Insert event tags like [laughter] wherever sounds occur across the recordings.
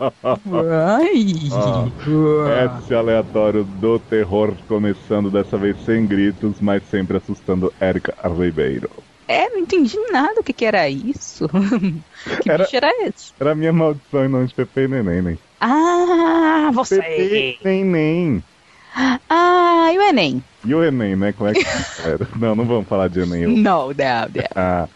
Ai. Ah, esse aleatório do terror começando dessa vez sem gritos, mas sempre assustando Érica Ribeiro. É, não entendi nada o que, que era isso. [laughs] que Era- bicho era esse? Era a minha maldição em nome de Pepe e Neném, né? Ah, você. Pepe e Neném. Ah, e o Enem? E o Enem, né? Como é que [laughs] era? Não, não vamos falar de Enem. Não, não, não. Ah,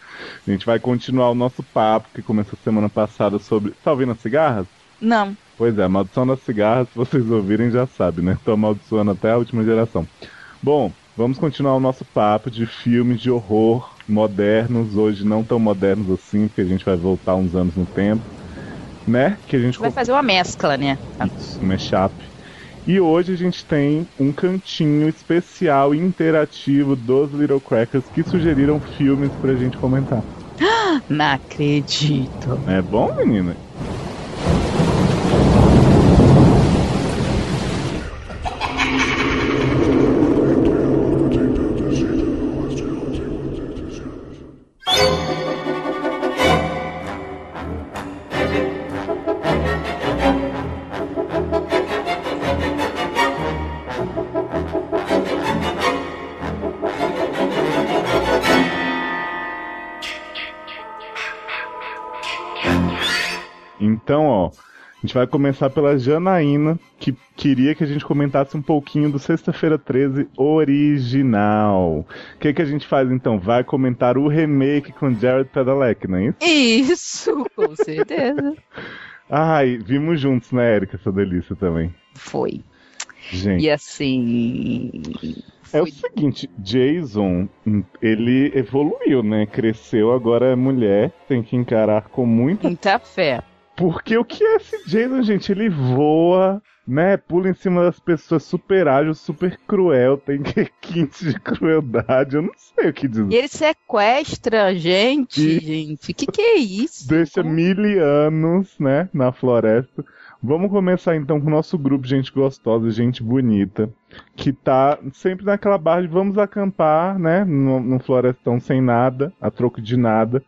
a gente vai continuar o nosso papo que começou semana passada sobre. Tá ouvindo as cigarras? Não. Pois é, a maldição das cigarras, se vocês ouvirem, já sabem, né? Tô amaldiçoando até a última geração. Bom, vamos continuar o nosso papo de filmes de horror modernos, hoje não tão modernos assim, porque a gente vai voltar uns anos no tempo, né? Que a gente Vai fazer uma mescla, né? Isso, um mashup. E hoje a gente tem um cantinho especial interativo dos Little Crackers que sugeriram filmes pra gente comentar. [gasps] Não acredito. É bom, menina? Gente vai começar pela Janaína, que queria que a gente comentasse um pouquinho do Sexta-feira 13 original. O que, que a gente faz então? Vai comentar o remake com Jared Padalecki, não é isso? Isso, [laughs] com certeza. Ai, vimos juntos, né, Erika, essa delícia também. Foi. Gente. E assim. É o seguinte, Jason, ele evoluiu, né? Cresceu, agora é mulher, tem que encarar com muita Muita fé. Porque o que é esse Jason, gente? Ele voa, né? Pula em cima das pessoas, super ágil, super cruel, tem [laughs] requintes de crueldade, eu não sei o que dizer. E ele sequestra a gente, E- gente. Que que é isso? Deixa mil anos, né, na floresta. Vamos começar então com o nosso grupo, gente gostosa, gente bonita, que tá sempre naquela barra de vamos acampar, né, no, no florestão sem nada, a troco de nada.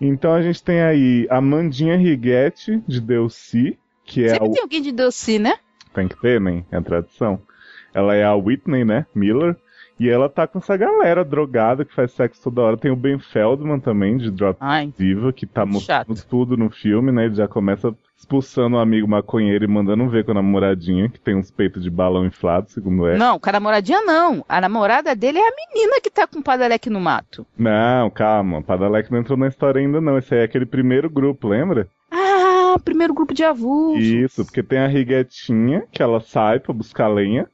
Então a gente tem aí a Mandinha Righetti, de Delcy, que é Sempre o... tem alguém de doce, né? Tem que ter, né? É a tradição. Ela é a Whitney, né? Miller. E ela tá com essa galera drogada que faz sexo toda hora. Tem o Ben Feldman também, de Drop Ai, Diva, que tá mostrando tudo no filme, né? Ele já começa expulsando o amigo maconheiro e mandando ver com a namoradinha, que tem uns peitos de balão inflado, segundo ela. Não, com a namoradinha não. A namorada dele é a menina que tá com o padaleque no mato. Não, calma. Padalec não entrou na história ainda, não. Esse aí é aquele primeiro grupo, lembra? Ah, primeiro grupo de avulsos. Isso, porque tem a Riguetinha, que ela sai pra buscar lenha.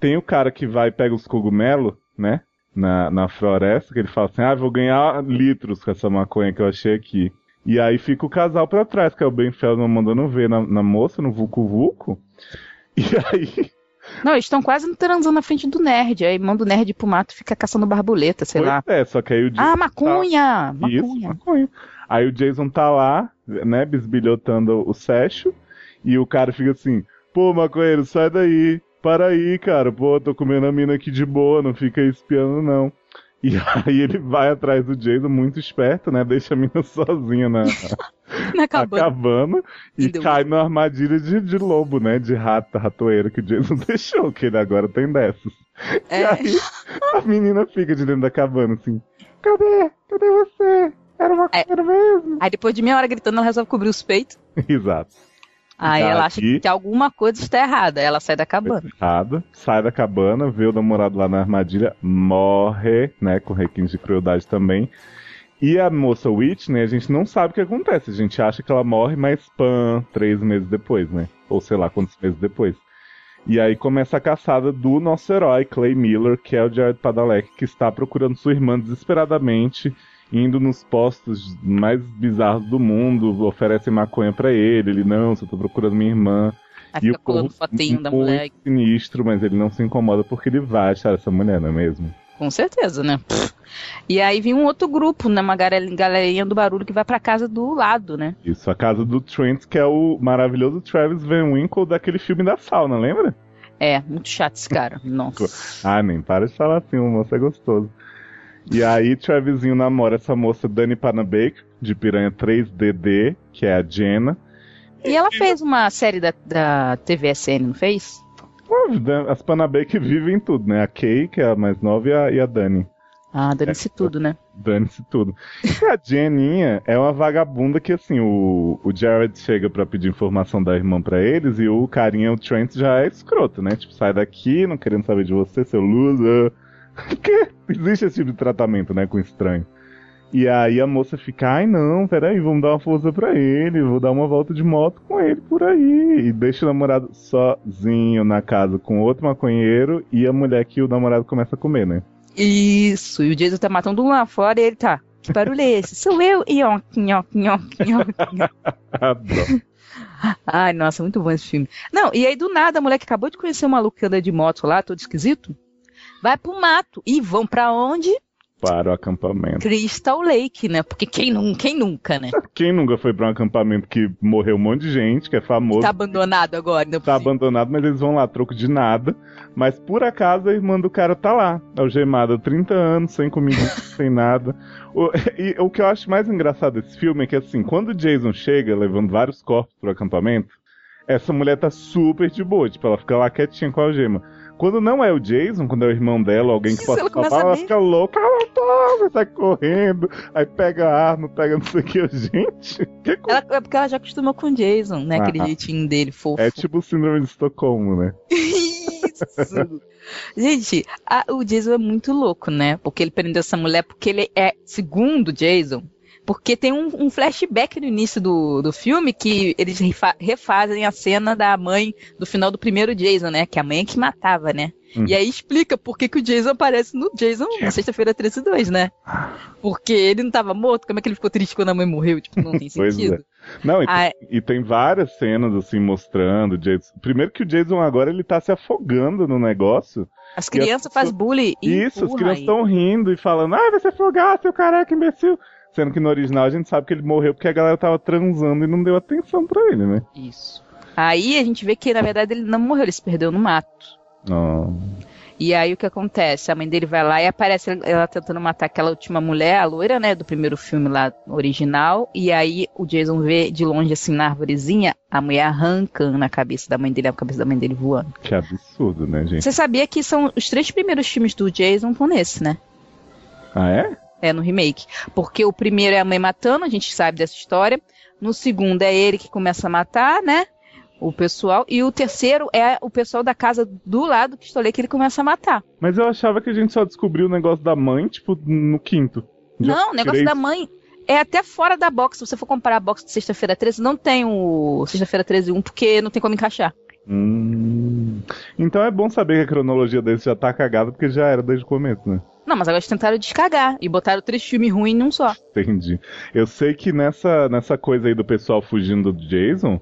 Tem o cara que vai e pega os cogumelos, né? Na, na floresta, que ele fala assim: ah, vou ganhar litros com essa maconha que eu achei aqui. E aí fica o casal pra trás, que é o Ben Feldman mandando ver na, na moça, no Vucu Vucu. E aí, [laughs] Não, eles estão quase transando na frente do nerd. Aí manda o nerd pro mato e fica caçando borboleta, sei pois lá. é, só que aí o Ah, maconha! Isso, Maconha. maconha. Aí o Jason tá lá, né, bisbilhotando o Sérgio, e o cara fica assim, pô, maconheiro, sai daí, para aí, cara, pô, tô comendo a mina aqui de boa, não fica espiando não. E [laughs] aí ele vai atrás do Jason, muito esperto, né, deixa a mina [laughs] sozinha na, Na [laughs] na cabana. cabana e E cai na armadilha de, de lobo, né, de rato, ratoeira que o Jason deixou, que ele agora tem dessas. E É. aí a menina fica de dentro da cabana assim, cadê? Cadê você? Era uma É. coisa mesmo. Aí depois de meia hora gritando, ela resolve cobrir os peitos. Exato. Aí Tá ela acha que alguma coisa está errada. Ela sai da cabana. Errada. Sai da cabana, vê o namorado lá na armadilha, morre, né? Com requinte de crueldade também. E a moça Whitney, a gente não sabe o que acontece. A gente acha que ela morre, mas pã, três meses depois, né? Ou sei lá quantos meses depois. E aí começa a caçada do nosso herói, Clay Miller, que é o Jared Padalecki, que está procurando sua irmã desesperadamente, indo nos postos mais bizarros do mundo, oferecem maconha pra ele, ele, não, só tô procurando minha irmã. Aí E fica o povo fotinho da mulher. sinistro, mas ele não se incomoda porque ele vai achar essa mulher, não é mesmo? Com certeza, né? E aí vem um outro grupo, né? Uma galerinha do barulho que vai pra casa do lado, né? Isso, a casa do Trent, que é o maravilhoso Travis Van Winkle daquele filme da sauna, lembra? É, muito chato esse cara. [laughs] Nossa. Ah, nem para de falar assim, o moço é gostoso. E aí Travisinho namora essa moça Dani Panabaker, de Piranha 3DD, que é a Jenna. E ela fez uma série da, da TVSN, não fez? As Panabaker vivem tudo, né? A Kay, que é a mais nova, e a, e a Dani. Ah, dane-se é, tudo, né? Dane-se tudo. E a Jenninha é uma vagabunda que, assim, o, o Jared chega para pedir informação da irmã para eles e o carinha, o Trent, já é escroto, né? Tipo, sai daqui, não querendo saber de você, seu loser. Porque existe esse tipo de tratamento, né, com estranho. E aí a moça fica, ai não, peraí, vamos dar uma força pra ele, vou dar uma volta de moto com ele por aí. E deixa o namorado sozinho na casa com outro maconheiro e a mulher que o namorado começa a comer, né? Isso, e o Jason tá matando um lá fora e ele tá. Que barulho é esse? Sou eu, nhoque, nhoque, nhoque, nhoque. Ai, nossa, muito bom esse filme. Não, e aí do nada a mulher que acabou de conhecer o maluco que anda de moto lá, todo esquisito, vai pro mato. E vão para onde? Para o acampamento. Crystal Lake, né? Porque quem, não, quem nunca, né? [laughs] Quem nunca foi para um acampamento que morreu um monte de gente, que é famoso. Tá abandonado agora, não Tá abandonado, mas eles vão lá, troco de nada. Mas por acaso a irmã do cara tá lá, algemada há 30 anos, sem comida, [laughs] sem nada. O, e o que eu acho mais engraçado desse filme é que, assim, quando o Jason chega levando vários corpos pro acampamento, essa mulher tá super de boa, tipo, ela fica lá quietinha com a algema. Quando não é o Jason, quando é o irmão dela, alguém que possa salvar, ela fica louca, ela toma, sai correndo, aí pega a arma, pega não sei o que, gente. Que ela, é porque ela já acostumou com o Jason, né? Ah, Aquele jeitinho dele, fofo. É tipo o síndrome de Estocolmo, né? [laughs] Isso! Gente, a, o Jason é muito louco, né? Porque ele prendeu essa mulher porque ele é, segundo Jason, porque tem um, um, flashback no início do, do filme que eles refa refazem a cena da mãe do final do primeiro Jason, né? Que a mãe é que matava, né? Hum. E aí explica por que, que o Jason aparece no Jason na sexta-feira 13 e 2, né? Porque ele não tava morto, como é que ele ficou triste quando a mãe morreu? Tipo, não tem [laughs] sentido. É. Não, e, ah, tem, e, tem várias cenas assim mostrando o Jason. Primeiro que o Jason agora ele tá se afogando no negócio. As crianças fazem bullying. Isso, as crianças estão rindo e falando, ah, vai se afogar, seu careca imbecil. Sendo que no original a gente sabe que ele morreu porque a galera tava transando e não deu atenção para ele, né? Isso. Aí a gente vê que na verdade ele não morreu, ele se perdeu no mato. Oh. E aí o que acontece? A mãe dele vai lá e aparece ela tentando matar aquela última mulher, a loira, né, do primeiro filme lá original. E aí o Jason vê de longe, assim, na árvorezinha, a mulher arrancando a cabeça da mãe dele, a cabeça da mãe dele voando. Que absurdo, né, gente? Você sabia que são os três primeiros filmes do Jason estão nesse, né? Ah, é? É, no remake. Porque o primeiro é a mãe matando, a gente sabe dessa história. No segundo é ele que começa a matar, né? O pessoal. E o terceiro é o pessoal da casa do lado que estou que ele começa a matar. Mas eu achava que a gente só descobriu o negócio da mãe, tipo, no quinto. Já não, o negócio da mãe é até fora da box. Se você for comparar a box de sexta-feira 13, não tem o sexta-feira 13 1, porque não tem como encaixar. Hum. Então é bom saber que a cronologia desse já tá cagada, porque já era desde o começo, né? Não, mas agora eles tentaram descagar e botaram três filmes ruins num só. Entendi. Eu sei que nessa, nessa coisa aí do pessoal fugindo do Jason,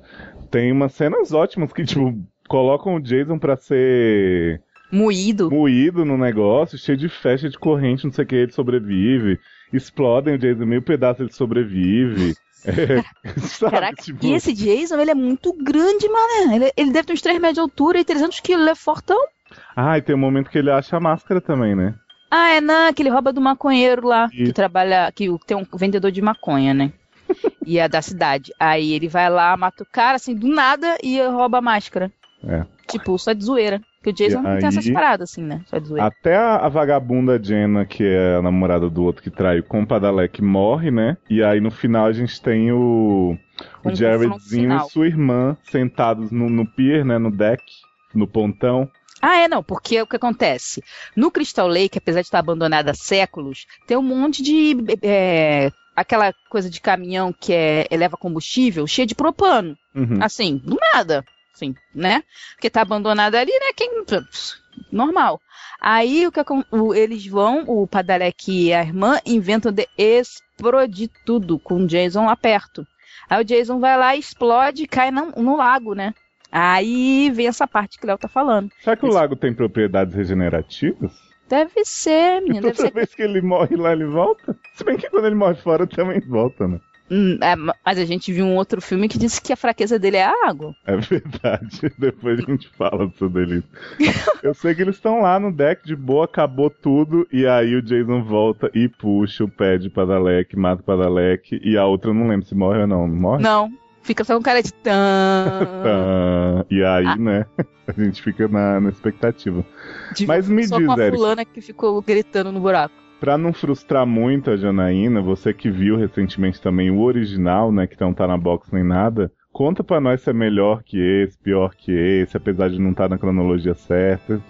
tem umas cenas ótimas que, tipo, colocam o Jason pra ser. Moído. Moído no negócio, cheio de festa de corrente, não sei o que, ele sobrevive. Explodem o Jason, meio pedaço ele sobrevive. É, [laughs] sabe, Caraca, tipo... e esse Jason, ele é muito grande, mano. Ele, ele deve ter uns 3 metros de altura e 300 quilos, ele é fortão. Ah, e tem um momento que ele acha a máscara também, né? Ah, é não, que ele rouba do maconheiro lá, Isso. que trabalha, que tem um vendedor de maconha, né? e é da cidade. Aí ele vai lá, mata o cara, assim, do nada, e rouba a máscara. É. Tipo, só de zoeira. Porque o Jason não tem essas paradas, assim, né? Só. Até a, a, vagabunda Jenna, que é a namorada do outro que trai o Compadalec, morre, né? E aí no final a gente tem o, o Jaredzinho e sua irmã sentados no, no pier, né? No deck, no pontão. Ah, é, não, porque o que acontece? No Crystal Lake, apesar de estar abandonada há séculos, tem um monte de. É, aquela coisa de caminhão que é, eleva combustível cheia de propano. Uhum. Assim, do nada. Assim, né? Porque tá abandonada ali, né? Quem. Normal. Aí o que o, eles vão, o Padalec e a irmã, inventam de explodir tudo com o Jason lá perto. Aí o Jason vai lá, explode e cai no, no lago, né? Aí vem essa parte que o Léo tá falando. Será que o lago tem propriedades regenerativas? Deve ser, menina. Toda deve vez ser... que ele morre lá, ele volta? Se bem que quando ele morre fora, também volta, né? Hum, é, mas a gente viu um outro filme que disse que a fraqueza dele é a água. É verdade. [laughs] Depois a gente fala sobre ele. Eu sei que eles estão lá no deck de boa, acabou tudo, e aí o Jason volta e puxa o pé de Padalec, mata o Padalec, e a outra eu não lembro se morre ou não. Morre? Não. Fica só um cara de [laughs] tan. e aí, ah. né? A gente fica na, na expectativa. De Mas me só diz, com a Eric, fulana que ficou gritando no buraco. Pra não frustrar muito a Janaína, você que viu recentemente também o original, né, que não tá na box nem nada, conta pra nós se é melhor que esse, pior que esse, apesar de não estar tá na cronologia certa.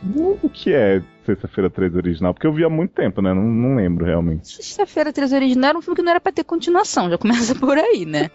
O que é Sexta-feira 13 original? Porque eu vi há muito tempo, né? Não, não lembro realmente. Sexta-feira 13 original era um filme que não era pra ter continuação, já começa [laughs] por aí, né?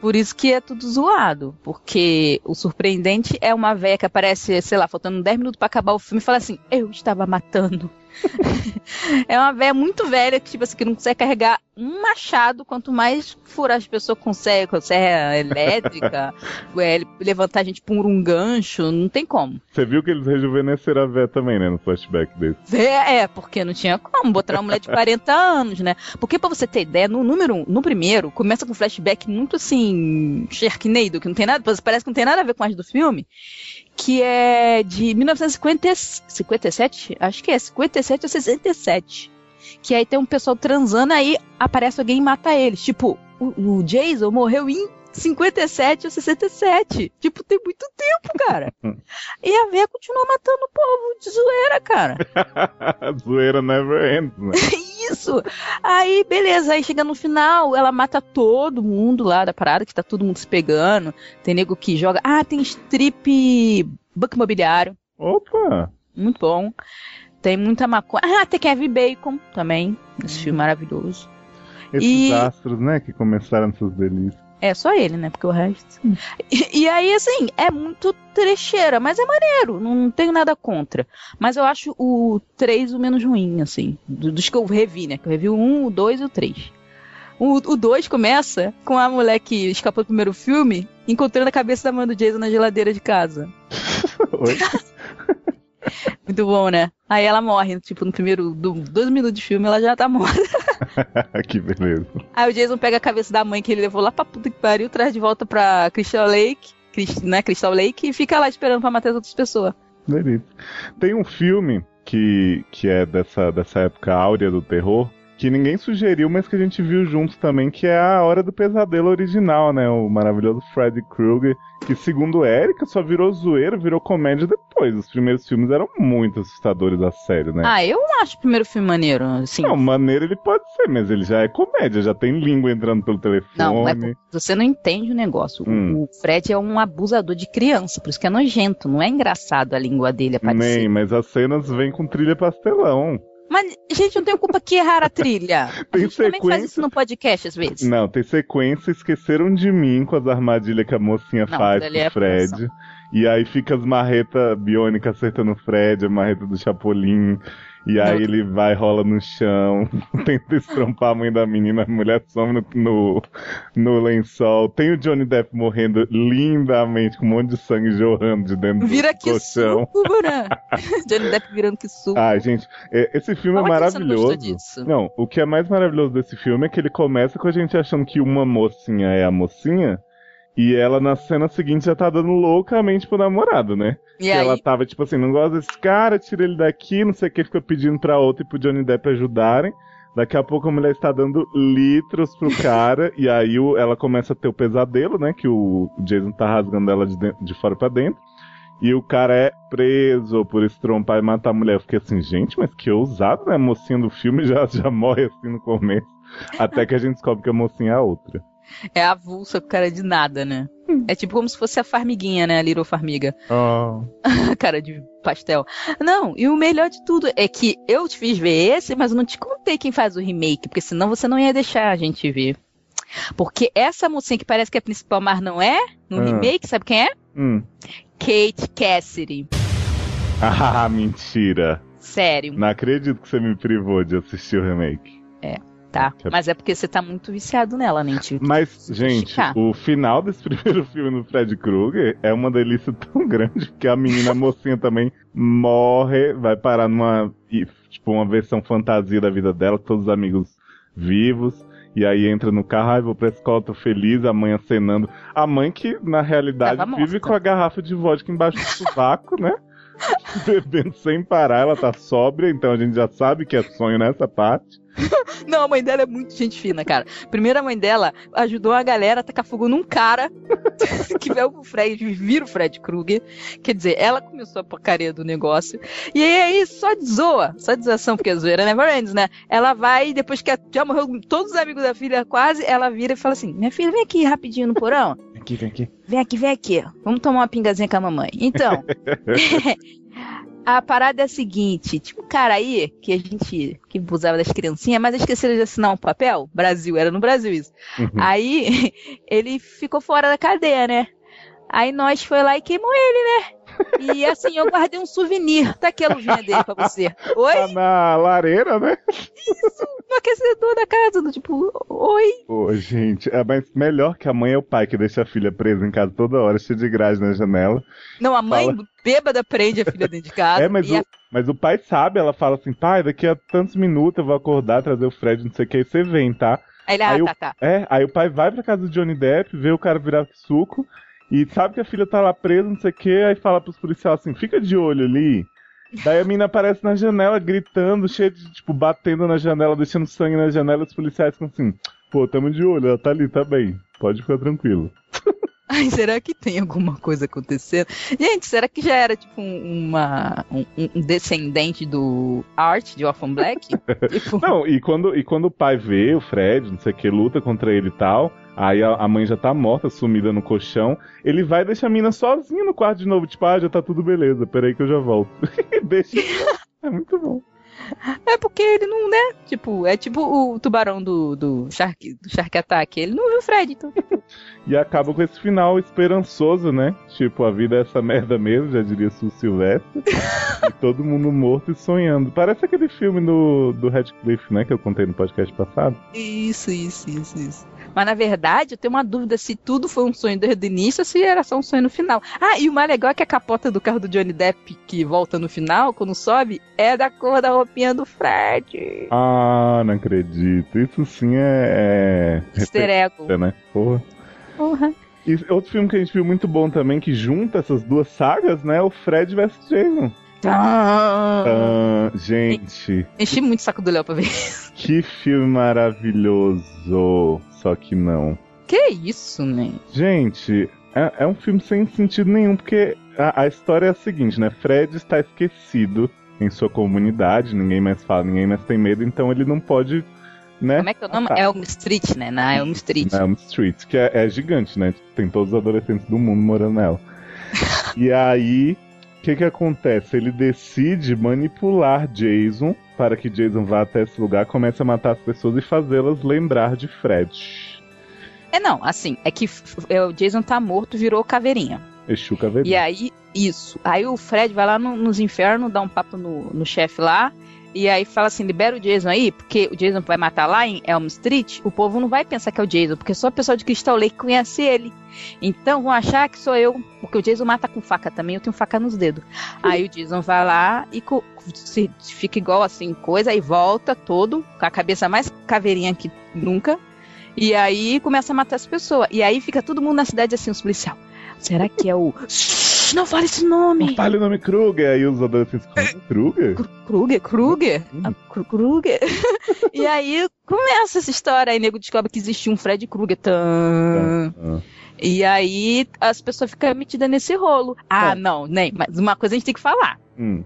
Por isso que é tudo zoado. Porque o surpreendente é uma véia que aparece, sei lá, faltando 10 minutos para acabar o filme e fala assim: Eu estava matando [laughs] é uma velha muito velha que, tipo assim, que não consegue carregar um machado, quanto mais furar as pessoas com serra, com serra elétrica, [laughs] é, levantar a gente por um gancho, não tem como. Você viu que eles rejuvenesceram a véia também, né, no flashback desse. É, é, porque não tinha como botar uma mulher de 40 anos, né? Porque pra você ter ideia, no número, no primeiro, começa com um flashback muito assim, Sharknado, que não tem nada, parece que não tem nada a ver com as do filme que é de 1957, acho que é 57 ou 67. Que aí tem um pessoal transando, aí aparece alguém e mata eles. Tipo, o, o Jason morreu em 57 ou 67. Tipo, tem muito tempo, cara. e a véia continua matando o povo de zoeira, cara. [laughs] zoeira never ends, né? [laughs] Isso! Aí, beleza, aí chega no final, ela mata todo mundo lá da parada, que tá todo mundo se pegando. Tem nego que joga. Ah, tem strip banco imobiliário. Opa! Muito bom. Tem muita maconha. Ah, tem Kevin Bacon também. Esse filme maravilhoso. Esses e... astros, né, que começaram suas delícias. É, só ele, né? Porque o resto. E, e, aí, assim, é muito trecheira, mas é maneiro. Não, não, tenho nada contra. Mas eu acho o 3 o menos ruim, assim. Dos que eu revi, né? Que eu revi o 1, o 2 e o 3. O 2 começa com a mulher que escapou do primeiro filme encontrando a cabeça da mãe do Jason na geladeira de casa. [laughs] Oi? [laughs] [laughs] Muito bom, né? Aí ela morre, tipo, no primeiro do, dois minutos de filme, ela já tá morta. [laughs] que beleza. Aí o Jason pega a cabeça da mãe que ele levou lá pra puta que pariu, traz de volta pra Crystal Lake, né, Crystal Lake, e fica lá esperando pra matar as outras pessoas. Beleza. Tem um filme que, que é dessa, dessa época áurea do terror, que ninguém sugeriu, mas que a gente viu juntos também, que é a Hora do Pesadelo original, né? O maravilhoso Freddy Krueger, que segundo Erika só virou zoeira, virou comédia depois. Os primeiros filmes eram muito assustadores a sério, né? Ah, eu não acho o primeiro filme maneiro, assim. Não, maneiro ele pode ser, mas ele já é comédia, já tem língua entrando pelo telefone. Não, é você não entende o negócio. Hum. O Fred é um abusador de criança, por isso que é nojento, não é engraçado a língua dele aparecer. Nem, mas as cenas vêm com trilha pastelão. Mas, gente, não tenho culpa que errar a trilha. [laughs] Tem a gente sequência... também faz isso no podcast às vezes. Não, tem sequência Esqueceram de Mim com as armadilhas que a mocinha não, faz pro é Fred. E aí fica as marretas biônicas acertando o Fred, a marreta do Chapolin. E aí ele vai, rola no chão, [laughs] tenta estrampar a mãe da menina, a mulher some no, no, no, lençol. Tem o Johnny Depp morrendo lindamente, com um monte de sangue jorrando de dentro Vira do colchão. Suco, [laughs] Johnny Depp virando que suco. Ah, gente, é, esse filme Como é maravilhoso. Não, não, o que é mais maravilhoso desse filme é que ele começa com a gente achando que uma mocinha é a mocinha, e ela, na cena seguinte, já tá dando loucamente pro namorado, né? E ela tava, tipo assim, não gosta desse cara, tira ele daqui, não sei o que, fica pedindo pra outra e pro Johnny Depp ajudarem. Daqui a pouco a mulher está dando litros pro cara, [laughs] e aí ela começa a ter o pesadelo, né? Que o Jason tá rasgando ela de, dentro, de fora para dentro. E o cara é preso por estrompar e matar a mulher. Eu fiquei assim, gente, mas que ousado, né? A mocinha do filme [laughs] já, já morre assim no começo. Até que a gente descobre que a mocinha é a outra. É avulsa com cara de nada, né? Hum. É tipo como se fosse a Farmiguinha, né? A Little Farmiga. [laughs] Oh. cara de pastel. Não, e o melhor de tudo é que eu te fiz ver esse, mas eu não te contei quem faz o remake, porque senão você não ia deixar a gente ver. Porque essa mocinha que parece que é a principal, mas não é, no ah. remake, sabe quem é? Hum. Kate Cassidy. [laughs] Ah, mentira. Sério. Não acredito que você me privou de assistir o remake. É tá? Mas é porque você tá muito viciado nela, nem te Mas, gente, o final desse [laughs] primeiro filme do Fred Krueger é uma delícia [laughs] tão grande que a menina mocinha também morre, vai parar numa tipo uma versão fantasia da vida dela, todos os amigos vivos. E aí entra no carro, ai, vou pra escola, tô feliz, a mãe acenando. A mãe que, na realidade, Tava vive morta. com a garrafa de vodka embaixo do sovaco, né? [laughs] Bebendo sem parar, ela tá sóbria, então a gente já sabe que é sonho nessa parte. [laughs] Não, a mãe dela é muito gente fina, cara. Primeiro, a mãe dela ajudou a galera a tacar fogo num cara [laughs] que veio o Fred, vira o Fred Krueger. Quer dizer, ela começou a porcaria do negócio. E aí, só de zoa, só de zoação, porque a zoeira never ends, né? Ela vai, depois que já morreu todos os amigos da filha quase, ela vira e fala assim: Minha filha, vem aqui rapidinho no porão. Aqui, vem aqui. Vem aqui, vem aqui. Vamos tomar uma pingazinha com a mamãe. Então, [laughs] a parada é a seguinte: tinha um cara aí que a gente que usava das criancinhas, mas esqueceram de assinar um papel. Brasil, era no Brasil isso. Uhum. Aí [laughs] ele ficou fora da cadeia, né? Aí nós foi lá e queimou ele, né? E assim, eu guardei um souvenir. Tá aqui a luvinha dele pra você. Oi? Tá na lareira, né? No aquecedor da casa, do tipo, oi? Ô, gente, é, mas melhor que a mãe é o pai que deixa a filha presa em casa toda hora, cheia de grade na janela. Não, a mãe Fala. bêbada prende a filha dentro de casa. [laughs] É, mas e a o, mas o pai sabe, ela fala assim, pai, daqui a tantos minutos eu vou acordar, trazer o Fred, não sei o que, aí você vem, tá? Aí ele, ah, Aí o- tá, tá. É, aí o pai vai pra casa do Johnny Depp, vê o cara virar suco, e sabe que a filha tá lá presa, não sei o que, aí fala pros policiais assim, fica de olho ali. Daí a mina aparece na janela, gritando, cheia de, tipo, batendo na janela, deixando sangue na janela, os policiais ficam assim, pô, tamo de olho, ela tá ali, tá bem, pode ficar tranquilo. [laughs] Ai, será que tem alguma coisa acontecendo? Gente, será que já era tipo um- uma, um, um descendente do Art de Orphan Black? [laughs] tipo, Não, e quando, e quando o pai vê o Fred, não sei o que, luta contra ele e tal, aí a, a mãe já tá morta, sumida no colchão, ele vai e deixa a mina sozinha no quarto de novo, tipo, ah, já tá tudo beleza, peraí que eu já volto. [laughs] deixa. É muito bom. É porque ele não, né? Tipo, é tipo o tubarão do, do, Shark, do Shark Attack. Ele não viu o Fred, então. E acaba com esse final esperançoso, né? Tipo, a vida é essa merda mesmo, já diria Sul Silvestre. e todo mundo morto e sonhando. Parece aquele filme do, do Radcliffe, né? Que eu contei no podcast passado. Isso, isso, isso, isso. Mas na verdade, eu tenho uma dúvida se tudo foi um sonho desde o início ou se era só um sonho no final. Ah, e o mais legal é que a capota do carro do Johnny Depp, que volta no final, quando sobe, é da cor da roupinha do Fred. Ah, não acredito. Isso sim é. é... Easter egg. né? Porra. Porra. E outro filme que a gente viu muito bom também, que junta essas duas sagas, né? é O Fred vs Jason. Ah. Ah, gente, Enchi muito o saco do Léo pra ver. que filme maravilhoso. Só que não. Que isso, né? Gente, é, é um filme sem sentido nenhum, porque a, a história é a seguinte, né? Fred está esquecido em sua comunidade, ninguém mais fala, ninguém mais tem medo, então ele não pode, né? Como é que é o nome? Ah, tá. Elm Street, né? Na Elm Street. na Elm Street, que é, é gigante, né? Tem todos os adolescentes do mundo morando nela. [laughs] e aí, o que que acontece? Ele decide manipular Jason para que Jason vá até esse lugar, comece a matar as pessoas e fazê-las lembrar de Fred. É, não, assim, é que é, o Jason tá morto, virou caveirinha. Exu Caveirinha. E aí, isso. Aí o Fred vai lá no- nos infernos, dá um papo no, no chefe lá. E aí fala assim: libera o Jason aí, porque o Jason vai matar lá em Elm Street. O povo não vai pensar que é o Jason, porque só o pessoal de Crystal Lake conhece ele. Então vão achar que sou eu, porque o Jason mata com faca também. Eu tenho faca nos dedos. Aí o Jason vai lá e se- fica igual assim, coisa, aí volta todo, com a cabeça mais caveirinha que nunca. E aí começa a matar as pessoas. E aí fica todo mundo na cidade assim, os policiais. Será que é o. Shhh, não fale esse nome! Não fale o nome Kruger, aí os adolescentes falam, Kruger? Kru- Kruger? Kruger? Hum. Ah, Kru- Kruger? [laughs] e aí começa essa história. Aí o nego descobre que existe um Fred Kruger. Tã. Ah, E aí as pessoas ficam metidas nesse rolo. Ah, É. não, nem. Mas uma coisa a gente tem que falar: hum.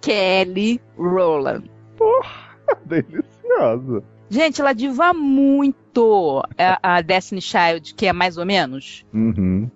Kelly Rowland. [laughs] Deliciosa. Gente, ela diva muito a, a Destiny Child, que é mais ou menos. Uhum.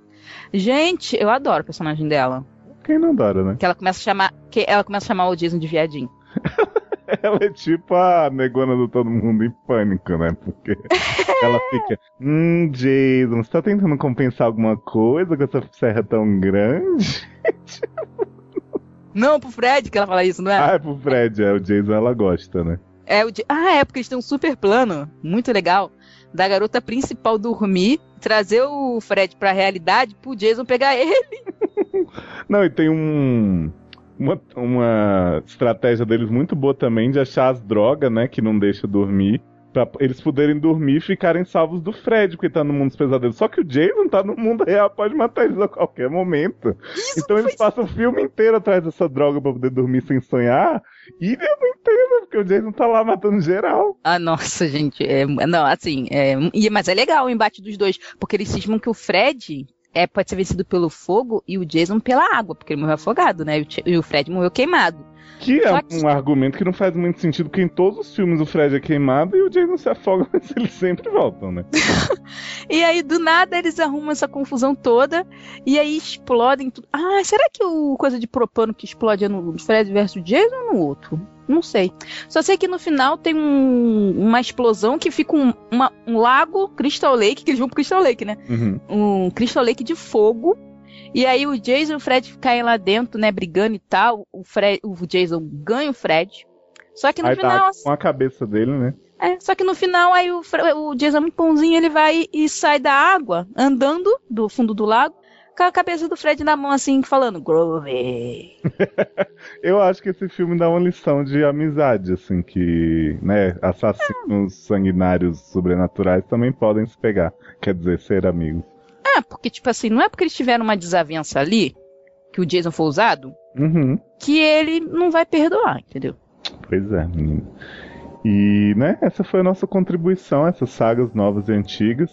Gente, eu adoro o personagem dela. Quem não adora, né? Que ela começa a chamar. Que ela começa a chamar o Jason de viadinho. [laughs] Ela é tipo a negona do Todo Mundo em Pânico, né? Porque [laughs] ela fica, hum, Jason, você tá tentando compensar alguma coisa com essa serra tão grande? [laughs] Não, pro Fred que ela fala isso, não é? Ah, é pro Fred, é, o Jason ela gosta, né? É o. Ah, é porque eles têm um super plano, muito legal, da garota principal dormir, trazer o Fred pra realidade pro Jason pegar ele. Não, e tem um. Uma, uma estratégia deles muito boa também de achar as drogas, né? Que não deixa dormir. Pra eles poderem dormir e ficarem salvos do Fred, porque tá no mundo dos pesadelos. Só que o Jason tá no mundo real, pode matar eles a qualquer momento. Isso então eles passam o filme inteiro atrás dessa droga pra poder dormir sem sonhar. E eu não entendo, porque o Jason tá lá matando geral. Ah, nossa, gente. É, não, assim, é, mas é legal o embate dos dois, porque eles cismam que o Fred é, pode ser vencido pelo fogo e o Jason pela água, porque ele morreu afogado, né? E o Fred morreu queimado. Que é que- um argumento que não faz muito sentido, porque em todos os filmes o Fred é queimado e o Jason se afoga, [laughs] mas eles sempre voltam, né? [laughs] E aí, do nada, eles arrumam essa confusão toda e aí explodem tudo. Ah, será que o coisa de propano que explode é no Fred versus Jason ou no outro? Não sei. Só sei que no final tem um- uma explosão que fica um, uma- um lago Crystal Lake, que eles vão pro Crystal Lake, né? Uhum. um Crystal Lake de fogo. E aí o Jason e o Fred caem lá dentro, né, brigando e tal. O, Fred, o Jason ganha o Fred. Só que no Aí final, tá com a cabeça dele, né? é, só que no final aí o, o Jason é muito bonzinho, ele vai e sai da água, andando do fundo do lago, com a cabeça do Fred na mão assim, falando Groovy. [laughs] Eu acho que esse filme dá uma lição de amizade, assim, que, né, assassinos sanguinários sobrenaturais também podem se pegar. Quer dizer, ser amigos. Ah, porque tipo assim, não é porque eles tiveram uma desavença ali, que o Jason foi usado, Uhum. que ele não vai perdoar, entendeu? Pois é, menino. E, né, essa foi a nossa contribuição, essas sagas novas e antigas.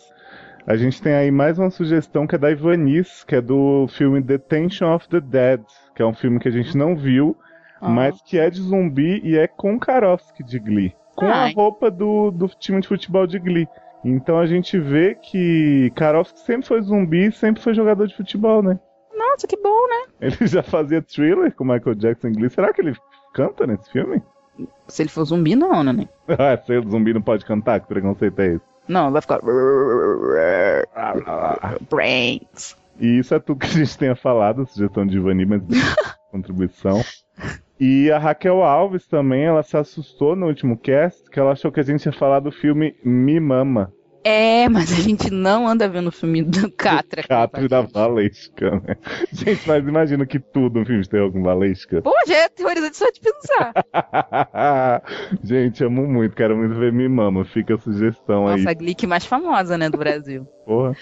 A gente tem aí mais uma sugestão que é da Ivanice, que é do filme Detention of the Dead, que é um filme que a gente não viu, Ah. mas que é de zumbi e é com Karofsky de Glee. Com a roupa do, do time de futebol de Glee. Então a gente vê que Karofsky sempre foi zumbi e sempre foi jogador de futebol, né? Nossa, que bom, né? Ele já fazia thriller com Michael Jackson em Glee. Será que ele canta nesse filme? Se ele for zumbi, não, né? [laughs] Ah, se o zumbi não pode cantar, que preconceito é esse? Não, vai ficar. [laughs] Brains. E isso é tudo que a gente tenha falado, sugestão de Ivani, mas [laughs] contribuição. E a Raquel Alves também, ela se assustou no último cast, que ela achou que a gente ia falar do filme Me Mama, É, mas a gente não anda vendo o filme do Catra. Catre da Valesca, né? [laughs] Gente, mas imagina que tudo um filme terror com Valesca. Pô, já é teorizante só de pensar. [laughs] gente, amo muito, quero muito ver Me Mama, fica a sugestão aí, Nossa, a Glick mais famosa, né, do Brasil. porra.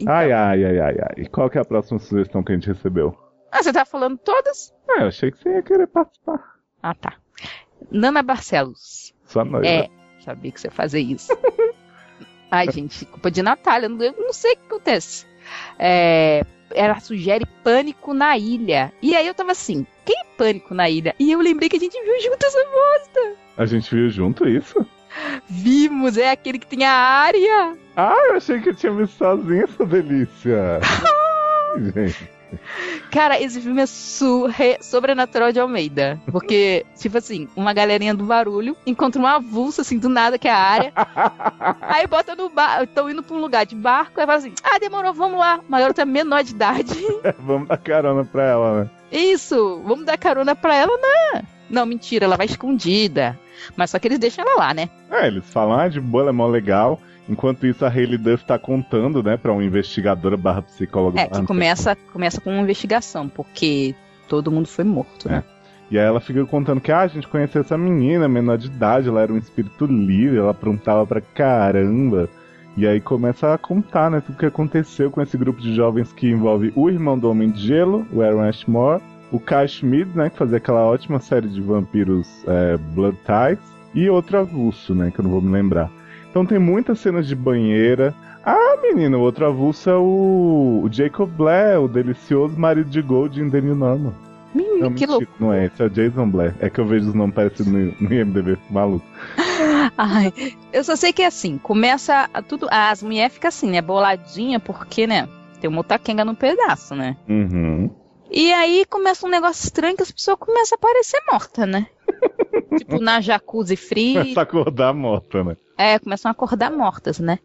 Então, Ai, ai, ai, ai, ai. E qual que é a próxima sugestão que a gente recebeu? Ah, você tá falando todas? Ah, eu achei que você ia querer participar. Ah, tá. Nana Barcelos. Só nós. É, sabia que você ia fazer isso. [laughs] Ai, gente, culpa de Natália, eu não sei o que acontece. É, ela sugere pânico na ilha. E aí eu tava assim, quem é pânico na ilha? E eu lembrei que a gente viu junto essa bosta. A gente viu junto isso? Vimos, é aquele que tem a área. Ah, eu achei que eu tinha visto sozinho essa delícia. [laughs] gente. Cara, esse filme é surre... sobrenatural de Almeida. Porque, tipo assim, uma galerinha do barulho encontra uma avulsa, assim, do nada, que é a área. [laughs] aí bota no barco, estão indo pra um lugar de barco, aí fala assim, ah, demorou, vamos lá. Uma garota menor de idade. [laughs] Vamos dar carona pra ela, né? Isso, vamos dar carona pra ela, né? Não, mentira, ela vai escondida. Mas só que eles deixam ela lá, né? É, eles falam, ah, de boa, ela é mó legal. Enquanto isso, a Hayley Duff tá contando, né, pra uma investigadora barra psicóloga. É, que começa, começa com uma investigação, porque todo mundo foi morto, né? E aí ela fica contando que ah, a gente conheceu essa menina, menor de idade, ela era um espírito livre, ela aprontava pra caramba. E aí começa a contar, né, tudo que aconteceu com esse grupo de jovens que envolve o irmão do Homem de Gelo, o Aaron Ashmore, o Kai Schmidt, né, que fazia aquela ótima série de vampiros é, Blood Ties, e outro avulso, né, que eu não vou me lembrar. Então tem muitas cenas de banheira. Ah, menino, o outro avulso é o, o Jacob Blair, o delicioso marido de Gold em The New Normal. Menino, Não, que mentira, louco. não é esse, é o Jason Blair. É que eu vejo os nomes parecidos no, no IMDB, maluco. [laughs] Ai, eu só sei que é assim, começa a tudo. As mulheres ficam assim, né? Boladinha, porque, né? Tem uma taquenga no pedaço, né? Uhum. E aí começa um negócio estranho que as pessoas começam a parecer mortas, né? [laughs] tipo, na jacuzzi fria. Começa a acordar morta, né? É, começam a acordar mortas, né?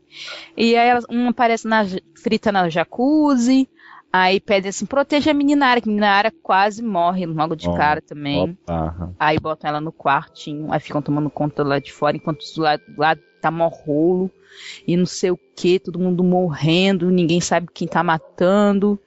E aí elas, uma aparece na, frita na jacuzzi, aí pedem assim, proteja a meninara, que a meninara quase morre logo de Ó, cara também. Barra. Aí botam ela no quartinho, aí ficam tomando conta lá de fora, enquanto do lado, lá tá mó rolo, e não sei o que, todo mundo morrendo, ninguém sabe quem tá matando.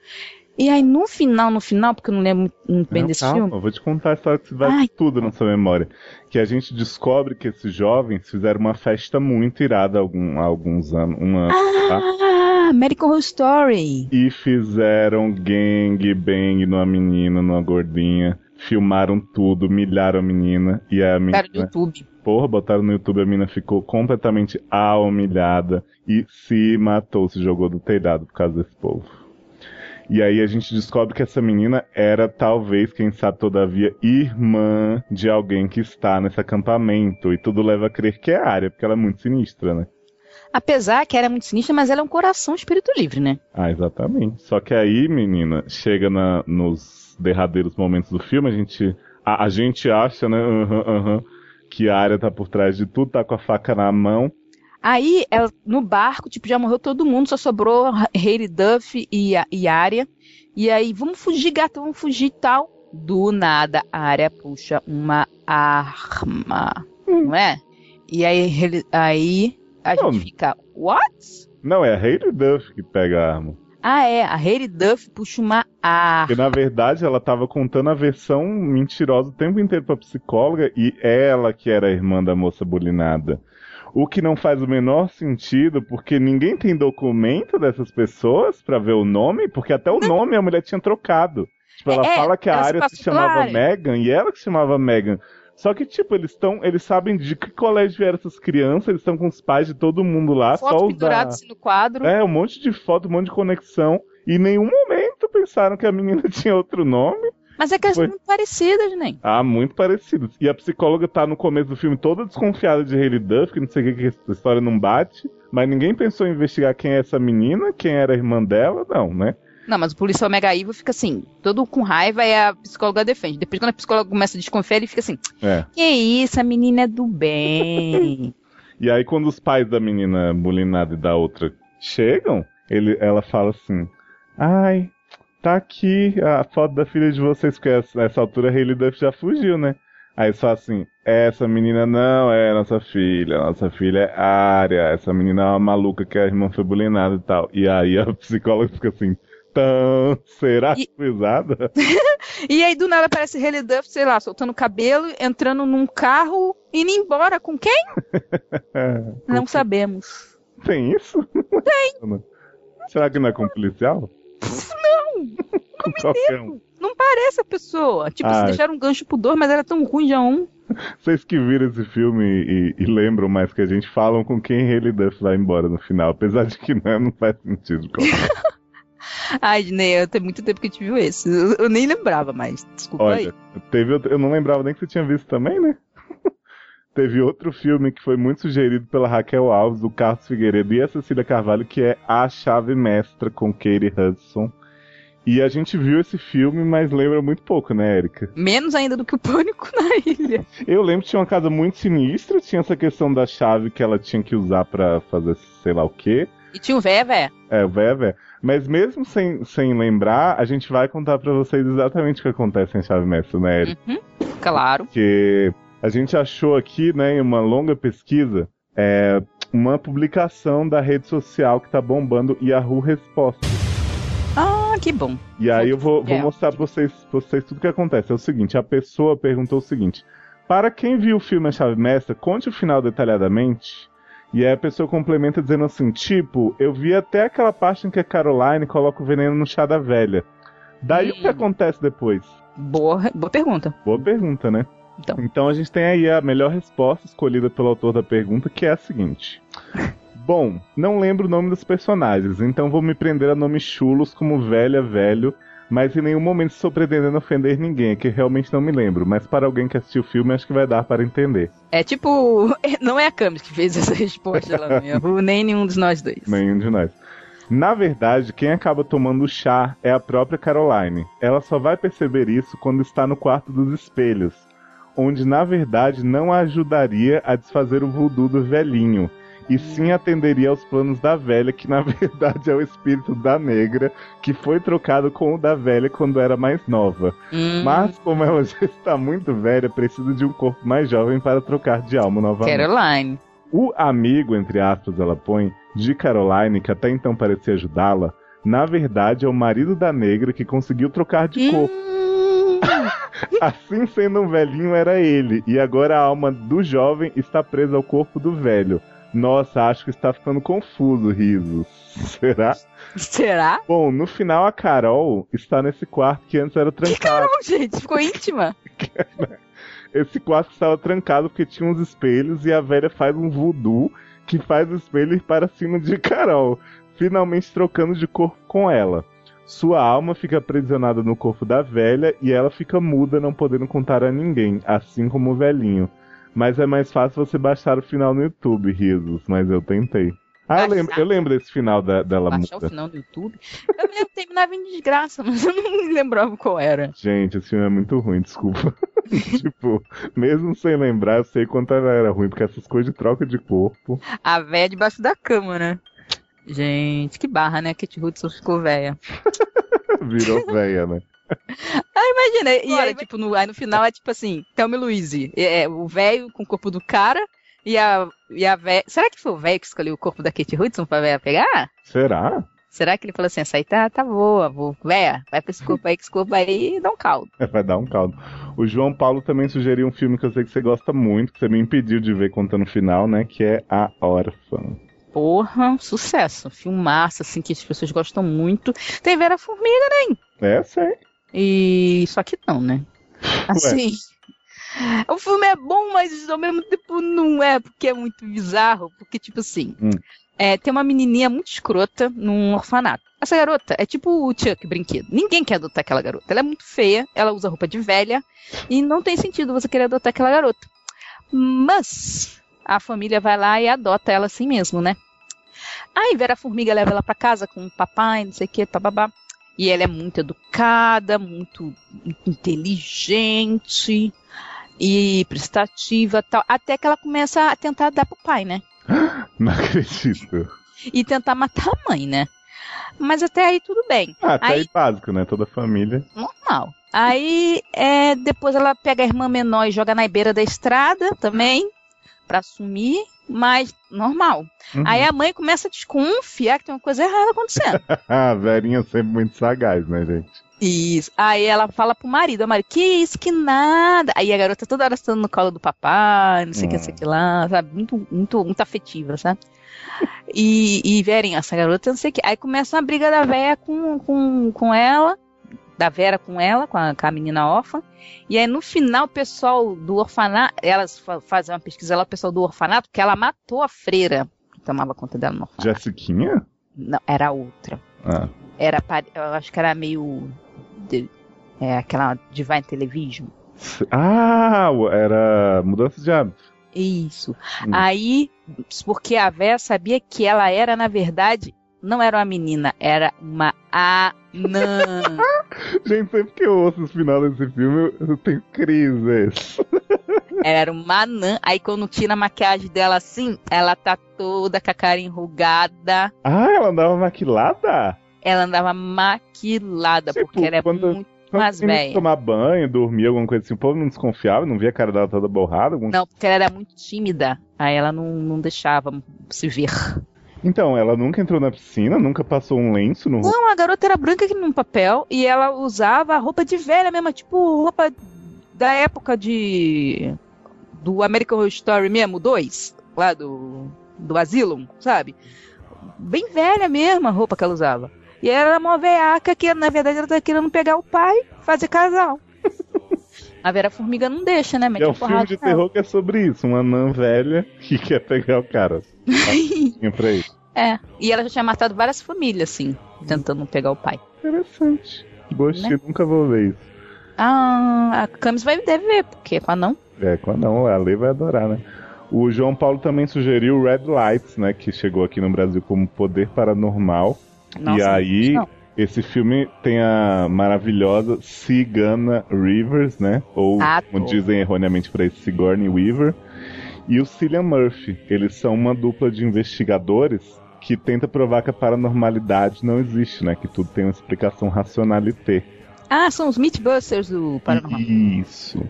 E aí, no final, no final, porque eu não lembro muito bem Não, desse calma, filme. eu vou te contar a história que vai Ai. tudo na sua memória. Que a gente descobre que esses jovens fizeram uma festa muito irada há algum, há alguns anos. Um ano, tá? Ah, American Horror Story. E fizeram gang bang numa menina, numa gordinha. Filmaram tudo, humilharam a menina. E a menina. Cara do YouTube. Porra, botaram no YouTube, a menina ficou completamente a humilhada e se matou, se jogou do telhado por causa desse povo. E aí a gente descobre que essa menina era talvez, quem sabe todavia, irmã de alguém que está nesse acampamento. E tudo leva a crer que é a área, porque ela é muito sinistra, né? Apesar que era muito sinistra, mas ela é um coração espírito livre, né? Ah, exatamente. Só que aí, menina, chega na- nos derradeiros momentos do filme, a gente, a, a gente acha, né, aham, aham, que a área tá por trás de tudo, tá com a faca na mão. Aí, ela, no barco, tipo, já morreu todo mundo, só sobrou Hayley Duff e, a, e Arya. E aí, vamos fugir, gata, vamos fugir e tal. Do nada, a Arya puxa uma arma, não é? E aí, aí a Não. gente fica, what? Não, é a Hayley Duff que pega a arma. Ah, é, a Hayley Duff puxa uma arma. Porque, na verdade, ela tava contando a versão mentirosa o tempo inteiro pra psicóloga e ela que era a irmã da moça bulinada. O que não faz o menor sentido, porque ninguém tem documento dessas pessoas pra ver o nome, porque até o nome a mulher tinha trocado. Tipo, ela É, fala que a se área se pela chamava. Megan e ela que se chamava Megan. Só que, tipo, eles estão. Eles sabem de que colégio vieram essas crianças, eles estão com os pais de todo mundo lá, Foto só usar... pendurada assim no quadro. É, um monte de foto, um monte de conexão. E em nenhum momento pensaram que a menina [laughs] tinha outro nome. Mas é que elas são muito parecidas, né? Ah, muito parecidos. E a psicóloga tá no começo do filme toda desconfiada de Hayley Duff, que não sei o que, que essa história não bate. Mas ninguém pensou em investigar quem é essa menina, quem era a irmã dela, não, né? Não, mas o policial mega evil fica assim, todo com raiva e a psicóloga defende. Depois, quando a psicóloga começa a desconfiar, ele fica assim: É. Que isso, a menina é do bem. [laughs] E aí, quando os pais da menina bulinada e da outra chegam, ele, ela fala assim: Ai, tá aqui a foto da filha de vocês, porque essa- nessa altura a Hayley Duff já fugiu, né? Aí falam assim: Essa menina não é nossa filha, nossa filha é Área, essa menina é uma maluca que a irmã foi bulinada e tal. E aí a psicóloga fica assim: Tão, será E- usada? [laughs] e aí, do nada, aparece Haley Duff, sei lá, soltando cabelo, entrando num carro, indo embora com quem? [laughs] É, Não sabemos. Tem isso? Tem. [laughs] Será que não é com policial? Não! [laughs] Qualquer um. Não parece a pessoa. Tipo, se Ai. deixaram um gancho pro dois, mas era tão ruim já um. Vocês que viram esse filme e, e lembram mais que a gente falam com quem Haley Duff vai embora no final, apesar de que não, não faz sentido. [laughs] Ai, Dinei, tem muito tempo que a gente viu esse. Eu, eu nem lembrava mais. Desculpa aí. Olha, teve outro, eu não lembrava nem que você tinha visto também, né? [laughs] teve outro filme que foi muito sugerido pela Raquel Alves, do Carlos Figueiredo e a Cecília Carvalho, que é A Chave Mestra com Katie Hudson. E a gente viu esse filme, mas lembra muito pouco, né, Erika? Menos ainda do que o Pânico na ilha. [laughs] Eu lembro que tinha uma casa muito sinistra, tinha essa questão da chave que ela tinha que usar pra fazer sei lá o quê. E tinha o véia. É, o véia. Mas mesmo sem, sem lembrar, a gente vai contar pra vocês exatamente o que acontece em Chave Mestra, né, Erika? Uhum, claro. Porque a gente achou aqui, né, em uma longa pesquisa, é, uma publicação da rede social que tá bombando Yahoo Respostas. Ah, que bom. E aí eu vou, vou É. mostrar pra vocês, pra vocês tudo que acontece. É o seguinte, a pessoa perguntou o seguinte: Para quem viu o filme A Chave Mestra, conte o final detalhadamente. E aí a pessoa complementa dizendo assim, tipo, eu vi até aquela parte em que a Caroline coloca o veneno no chá da velha. Daí o que Hum. acontece depois? Boa, boa pergunta. Boa pergunta, né? Então. Então a gente tem aí a melhor resposta escolhida pelo autor da pergunta, que é a seguinte. Bom, não lembro o nome dos personagens, então vou me prender a nomes chulos como velha, velho, mas em nenhum momento estou pretendendo ofender ninguém, é que realmente não me lembro, mas para alguém que assistiu o filme acho que vai dar para entender. É tipo. [laughs] Não é a Camis que fez essa resposta lá no Yahoo, [laughs] nem nenhum dos nós dois. Nenhum de nós. Na verdade, quem acaba tomando o chá é a própria Caroline. Ela só vai perceber isso quando está no quarto dos espelhos, onde na verdade não a ajudaria a desfazer o voodoo do velhinho, e sim atenderia aos planos da velha, que na [laughs] verdade é o espírito da negra, que foi trocado com o da velha quando era mais nova. Hum, Mas como ela já [laughs] está muito velha, precisa de um corpo mais jovem para trocar de alma novamente. Caroline. O amigo, entre aspas, ela põe, de Caroline, que até então parecia ajudá-la, na verdade é o marido da negra que conseguiu trocar de corpo. Hum, [laughs] Assim sendo um velhinho era ele, e agora a alma do jovem está presa ao corpo do velho. Nossa, acho que está ficando confuso, risos. [laughs] Será? será? Bom, no final a Carol está nesse quarto que antes era Que trancado. Carol, gente, ficou íntima. [laughs] Esse quarto estava trancado porque tinha uns espelhos e a velha faz um voodoo que faz o espelho ir para cima de Carol, finalmente trocando de corpo com ela. Sua alma fica aprisionada no corpo da velha e ela fica muda, não podendo contar a ninguém, assim como o velhinho. Mas é mais fácil você baixar o final no YouTube, risos, mas eu tentei. Ah, eu lembro, eu lembro desse final da- dela Baixar o muda. final do YouTube. Eu me lembro terminava em desgraça, [laughs] mas eu não lembrava qual era. Gente, esse filme é muito ruim, desculpa. [laughs] tipo, mesmo sem lembrar, eu sei quanto ela era ruim, porque essas coisas de troca de corpo. A véia debaixo da cama, né? Gente, que barra, né? Kate Hudson ficou véia. [laughs] Virou velha, né? Imagina, e Olha, aí, tipo, no, aí no final é tipo assim, Thelma e Louise. É, é o velho com o corpo do cara e a, e a véia. Será que foi o velho que escolheu o corpo da Kate Hudson pra véia pegar? Será? Será que ele falou assim, essa aí tá, tá boa, vou, véia, vai pra esse corpo aí, que esse corpo aí dá um caldo. [laughs] Vai dar um caldo. O João Paulo também sugeriu um filme que eu sei que você gosta muito, que você me impediu de ver contando no final, né? Que é A Órfã. Porra, sucesso. Filmaço, assim, que as pessoas gostam muito. Tem Vera Formiga, É, sei. E só que não, né? Assim. O filme é bom, mas ao mesmo tempo não é, porque é muito bizarro. Porque, tipo assim, Hum. é, tem uma menininha muito escrota num orfanato. Essa garota é tipo o Chuck brinquedo. Ninguém quer adotar aquela garota. Ela é muito feia, ela usa roupa de velha, e não tem sentido você querer adotar aquela garota. Mas a família vai lá e adota ela assim mesmo, né? Aí Vera Formiga leva ela pra casa com o papai, não sei o que, bababá. E ela é muito educada, muito inteligente e prestativa tal. Até que ela começa a tentar dar pro pai, né? [gasps] Não acredito. E tentar matar a mãe, né? Mas até aí tudo bem, Ah, tá Aí- aí básico, né? Toda família. normal. Aí é, depois ela pega a irmã menor e joga na beira da estrada também, pra sumir, mas normal. Uhum. Aí a mãe começa a desconfiar que tem uma coisa errada acontecendo. [laughs] A velhinha sempre muito sagaz, né, gente? Isso. Aí ela fala pro marido, o marido, que isso, que nada. Aí a garota toda hora sentando no colo do papai, não sei o que, não sei o que lá, sabe? Muito, muito, muito afetiva, sabe? E, e verem, essa garota não sei o que. Aí começa uma briga da véia com, com, com ela, da Vera com ela, com a, com a menina órfã. E aí no final o pessoal do orfanato, elas fa- fazem uma pesquisa lá, o pessoal do orfanato, que ela matou a freira que tomava conta dela no orfanato. Jessiquinha? Não, era outra Ah, era eu acho que era meio de- é, aquela Divine Television. ah era mudança de hábito. Isso. Hum. Aí, porque a véia sabia que ela era, na verdade, não era uma menina, era uma anã. [laughs] Gente, sempre que eu ouço o final desse filme, eu- tenho crises. era uma anã. Aí quando tira a maquiagem dela assim, ela tá toda com a cara enrugada. Ah, ela andava maquilada? Ela andava maquilada, Tipo, porque ela é quando- muito ia velha. tomar banho, dormir, alguma coisa assim, o povo não desconfiava, não via a cara dela toda borrada? algum- Não, porque ela era muito tímida. Aí ela não, não deixava se ver. Então, ela nunca entrou na piscina, nunca passou um lenço no. Não, a garota era branca que num papel e ela usava roupa de velha mesmo, tipo roupa da época de do American Horror Story mesmo, 2, lá do do Asylum, sabe? Bem velha mesmo a roupa que ela usava. E ela era uma veaca que na verdade ela tá querendo pegar o pai, fazer casal. A Vera Formiga não deixa, né? Mete É um a filme de terror que é sobre isso, uma anã velha que [laughs] quer pegar o cara. Tinha pra. [laughs] É, e ela já tinha matado várias famílias, assim, tentando pegar o pai. Interessante. Gostei, Né? nunca vou ver isso. Ah, a Camis vai deve ver, porque com a não. É, quando não, a Lei vai adorar, né? O João Paulo também sugeriu Red Lights, né? Que chegou aqui no Brasil como Poder Paranormal. Nossa, e aí, não. Esse filme tem a maravilhosa Cigana Rivers, né? Ou, Ah, como dizem erroneamente por aí, Sigourney Weaver. E o Cillian Murphy. Eles são uma dupla de investigadores que tenta provar que a paranormalidade não existe, né? Que tudo tem uma explicação racionalité. Ah, são os Mythbusters do Paranormal. Isso.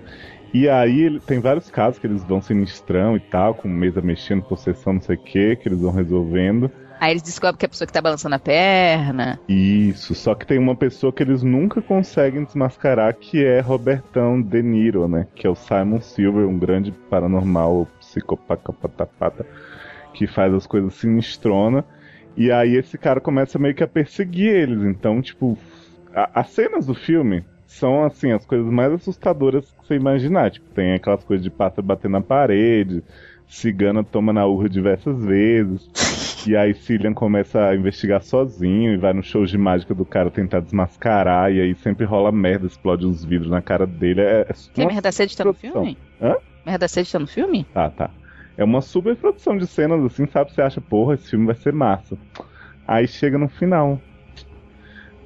E aí ele- tem vários casos que eles vão sinistrão e tal, com mesa mexendo, possessão, não sei o que, que eles vão resolvendo. Aí eles descobrem que é a pessoa que tá balançando a perna. Isso, só que tem uma pessoa que eles nunca conseguem desmascarar, que é Robertão De Niro, né? Que é o Simon Silver, um grande paranormal psicopata que faz as coisas sinistrona. E aí esse cara começa meio que a perseguir eles. Então, tipo, a, as cenas do filme são assim as coisas mais assustadoras que você imaginar. Tipo, tem aquelas coisas de pássaro bater na parede, cigana toma na urra diversas vezes. E aí Cillian começa a investigar sozinho e vai no show de mágica do cara tentar desmascarar, e aí sempre rola merda, explode os vidros na cara dele. É, é que merda sede tá no filme? Hã? Merda sede tá no filme? Tá, tá. É uma super produção de cenas assim, sabe? Você acha, porra, esse filme vai ser massa. Aí chega no final.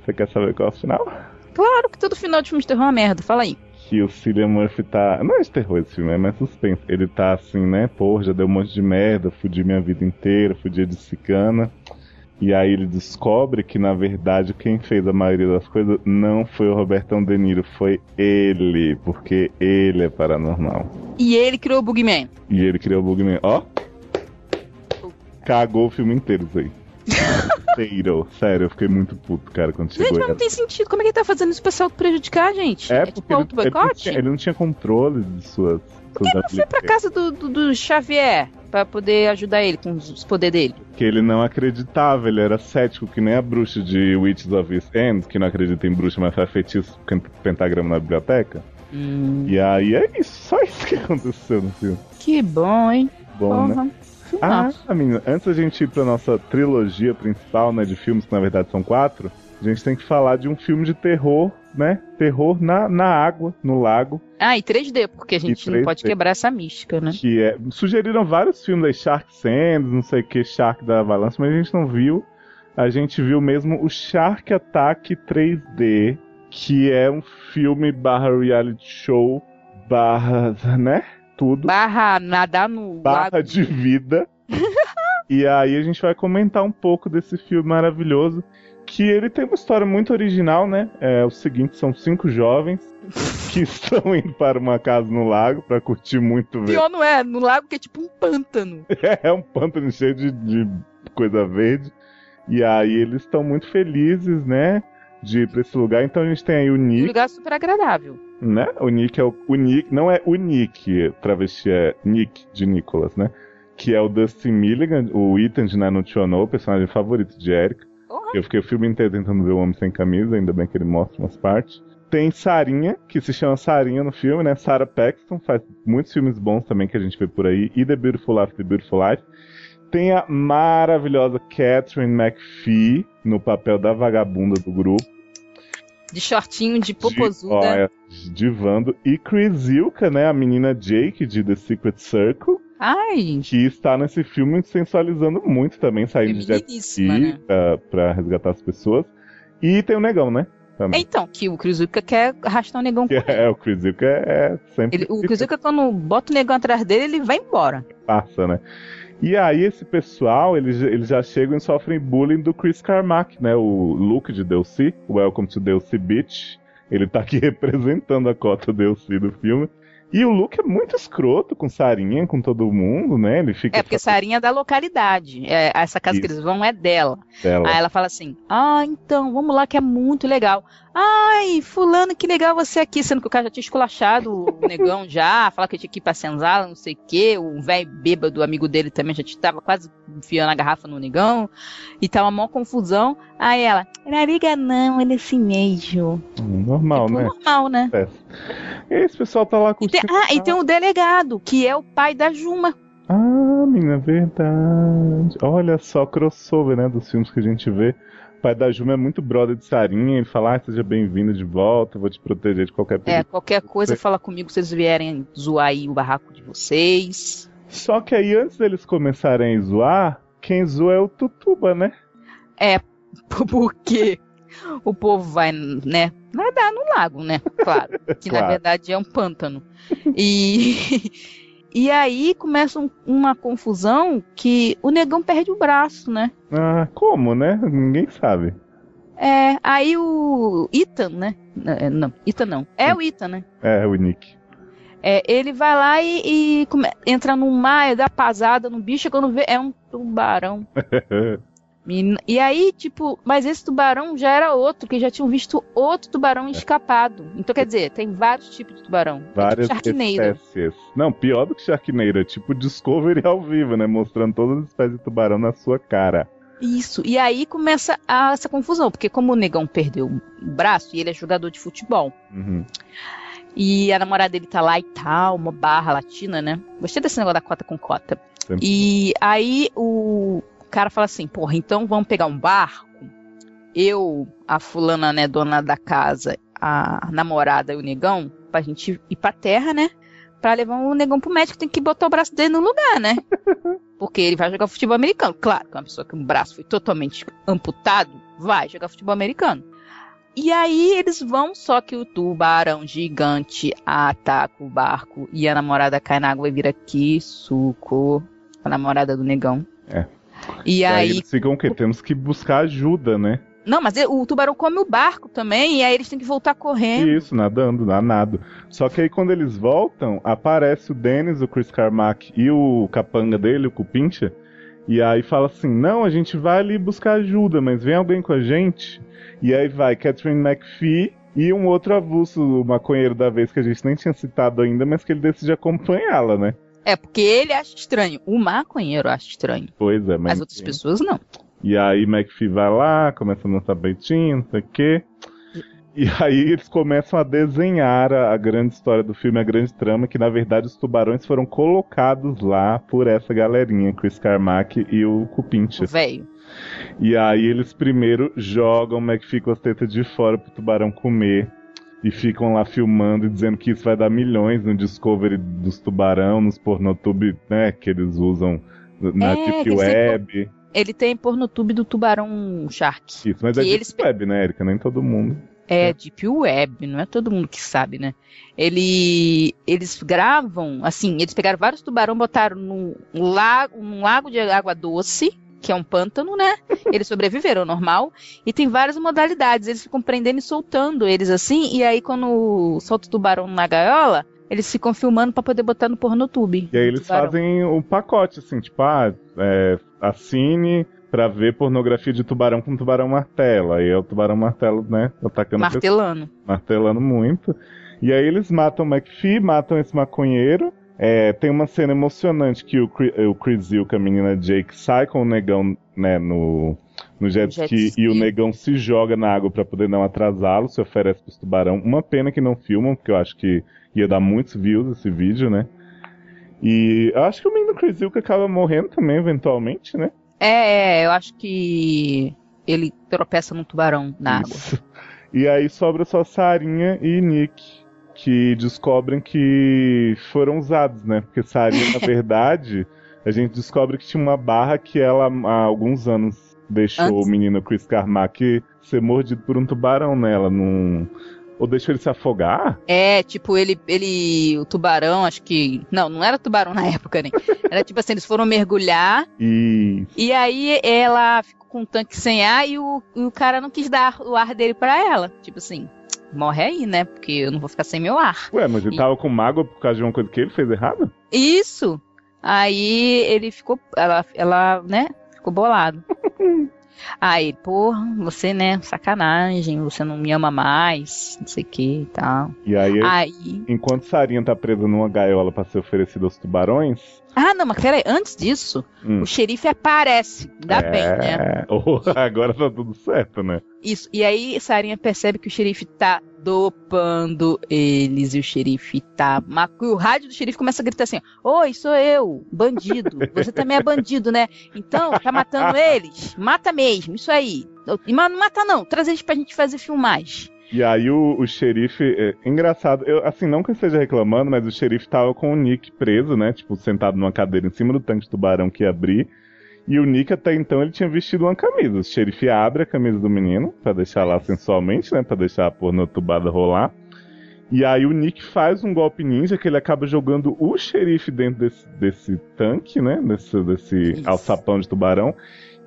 Você quer saber qual é o final? Claro que todo final de filme de terror é uma merda, fala aí. Que o Cillian Murphy tá. Não é de terror esse filme, é mais suspense. Ele tá assim, né? Porra, já deu um monte de merda, fudi minha vida inteira, fudi de cicana. E aí ele descobre que, na verdade, quem fez a maioria das coisas não foi o Robertão De Niro, foi ele, porque ele é paranormal. E ele criou o Bugman. E ele criou o Bugman. Ó, cagou o filme inteiro isso aí. Inteiro. Sério, eu fiquei muito puto, cara, quando chegou. Gente, mas não tem sentido. Como é que ele tá fazendo isso pra se prejudicar, gente? É, porque tipo ele, tinha, ele não tinha controle de suas. Por que ele não foi pra casa do, do, do Xavier pra poder ajudar ele com os poderes dele? Que ele não acreditava, ele era cético, que nem a bruxa de Witches of East End, que não acredita em bruxa, mas faz feitiço pentagrama na biblioteca. Hum. E aí é isso, só isso que aconteceu no filme. Que bom, hein? Bom, Porra. né? Ah, menina, antes da gente ir pra nossa trilogia principal, né, de filmes, que na verdade são quatro, a gente tem que falar de um filme de terror, né? Terror na, na água, no lago. Ah, e 3D, porque a gente não pode quebrar essa mística, né? Que é. Sugeriram vários filmes da Shark Sands, não sei o que, Shark da Avalanche, mas a gente não viu. A gente viu mesmo o Shark Attack 3D, que é um filme barra reality show, barra, né? Tudo. Barra nadar no barra de vida. [laughs] e aí a gente vai comentar um pouco desse filme maravilhoso. Que ele tem uma história muito original, né? É o seguinte: são cinco jovens [laughs] que estão indo para uma casa no lago para curtir muito ver. Pior não é, no lago que é tipo um pântano. [laughs] É um pântano cheio de, de coisa verde. E aí eles estão muito felizes, né? De ir pra esse lugar. Então a gente tem aí o Um Nick, lugar super agradável. né? O Nick é o, o Nick, não é o Nick, travesti é Nick de Nicholas, né? Que é o Dustin Milligan, o Ethan de Nano Chono, o personagem favorito de Erika. Porra. Eu fiquei o filme inteiro tentando ver o Homem Sem Camisa, ainda bem que ele mostra umas partes. Tem Sarinha, que se chama Sarinha no filme, né? Sarah Paxton, faz muitos filmes bons também que a gente vê por aí. E The Beautiful Life, The Beautiful Life. Tem a maravilhosa Catherine McPhee, no papel da vagabunda do grupo. De shortinho, de De, ó, popozuda. é, divando. E Chris Ilka, né? A menina Jake de The Secret Circle. Ai, Que está nesse filme sensualizando muito também, saindo de jet ski né? pra, pra resgatar as pessoas. E tem o negão, né? Também. Então, que o Krizuka quer arrastar o negão com Que é, o Chris Ilka é, é sempre ele. O Krizuka, quando bota o negão atrás dele, ele vai embora. passa, né? E aí esse pessoal, eles, eles já chegam e sofrem bullying do Chris Carmack, né? O Luke de Delcy, Welcome to Delcy Beach. Ele tá aqui [laughs] representando a cota Delcy do filme. E o Luke é muito escroto com Sarinha, com todo mundo, né? Ele fica É, porque Sarinha é da localidade. É, essa casa que Isso. eles vão é dela. dela. Aí ela fala assim: Ah, então, vamos lá que é muito legal. Ai, fulano, que legal você aqui, sendo que o cara já tinha esculachado o [laughs] negão já, falar que tinha que ir pra senzala, não sei o quê. O velho bêbado, amigo dele também, já tava quase enfiando a garrafa no negão. E tava uma confusão. Aí ela, não liga não, ele é assim mesmo. Normal, tipo, né? normal, né? E esse pessoal tá lá E tem, curtindo. ah, e tem o delegado, que é o pai da Juma. Ah, menina, verdade. Olha só, crossover, né, dos filmes que a gente vê. O pai da Juma é muito brother de Sarinha, ele fala, ah, seja bem-vindo de volta, vou te proteger de qualquer É, perigo. qualquer coisa, fala comigo se vocês vierem zoar aí o barraco de vocês. Só que aí, antes deles começarem a zoar, quem zoa é o Tutuba, né? [laughs] Porque o povo vai, né, nadar no lago, né? Claro. Que na Claro. verdade é um pântano. E, [laughs] e aí começa um- uma confusão que o negão perde o braço, né? Ah, como, né? Ninguém sabe. É, aí o Ethan, né? É, Não, Ethan não. É o Ethan, né? É, o Nick. É, ele vai lá e, e come- entra no mar, dá pasada no bicho, quando vê, é um tubarão. [laughs] E aí, tipo, mas esse tubarão já era outro, que já tinham visto outro tubarão É. escapado. Então, quer dizer, tem vários tipos de tubarão. Várias é tipo espécies. Não, pior do que Sharknado, é tipo Discovery ao vivo, né? Mostrando todas as espécies de tubarão na sua cara. Isso. E aí começa a- essa confusão, porque como o negão perdeu o braço e ele é jogador de futebol, Uhum. e a namorada dele tá lá e tal, uma barra latina, né? Gostei desse negócio da cota com cota. Sempre. E aí o cara fala assim, porra, então vamos pegar um barco. Eu, a fulana, né, dona da casa, a namorada e o negão, pra gente ir pra terra, né? Pra levar o negão pro médico, tem que botar o braço dele no lugar, né? [laughs] Porque ele vai jogar futebol americano. Claro que uma pessoa que um braço foi totalmente amputado vai jogar futebol americano. E aí eles vão, só que o tubarão gigante ataca o barco e a namorada cai na água e vira que suco. A namorada do negão. É. E, E aí aí. eles ficam o quê? Temos que buscar ajuda, né? Não, mas o tubarão come o barco também, e aí eles têm que voltar correndo. Isso, nadando, danado. Só que aí quando eles voltam, aparece o Dennis, o Chris Carmack e o capanga dele, o Cupincha. E aí fala assim: não, a gente vai ali buscar ajuda, mas vem alguém com a gente. E aí vai Catherine McPhee e um outro avulso, o maconheiro da vez que a gente nem tinha citado ainda, mas que ele decide acompanhá-la, né? É, porque ele acha estranho. O maconheiro acha estranho. Pois é, mas. As outras pessoas não. E aí McPhee vai lá, começa a lançar peitinho, não sei o quê. E aí eles começam a desenhar a, a grande história do filme, a grande trama, que na verdade os tubarões foram colocados lá por essa galerinha, Chris Carmack e o Cupincha. Velho. E aí eles primeiro jogam o McPhee com as tetas de fora pro tubarão comer. E ficam lá filmando e dizendo que isso vai dar milhões no Discovery dos tubarão, nos pornotube, né, que eles usam na É, Deep Web. Ele tem pornotube do tubarão shark. Isso, mas é Deep eles- Web, né, Erika? Nem todo mundo. É Deep Web, não é todo mundo que sabe, né? Ele, eles gravam, assim, eles pegaram vários tubarão, botaram num lago, num lago de água doce, que é um pântano, né? Eles sobreviveram normal. E tem várias modalidades. Eles ficam prendendo e soltando eles assim. E aí, quando solta o tubarão na gaiola, eles ficam filmando pra poder botar no pornotube. E aí eles tubarão. fazem um pacote, assim, tipo, ah, é, assine pra ver pornografia de tubarão com tubarão martelo. Aí é o tubarão martelo, né, atacando martelando. martelando muito. E aí eles matam o McPhee, matam esse maconheiro. É, tem uma cena emocionante que o, Chri- o Chris Ilka, a menina Jake, sai com o negão, né, no, no jet, jet ski, ski. e o negão se joga na água pra poder não atrasá-lo, se oferece pros tubarão. Uma pena que não filmam, porque eu acho que ia dar muitos views esse vídeo, né? E eu acho que o menino Chris Ilka acaba morrendo também, eventualmente, né? É, é, eu acho que ele tropeça num tubarão na água. Isso. E aí sobra só Sarinha e Nick, que descobrem que foram usados, né? Porque Sarinha, na [laughs] verdade, a gente descobre que tinha uma barra que ela há alguns anos deixou Antes- o menino Chris Carmack ser mordido por um tubarão nela, num... ou deixou ele se afogar? É, tipo, ele, ele, o tubarão, acho que, não, não era tubarão na [laughs] época, nem. Era tipo assim, eles foram mergulhar E e aí ela ficou com um tanque sem ar e o, e o cara não quis dar o ar dele pra ela. Tipo assim, morre aí, né? Porque eu não vou ficar sem meu ar. Ué, mas ele E- tava com mágoa por causa de uma coisa que ele fez errado? Isso! Aí ele ficou, ela, ela né, ficou bolado. [laughs] Aí, porra, você, né, sacanagem, você não me ama mais, não sei o que e tal. E aí, Aí. enquanto Sarinha tá presa numa gaiola pra ser oferecida aos tubarões. Ah, não, mas peraí, antes disso, hum, o xerife aparece. Ainda bem, né? é... oh, [laughs] agora tá tudo certo, né? Isso. E aí Sarinha percebe que o xerife tá dopando eles e o xerife tá. ma- E o rádio do xerife começa a gritar assim: Oi, sou eu, bandido. Você também é bandido, né? Então, tá matando eles? Mata mesmo, isso aí. E, não mata, não. Traz eles pra gente fazer filmagem. E aí o, o xerife, é, engraçado, eu, assim, não que eu esteja reclamando, mas o xerife tava com o Nick preso, né? Tipo, sentado numa cadeira em cima do tanque de tubarão que ia abrir. E o Nick até então ele tinha vestido uma camisa. O xerife abre a camisa do menino pra deixar lá sensualmente, né? Pra deixar a pornotubada rolar. E aí o Nick faz um golpe ninja que ele acaba jogando o xerife dentro desse, desse tanque, né? Desse, desse Isso. alçapão de tubarão.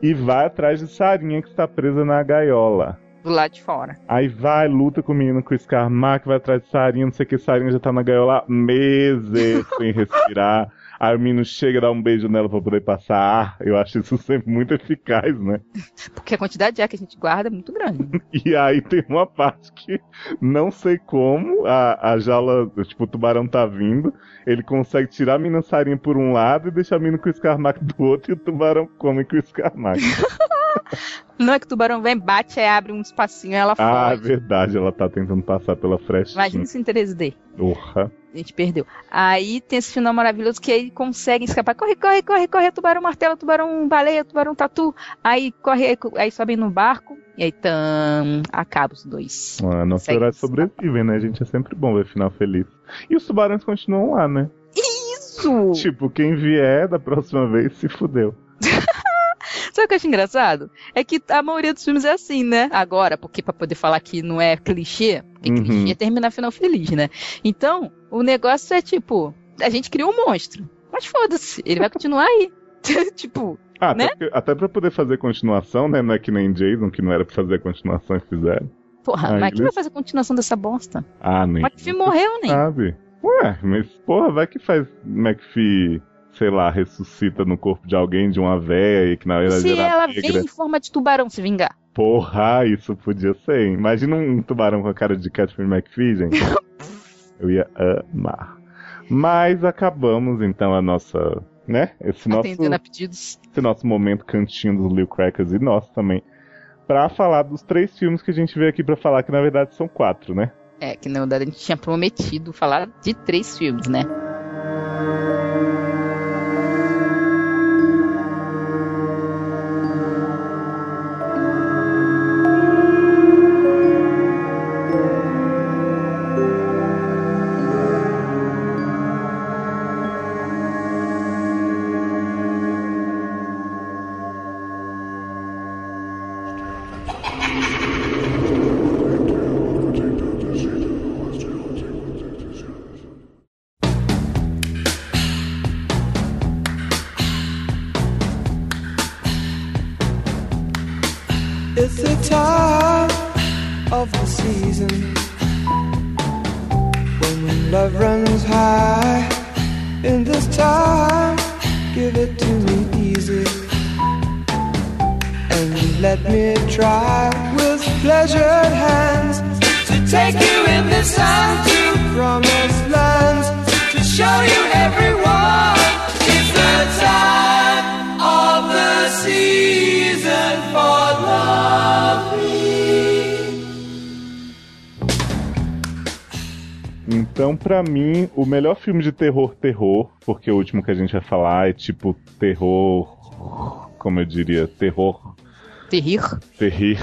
E vai atrás de Sarinha que está presa na gaiola. Do lado de fora. Aí vai, luta com o menino Chris Carmack, vai atrás de Sarinha, não sei o que, Sarinha já tá na gaiola meses [laughs] sem respirar. Aí o menino chega, dá um beijo nela pra poder passar ar. Eu acho isso sempre muito eficaz, né? [laughs] Porque a quantidade de ar que a gente guarda é muito grande. [laughs] E aí tem uma parte que não sei como, a, a jaula, tipo, o tubarão tá vindo, ele consegue tirar a mina sarinha por um lado e deixar a mina com o escarmaco do outro e o tubarão come com o escarmaco. Não é que o tubarão vem, bate, aí abre um espacinho ela ah, é verdade, ela tá tentando passar pela frestinha. Imagina isso em 3D. Porra. A gente perdeu. Aí tem esse final maravilhoso que aí conseguem escapar. Corre, corre, corre, corre, tubarão martelo, tubarão baleia, tubarão tatu. Aí corre, aí, aí sobem no barco. E aí tam, acaba os dois. Ah, nossos heróis sobrevivem, né? Gente, é sempre bom ver final feliz. E os tubarões continuam lá, né? Isso! Tipo, quem vier da próxima vez se fudeu. [laughs] [laughs] Sabe o que eu acho engraçado? É que a maioria dos filmes é assim, né? Agora, porque pra poder falar que não é clichê, porque Uhum. clichê é terminar final feliz, né? Então, o negócio é tipo, a gente criou um monstro. Mas foda-se, ele vai continuar aí. [laughs] tipo, Ah, Né? até, até pra poder fazer continuação, né? Não é que nem Jason, que não era pra fazer continuação e fizeram. porra, Ah, mas quem vai fazer continuação dessa bosta? Ah, nem. McPhee morreu, nem. Sabe? Ué, mas porra, vai que faz McPhee, sei lá, ressuscita no corpo de alguém, de uma véia, e que na verdade Se ela negra. vem em forma de tubarão se vingar. Porra, isso podia ser. hein? Imagina um tubarão com a cara de Catherine McPhee, gente. [laughs] Eu ia amar. Mas acabamos então a nossa, né? Esse nosso, a pedidos. esse nosso momento cantinho dos Lil Crackers e nosso também. Pra falar dos três filmes que a gente veio aqui pra falar, que na verdade são quatro, né? É, que na verdade a gente tinha prometido falar de três filmes, né? O melhor filme de terror, terror, porque o último que a gente vai falar é tipo terror. Como eu diria, terror, Terrir, terrir,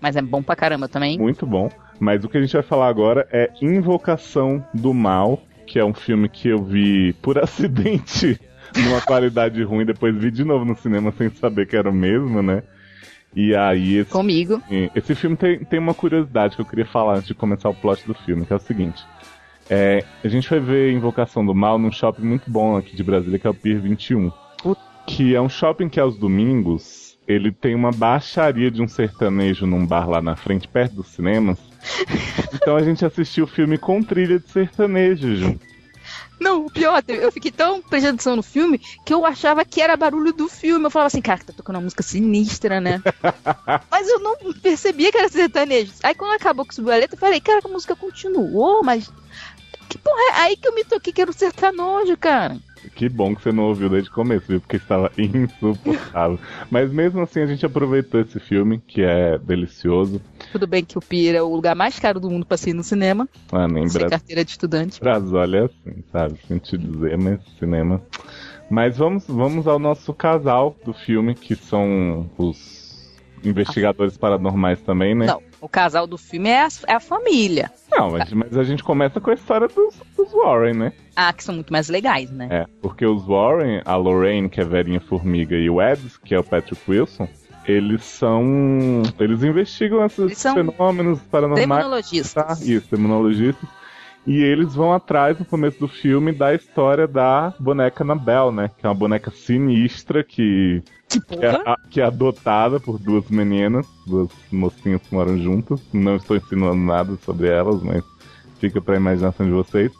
mas é bom pra caramba também. muito bom. Mas o que a gente vai falar agora é Invocação do Mal, que é um filme que eu vi por [laughs] acidente numa qualidade ruim, depois vi de novo no cinema sem saber que era o mesmo, né? E aí esse Comigo. Esse filme tem, tem uma curiosidade que eu queria falar antes de começar o plot do filme, que é o seguinte. É, a gente vai ver Invocação do Mal num shopping muito bom aqui de Brasília, que é o Pier 21. Puta. Que é um shopping que aos domingos ele tem uma baixaria de um sertanejo num bar lá na frente, perto dos cinemas. [laughs] Então a gente assistiu o filme com trilha de sertanejo junto. Não, o pior, eu fiquei tão prestando atenção no filme que eu achava que era barulho do filme. Eu falava assim, cara, tá tocando uma música sinistra, né? [laughs] mas eu não percebia que era sertanejo. Aí quando acabou que subiu a letra, eu falei, cara, a música continuou, mas. Que porra é? Aí que eu me toquei que era o sertanojo, cara. Que bom que você não ouviu desde o começo, viu? Porque estava [laughs] insuportável. Mas mesmo assim a gente aproveitou esse filme, que é delicioso. Tudo bem que o Pira é o lugar mais caro do mundo pra se ir no cinema, Ah, nem sem Bra- carteira de estudante. Brasólia é assim, sabe? Sem te dizer, mas cinema. Mas vamos, vamos ao nosso casal do filme, que são os investigadores paranormais também, né? Não, o casal do filme é a, é a família. Não, mas, mas a gente começa com a história dos, dos Warren, né? Ah, que são muito mais legais, né? É, porque os Warren, a Lorraine, que é a velhinha formiga, e o Ed, que é o Patrick Wilson, eles são. Eles investigam esses Eles fenômenos paranormais. Demonologistas. Tá, isso, demonologistas. E eles vão atrás no começo do filme da história da boneca Annabelle, né? Que é uma boneca sinistra que, Que é, que é adotada por duas meninas, duas mocinhas que moram juntas. Não estou ensinando nada sobre elas, mas fica pra imaginação de vocês.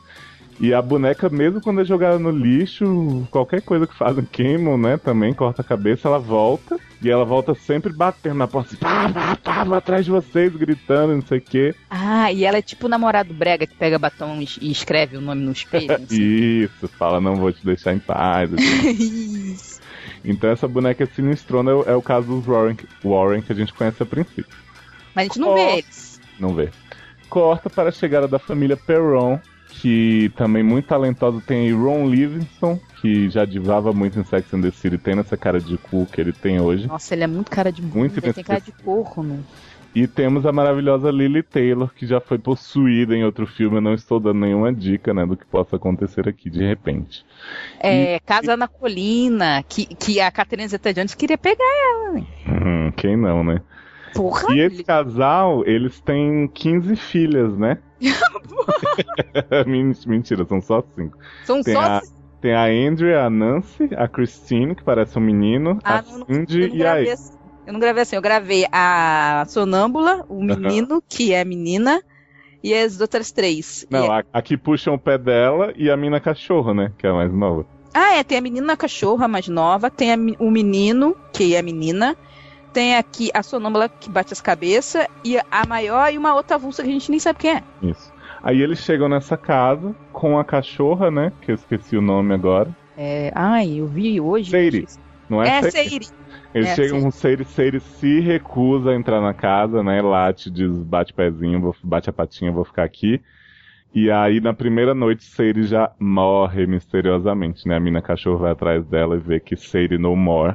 E a boneca, mesmo quando é jogada no lixo, qualquer coisa que fazem queimam, né? Também corta a cabeça, ela volta. E ela volta sempre batendo na porta, assim, pá, pá, pá, vou atrás de vocês, gritando, não sei o quê. Ah, e ela é tipo o namorado brega que pega batom e escreve o nome no espelho. [laughs] assim. Isso, fala, não vou te deixar em paz. assim. [laughs] Isso. então essa boneca sinistrona é, o- é o caso dos Warren, Warren, que a gente conhece a princípio. Mas a gente não vê eles. Não vê. Corta para a chegada da família Perron, que também muito talentosa tem aí Ron Livingston, que já divava muito em Sex and the City, tem nessa cara de cu que ele tem hoje. Nossa, ele é muito cara de Muito ele tem cara de corno. E temos a maravilhosa Lily Taylor, que já foi possuída em outro filme. Eu não estou dando nenhuma dica, né, do que possa acontecer aqui de repente. É, Casa na Colina, que, que a Catherine Zeta-Jones queria pegar ela. né? Hum, quem não, né? Porra, E esse casal, eles têm 15 filhas, né? [laughs] Men- Mentira, são só cinco. são Tem só a, tem a Andrea, a Nancy, a Christine, que parece um menino, Ah, a Cindy e a gravei assim. Eu não gravei assim, eu gravei a sonâmbula, o menino, que é menina, e as outras três. Não, E- a, a que puxam o pé dela e a mina cachorro, né? Que é a mais nova. Ah, é, tem a menina cachorra mais nova, tem a o menino, que é a menina, tem aqui a sonâmbula que bate as cabeças, e a maior e uma outra avulsa que a gente nem sabe quem é. Isso. Aí eles chegam nessa casa com a cachorra, né? Que eu esqueci o nome agora. É, ai, eu vi hoje. Seiri. Não é, É, Seiri? Seiri. Eles É, chegam com Seiri, Seiri se recusa a entrar na casa, né? Late, diz, bate pezinho, vou, bate a patinha, vou ficar aqui. E aí, na primeira noite, Seiri já morre misteriosamente, né? A mina cachorro vai atrás dela e vê que Seiri no more.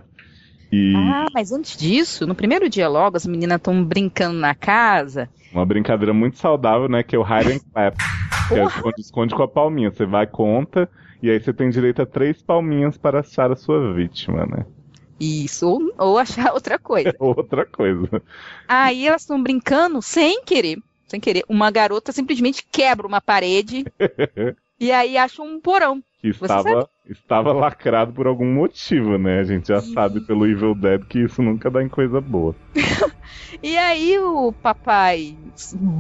E Ah, mas antes disso, no primeiro dia logo, as meninas estão brincando na casa. uma brincadeira muito saudável, né? Que é o hide and clap. Que é o esconde, esconde com a palminha. Você vai, conta, e aí você tem direito a três palminhas para achar a sua vítima, né? Isso, ou, ou achar [laughs] outra coisa. [laughs] Outra coisa. Aí elas estão brincando sem querer. Sem querer. Uma garota simplesmente quebra uma parede [laughs] e aí acha um porão. Que estava, estava lacrado por algum motivo, né? A gente já sabe pelo Evil Dead que isso nunca dá em coisa boa. [laughs] E aí o papai,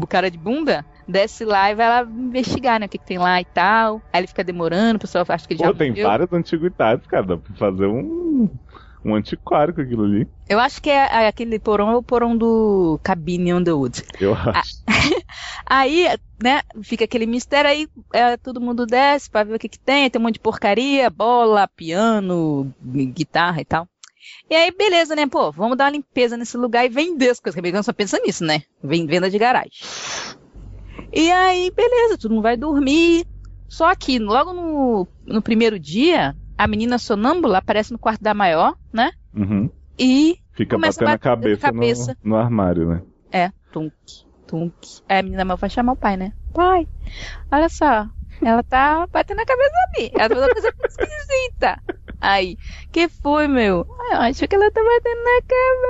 o cara de bunda, desce lá e vai lá investigar, né? O que, que tem lá e tal. Aí ele fica demorando, o pessoal acha que ele já Pô, tem morreu. várias antiguidades, cara. Dá pra fazer um, um antiquário com aquilo ali. Eu acho que é, é aquele porão é o porão do Cabine on the Wood. Eu acho. [laughs] Aí, né, fica aquele mistério aí, é, todo mundo desce pra ver o que que tem, tem um monte de porcaria, bola, piano, gui- guitarra e tal. E aí, beleza, né, pô, vamos dar uma limpeza nesse lugar e vender as coisas, que a americana só pensa nisso, né, Vem- venda de garagem. E aí, beleza, todo mundo vai dormir, só que logo no, no primeiro dia, a menina sonâmbula aparece no quarto da maior, né, Uhum. e Fica Começa a batendo a bater na cabeça, cabeça. No, no armário, né? É, tunk, tunk. Aí a menina vai chamar o pai, né? Pai, olha só, ela tá batendo a cabeça ali. Ela tá fazendo uma coisa esquisita. Aí, que foi, meu? Eu acho que ela tá batendo na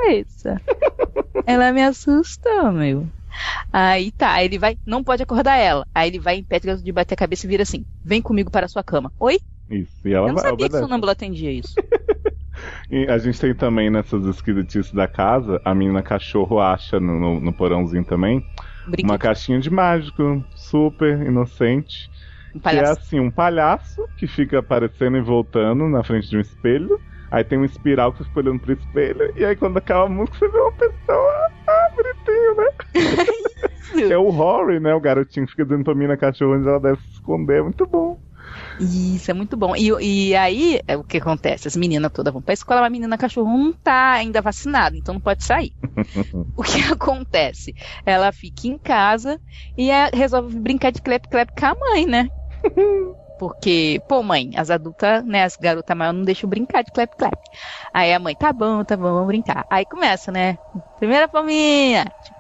cabeça. Ela me assustou, meu. Aí tá, aí ele vai, não pode acordar ela. Aí ele vai, impede de bater a cabeça e vira assim: vem comigo para a sua cama. Oi? Isso. E ela Eu não sabia que obedece. sonâmbula atendia isso. [laughs] E a gente tem também nessas esquisitices da casa, a menina cachorro acha no, no, no porãozinho também Brinquedo, uma caixinha de mágico, super inocente. um Que é assim, um palhaço que fica aparecendo e voltando na frente de um espelho. Aí tem um espiral que você fica olhando pro espelho. E aí quando acaba a música, você vê uma pessoa. Ah, bonitinho, né? [laughs] [laughs] É o Rory, né? O garotinho que fica dizendo pra mina cachorro onde ela deve se esconder. É muito bom. Isso, é muito bom. E, e aí, é o que acontece? As meninas todas vão pra escola, mas a menina cachorro não tá ainda vacinada, então não pode sair. [laughs] o que acontece? Ela fica em casa e é- resolve brincar de clep-clep com a mãe, né? [laughs] Porque, pô, mãe, as adultas, né, as garotas maiores não deixam brincar de clep-clep. Aí a mãe, tá bom, tá bom, vamos brincar. Aí começa, né? Primeira palminha. Tipo,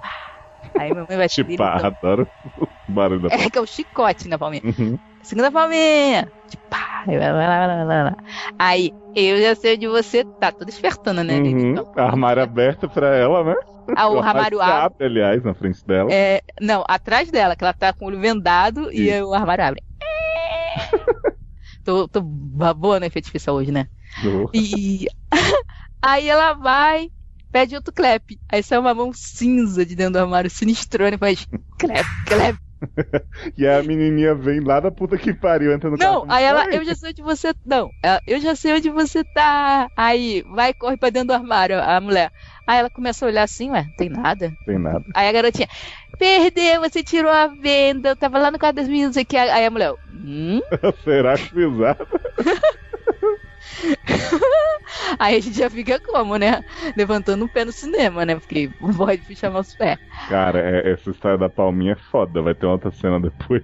aí a mamãe vai Tipo, gritando. adoro o barulho da É que é o chicote na palminha. Uhum. Segunda palminha. Tipo, pá, lá, lá, lá. Aí, eu já sei onde você tá. Tô despertando, né? Uhum. Então, Armário aberto pra ela, né? Ah, o O armário abre. abre, aliás, na frente dela. É, não, atrás dela, que ela tá com o olho vendado e Isso. o armário abre. [laughs] tô, tô boa no efeito especial hoje, né? Do- E [laughs] aí ela vai, pede outro clep. Aí sai uma mão cinza de dentro do armário, sinistrona, e faz clep, clep. [laughs] E a menininha vem lá da puta que pariu, entra no Não, carro. aí ela, eu já sei onde você. Não, ela, eu já sei onde você tá. Aí, vai, corre pra dentro do armário, a mulher. Aí ela começa a olhar assim, ué, não tem nada. Não tem nada. Aí a garotinha, perdeu, você tirou a venda, eu tava lá no quarto das meninas, não que. Aí a mulher, hum? [laughs] Será que pisar? [laughs] [laughs] Aí a gente já fica como, né? Levantando o pé no cinema, né? Porque pode chamar os pés. Cara, é- essa história da palminha é foda, vai ter uma outra cena depois.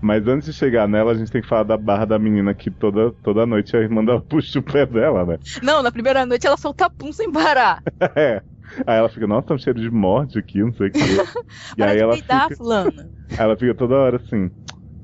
Mas antes de chegar nela, a gente tem que falar da barra da menina que toda, toda noite a irmã dela [laughs] puxa o pé dela, né? Não, na primeira noite ela solta pum sem parar. [laughs] É. Aí ela fica, nossa, tá um cheiro de morte aqui, não sei o quê. E Para aí de ela peidar, fica, fulana. ela fica toda hora assim.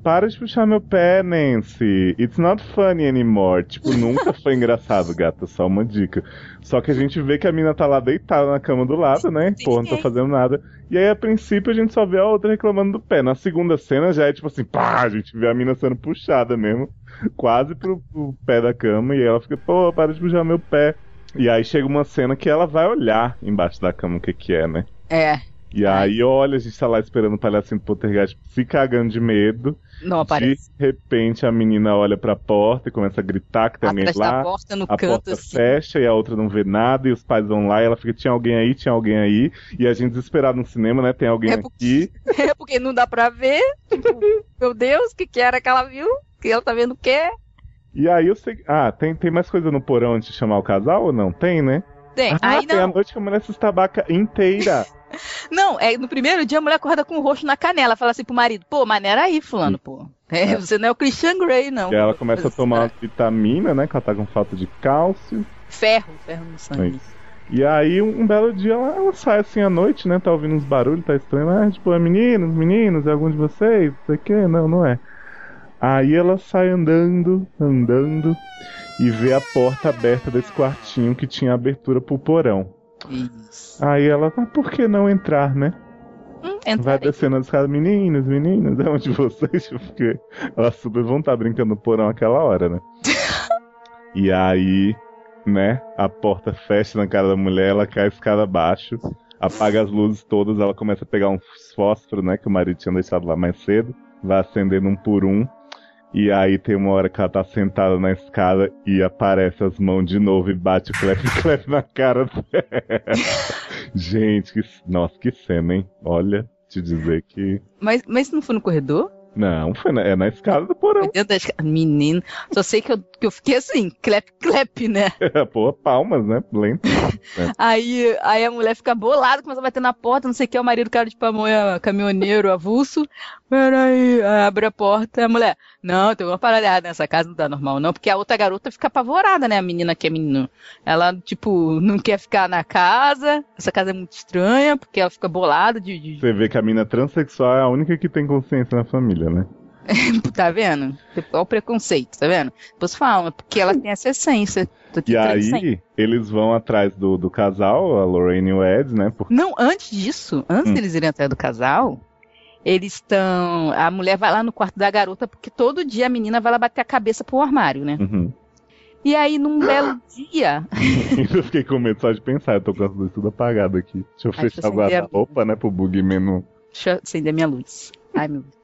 Para de puxar meu pé, Nancy. It's not funny anymore. Tipo, nunca foi [laughs] engraçado, gata. Só uma dica. Só que a gente vê que a mina tá lá deitada na cama do lado, né? Pô, não tá ninguém. fazendo nada. E aí, a princípio, a gente só vê a outra reclamando do pé. Na segunda cena já é tipo assim, pá, a gente vê a mina sendo puxada mesmo. Quase pro, pro pé da cama. E aí ela fica, pô, para de puxar meu pé. E aí chega uma cena que ela vai olhar embaixo da cama o que que é, né? É, E aí, olha, a gente tá lá esperando o palhacinho do Poltergeist se cagando de medo. não aparece. De repente, a menina olha pra porta e começa a gritar que tem alguém Atrás da lá. porta, no A canto, porta assim. fecha e a outra não vê nada, e os pais vão lá e ela fica, tinha alguém aí, tinha alguém aí. E a gente desesperado no cinema, né? Tem alguém É aqui. [laughs] É porque não dá pra ver. Tipo, [laughs] meu Deus, o que, que era que ela viu? Que ela tá vendo o quê? E aí eu sei. Ah, tem, tem mais coisa no porão antes de chamar o casal ou não? Tem, né? Tem. ah, Aí tem a não. noite que a mulher se estabaca inteira. [laughs] Não, é no primeiro dia a mulher acorda com o rosto na canela. Fala assim pro marido, pô, maneira aí, fulano, pô. É, você não é o Christian Grey, não. e ela começa a tomar uma vitamina, né? Que ela tá com falta de cálcio. Ferro, ferro no sangue. E aí, um, um belo dia, ela, ela sai assim à noite, né? Tá ouvindo uns barulhos, tá estranho. Ah, tipo, é meninos, meninos, é algum de vocês? Não sei o quê. Não, não é. Aí ela sai andando, andando, e vê a porta aberta desse quartinho que tinha abertura pro porão. Isso. Aí ela, ah, por que não entrar, né? Hum, Vai descendo as escadas, meninos, meninos, é onde vocês? [laughs] Porque elas super vão estar brincando no porão aquela hora, né? [laughs] e aí, né, a porta fecha na cara da mulher, ela cai a escada abaixo, apaga as luzes todas, ela começa a pegar uns fósforos, né, que o marido tinha deixado lá mais cedo, vai acendendo um por um. E aí tem uma hora que ela tá sentada na escada e aparece as mãos de novo e bate o clap [laughs] clap na cara dela. Gente, que, nossa, que cena, hein? Olha, te dizer que. Mas, mas não foi no corredor? Não, foi na, é na escada do porão. Dentro da esca- Menino, só sei que eu, que eu fiquei assim, clap, clap, né? Pô, palmas, né? Lento. [laughs] Aí, aí a mulher fica bolada, começa a bater na porta, não sei o que, o marido, cara de pamonha, caminhoneiro, avulso. Peraí, aí abre a porta, a mulher, não, tem uma parada errada nessa casa, não tá normal, não, porque a outra garota fica apavorada, né, a menina que é menino. Ela, tipo, não quer ficar na casa, essa casa é muito estranha, porque ela fica bolada de, de- Você vê que a mina transexual é a única que tem consciência na família, né? [laughs] tá vendo? Olha o preconceito, tá vendo? Depois fala, porque ela [laughs] tem essa essência. E aí, eles vão atrás do, do casal, a Lorraine e o Ed, né? Porque Não, antes disso, antes Hum. deles irem atrás do casal, eles estão. A mulher vai lá no quarto da garota, porque todo dia a menina vai lá bater a cabeça pro armário, né? Uhum. E aí, num [gasps] belo dia. [laughs] eu fiquei com medo só de pensar, eu tô com as luzes tudo apagado aqui. Deixa eu fechar o deixa eu acender a guarda-roupa, né? Pro bugman não. Deixa eu acender minha luz. Ai, meu Deus.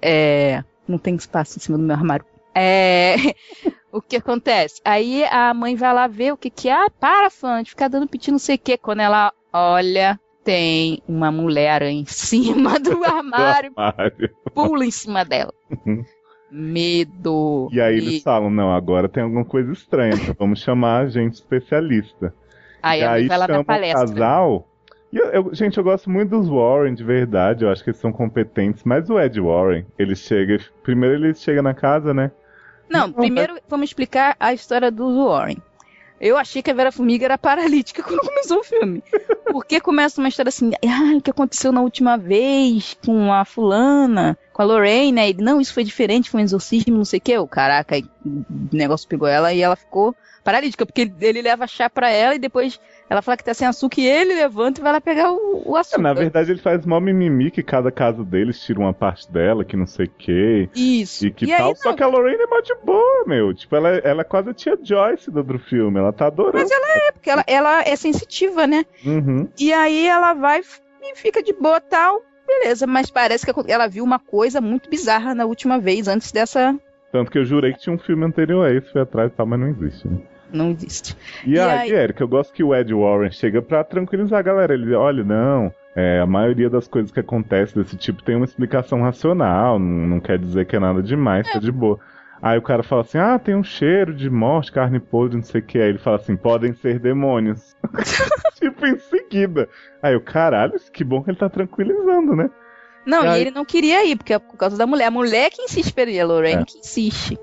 É. Não tem espaço em cima do meu armário. É. [laughs] O que acontece? Aí a mãe vai lá ver o que que é. Ah, para, fã, de ficar dando piti não sei o que. Quando ela olha, tem uma mulher [laughs] em cima do armário, Armário. pula em cima dela. Medo. E aí eles falam, não, agora tem alguma coisa estranha, vamos chamar a gente especialista. Aí e aí vai lá chama na o palestra. casal. E eu, eu- gente, eu gosto muito dos Warren, de verdade. Eu acho que eles são competentes. Mas o Ed Warren, ele chega. Primeiro ele chega na casa, né? Não, Não, primeiro vamos explicar a história do Warren. Eu achei que a Vera Formiga era paralítica [laughs] quando começou o filme. Porque começa uma história assim, ah, o que aconteceu na última vez com a fulana, com a Lorraine, né? Ele, não, isso foi diferente, foi um exorcismo, não sei o que. O caraca, o negócio pegou ela e ela ficou paralítica, porque ele, ele leva chá pra ela e depois ela fala que tá sem açúcar e ele levanta e vai lá pegar o, o É, açúcar. na verdade, ele faz mó mimimi que cada caso deles tira uma parte dela, que não sei o quê. Isso. E que e tal. aí, Só que a Lorraine é mó de boa, meu. Tipo, ela, ela é quase a tia Joyce do outro filme. Ela tá adorando. Mas ela é, porque ela, ela é sensitiva, né? Uhum. E aí ela vai e fica de boa tal. Beleza, mas parece que ela viu uma coisa muito bizarra na última vez, antes dessa. Tanto que eu jurei que tinha um filme anterior a esse, foi atrás e tal, mas não existe, né? Não existe. E, E aí, aí- Erika, eu gosto que o Ed Warren chega pra tranquilizar a galera. Ele, olha, não, é, a maioria das coisas que acontecem desse tipo tem uma explicação racional, não, não quer dizer que é nada demais, tá de boa. Aí o cara fala assim, ah, tem um cheiro de morte, carne podre, não sei o que. Aí ele fala assim, podem ser demônios. [laughs] tipo, em seguida. Aí o caralho, que bom que ele tá tranquilizando, né? Não, E e aí- ele não queria ir, porque é por causa da mulher. A mulher que insiste pra ele, a Lorraine É. que insiste.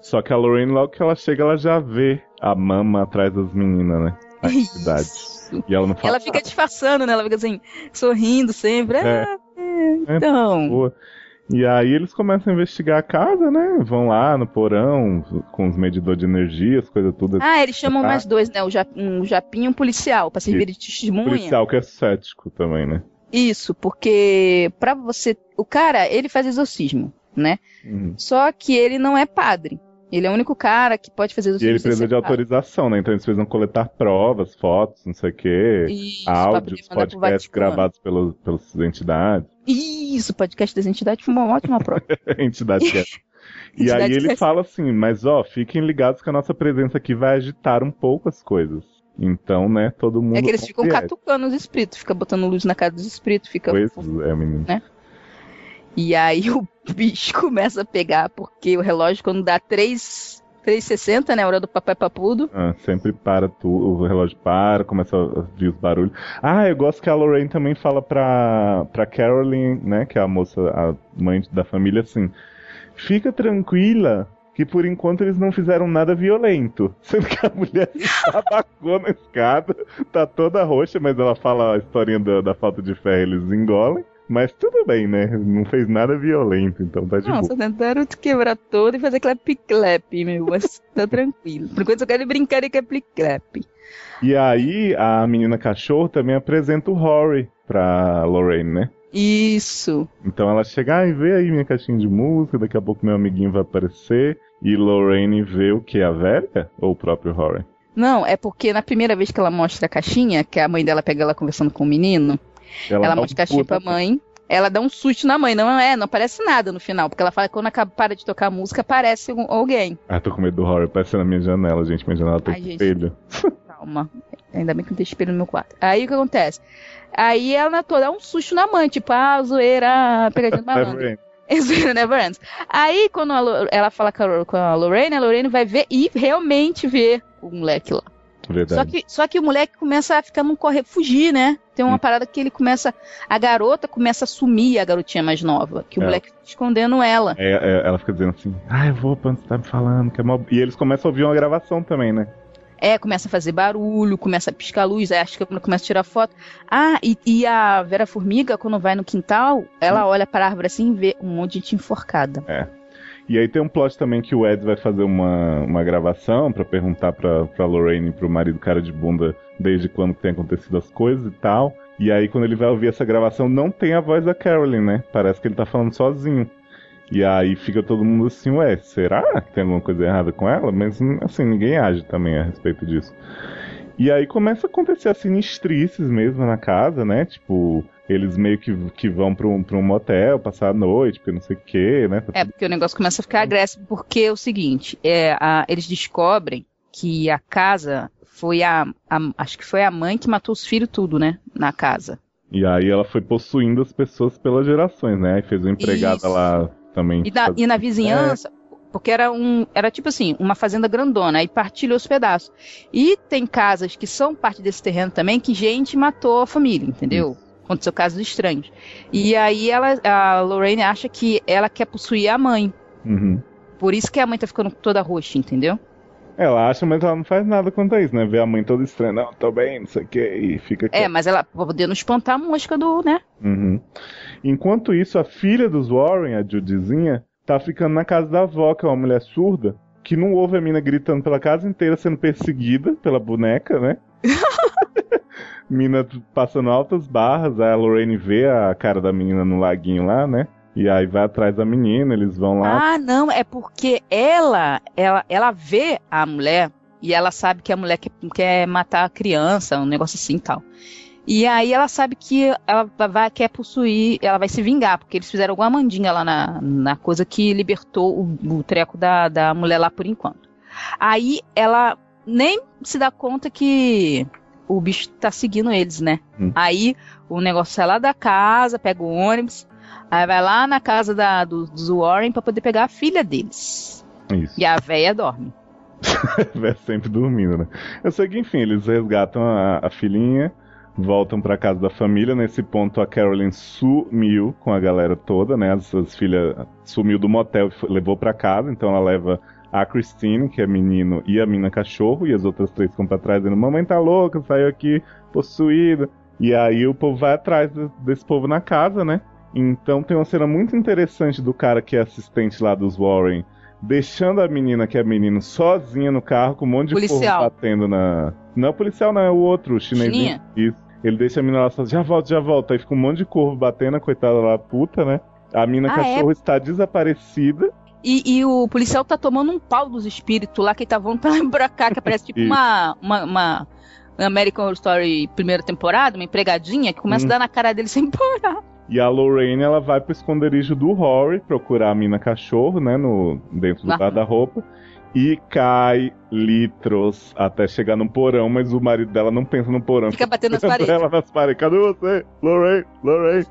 Só que a Lorraine, logo que ela chega, ela já vê a mama atrás das meninas, né? Na cidade. Isso. E ela não fala Ela fica disfarçando, né? Ela fica assim, sorrindo sempre. É. Ah, é, então. Boa. E aí eles começam a investigar a casa, né? Vão lá no porão com os medidores de energia, as coisas tudo. Ah, eles chamam Ah. mais dois, né? O ja- um japinho e um policial, pra servir de o testemunha. policial que é cético também, né? Isso, porque pra você. O cara, ele faz exorcismo, né? Uhum. Só que ele não é padre. Ele é o único cara que pode fazer E exorcismo. ele precisa de autorização, né? Então eles precisam coletar provas, fotos, não sei o quê, Isso, áudios, podcasts gravados pelos, pelas entidades. Isso, podcast das entidades foi uma ótima prova. [laughs] entidade que é. E Entidade aí ele é- fala assim, mas ó, fiquem ligados que a nossa presença aqui vai agitar um pouco as coisas. Então, né, todo mundo. É que eles ficam catucando os espíritos, fica botando luz na cara dos espíritos, fica. Pois é, menino. E aí o [laughs] bicho começa a pegar, porque o relógio, quando dá 3, 3,60, né? A hora do papai papudo. Ah, sempre para tudo, o relógio para, começa a vir os barulhos. Ah, eu gosto que a Lorraine também fala pra, pra Caroline, né, que é a moça, a mãe da família, assim, fica tranquila que por enquanto eles não fizeram nada violento. [laughs] Sendo que a mulher se [laughs] abacou na escada, tá toda roxa, mas ela fala a historinha da, da falta de fé, eles engolem. Mas tudo bem, né? Não fez nada violento, então tá de Não, boa. tentaram te quebrar todo e fazer clap-clap, meu. Mas [laughs] tá tranquilo. Por enquanto eu quero brincar de clap-clap. E aí, a menina cachorro também apresenta o Rory pra Lorraine, né? Isso. Então ela chega, ai, vê aí minha caixinha de música, daqui a pouco meu amiguinho vai aparecer. E Lorraine vê o que? A velha? Ou o próprio Rory? Não, é porque na primeira vez que ela mostra a caixinha, que a mãe dela pega ela conversando com o menino, ela, um mostra a caixinha puta- pra mãe. Ela dá um susto na mãe, não é? Não aparece nada no final, porque ela fala que quando acaba, para de tocar a música, aparece algum- alguém. Ah, tô com medo do Rory, parece na minha janela, gente. Minha janela gente. espelho. Calma. Ainda bem que não tem espelho no meu quarto. Aí o que acontece? Aí ela toda dá um susto na mãe, tipo, ah, zoeira, pegadinha do malandro. Never [laughs] É zoeira Never Ends. Aí quando a ela fala com a, com a Lorraine, a Lorraine vai ver e realmente vê o moleque lá. Só Verdade. que, só que o moleque começa a ficar num correr, fugir, né? Tem uma Hum. parada que ele começa. A garota começa a sumir, a garotinha mais nova. Que o É. moleque fica escondendo ela. É, é, ela fica dizendo assim, ah, eu vou pra onde você tá me falando, que é. E eles começam a ouvir uma gravação também, né? É, começa a fazer barulho, começa a piscar luz, aí a câmera começa a tirar foto. Ah, e, e a Vera Formiga, quando vai no quintal, ela olha para a árvore assim e vê um monte de gente enforcada. E aí tem um plot também que o Ed vai fazer uma, uma gravação pra perguntar pra, pra Lorraine e pro marido cara de bunda desde quando tem acontecido as coisas e tal. E aí quando ele vai ouvir essa gravação não tem a voz da Carolyn, né? Parece que ele tá falando sozinho. E aí fica todo mundo assim, ué, será que tem alguma coisa errada com ela? Mas assim, ninguém age também a respeito disso. E aí começa a acontecer as sinistrices mesmo na casa, né? Tipo, eles meio que, que vão pra um, pra um motel passar a noite, porque não sei o quê, né? Tá É, porque o negócio começa a ficar agressivo, porque é o seguinte, é, a- eles descobrem que a casa foi a, a- Acho que foi a mãe que matou os filhos tudo, né? Na casa. E aí ela foi possuindo as pessoas pelas gerações, né? Aí fez uma empregada Isso. lá também. E na, e na vizinhança, porque era um. Era tipo assim, uma fazenda grandona, aí partilhou os pedaços. E tem casas que são parte desse terreno também, que gente matou a família, entendeu? Aconteceu casos estranhos. E aí ela, a Lorraine acha que ela quer possuir a mãe. Uhum. Por isso que a mãe tá ficando toda roxa, entendeu? Ela acha, mas ela não faz nada quanto a isso, né? Vê a mãe toda estranha, não, tô bem, não sei o que, e fica É, quieta. mas ela pra poder não espantar a mosca do, né? Uhum. Enquanto isso, a filha dos Warren, a Judyzinha, tá ficando na casa da avó, que é uma mulher surda, que não ouve a mina gritando pela casa inteira, sendo perseguida pela boneca, né? [laughs] mina passando altas barras, a Lorraine vê a cara da menina no laguinho lá, né? E aí vai atrás da menina, eles vão lá. Ah, não, é porque ela, ela, ela vê a mulher e ela sabe que a mulher quer, quer matar a criança, um negócio assim e tal. E aí ela sabe que ela vai, quer possuir, ela vai se vingar, porque eles fizeram alguma mandinga lá na, na coisa que libertou o, o treco da, da mulher lá por enquanto. Aí ela nem se dá conta que o bicho tá seguindo eles, né? Hum. Aí o negócio sai lá da casa, pega o ônibus, aí vai lá na casa da, do, dos Warren pra poder pegar a filha deles. Isso. E a véia dorme. [laughs] Vai sempre dormindo, né? Eu sei que, enfim, eles resgatam a, a filhinha, voltam pra casa da família. Nesse ponto, a Carolyn sumiu com a galera toda, né? As, as filhas sumiu do motel e levou pra casa, então ela leva a Christine, que é menino, e a mina cachorro, e as outras três ficam pra trás dizendo: Mamãe tá louca, saiu aqui possuída. E aí o povo vai atrás de- desse povo na casa, né? Então tem uma cena muito interessante do cara que é assistente lá dos Warren, deixando a menina, que é menino, sozinha no carro, com um monte de Policial. povo batendo na. Não é o policial, não, é o outro, o? Isso. Ele deixa a menina lá sozinha, já volta, já volta. Aí fica um monte de corvo batendo, a coitada lá, puta, né? A mina Ah, cachorro está desaparecida. E, e o policial tá tomando um pau dos espíritos lá que ele tá voando pra pra cá, que parece tipo uma, uma, uma American Horror Story primeira temporada, uma empregadinha que começa Hum. a dar na cara dele sem parar. E a Lorraine, ela vai pro esconderijo do Rory procurar a mina cachorro, né? No, dentro do guarda-roupa. E cai litros até chegar no porão, mas o marido dela não pensa no porão. Fica batendo [laughs] nas Ela paredes. nas paredes. Cadê você? Lorraine, Lorraine.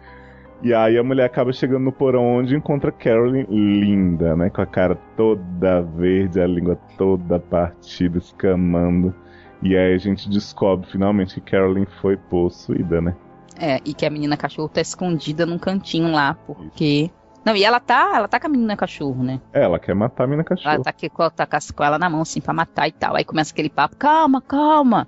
E aí a mulher acaba chegando no porão onde encontra Carolyn linda, né? Com a cara toda verde, a língua toda partida, escamando. E aí a gente descobre finalmente que Carolyn foi possuída, né? É, e que a menina cachorro tá escondida num cantinho lá, porque. Não, e ela tá, ela tá com a menina cachorro, né? Ela quer matar a mina cachorro. Ela tá, aqui, com- tá com ela na mão, assim, pra matar e tal. Aí começa aquele papo, calma, calma.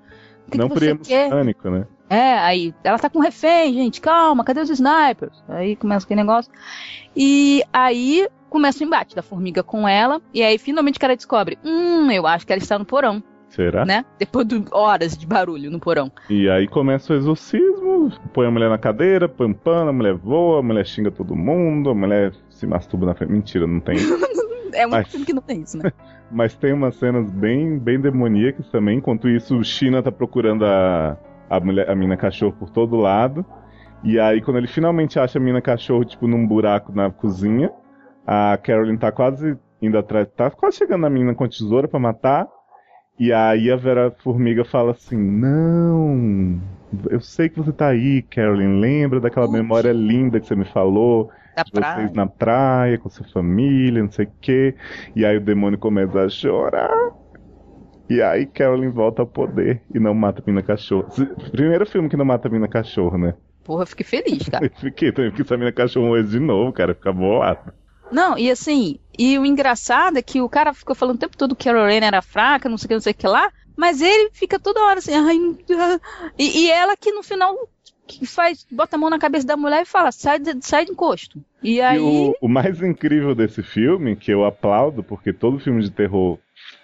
Que, não que você quer? pânico, né? É, aí ela tá com refém, gente, calma, cadê os snipers? Aí começa aquele negócio. E aí começa o embate da formiga com ela. E aí finalmente o cara descobre: hum, eu acho que ela está no porão, Será? né? Depois de horas de barulho no porão. E aí começa o exorcismo, põe a mulher na cadeira, põe um pano, a mulher voa, a mulher xinga todo mundo, a mulher se masturba na frente. Mentira, não tem. [laughs] É um filme que não tem isso, né? [laughs] Mas tem umas cenas bem, bem demoníacas também. Enquanto isso, o China tá procurando a, a, mulher, a mina cachorro por todo lado. E aí, quando ele finalmente acha a mina cachorro, tipo, num buraco na cozinha, a Carolyn tá quase indo atrás, tá quase chegando na menina com a tesoura pra matar. E aí a Vera Formiga fala assim: Não, eu sei que você tá aí, Carolyn. Lembra daquela memória linda que você me falou? Da de praia. vocês na praia, com sua família, não sei o quê. E aí o demônio começa a chorar. E aí Carolyn volta ao poder e não mata a mina cachorro. Primeiro filme que não mata a mina cachorro, né? Porra, eu fiquei feliz, cara. [laughs] Fiquei também, porque essa mina cachorro morreu de novo, cara. Fica bolado. Não, e assim, e o engraçado é que o cara ficou falando o tempo todo que a Lorena era fraca, não sei o que, não sei o que lá, mas ele fica toda hora assim, ai, ah", e, e ela que no final que faz, bota a mão na cabeça da mulher e fala, sai, de- sai do encosto. E aí, E o, o mais incrível desse filme, que eu aplaudo, porque todo filme de terror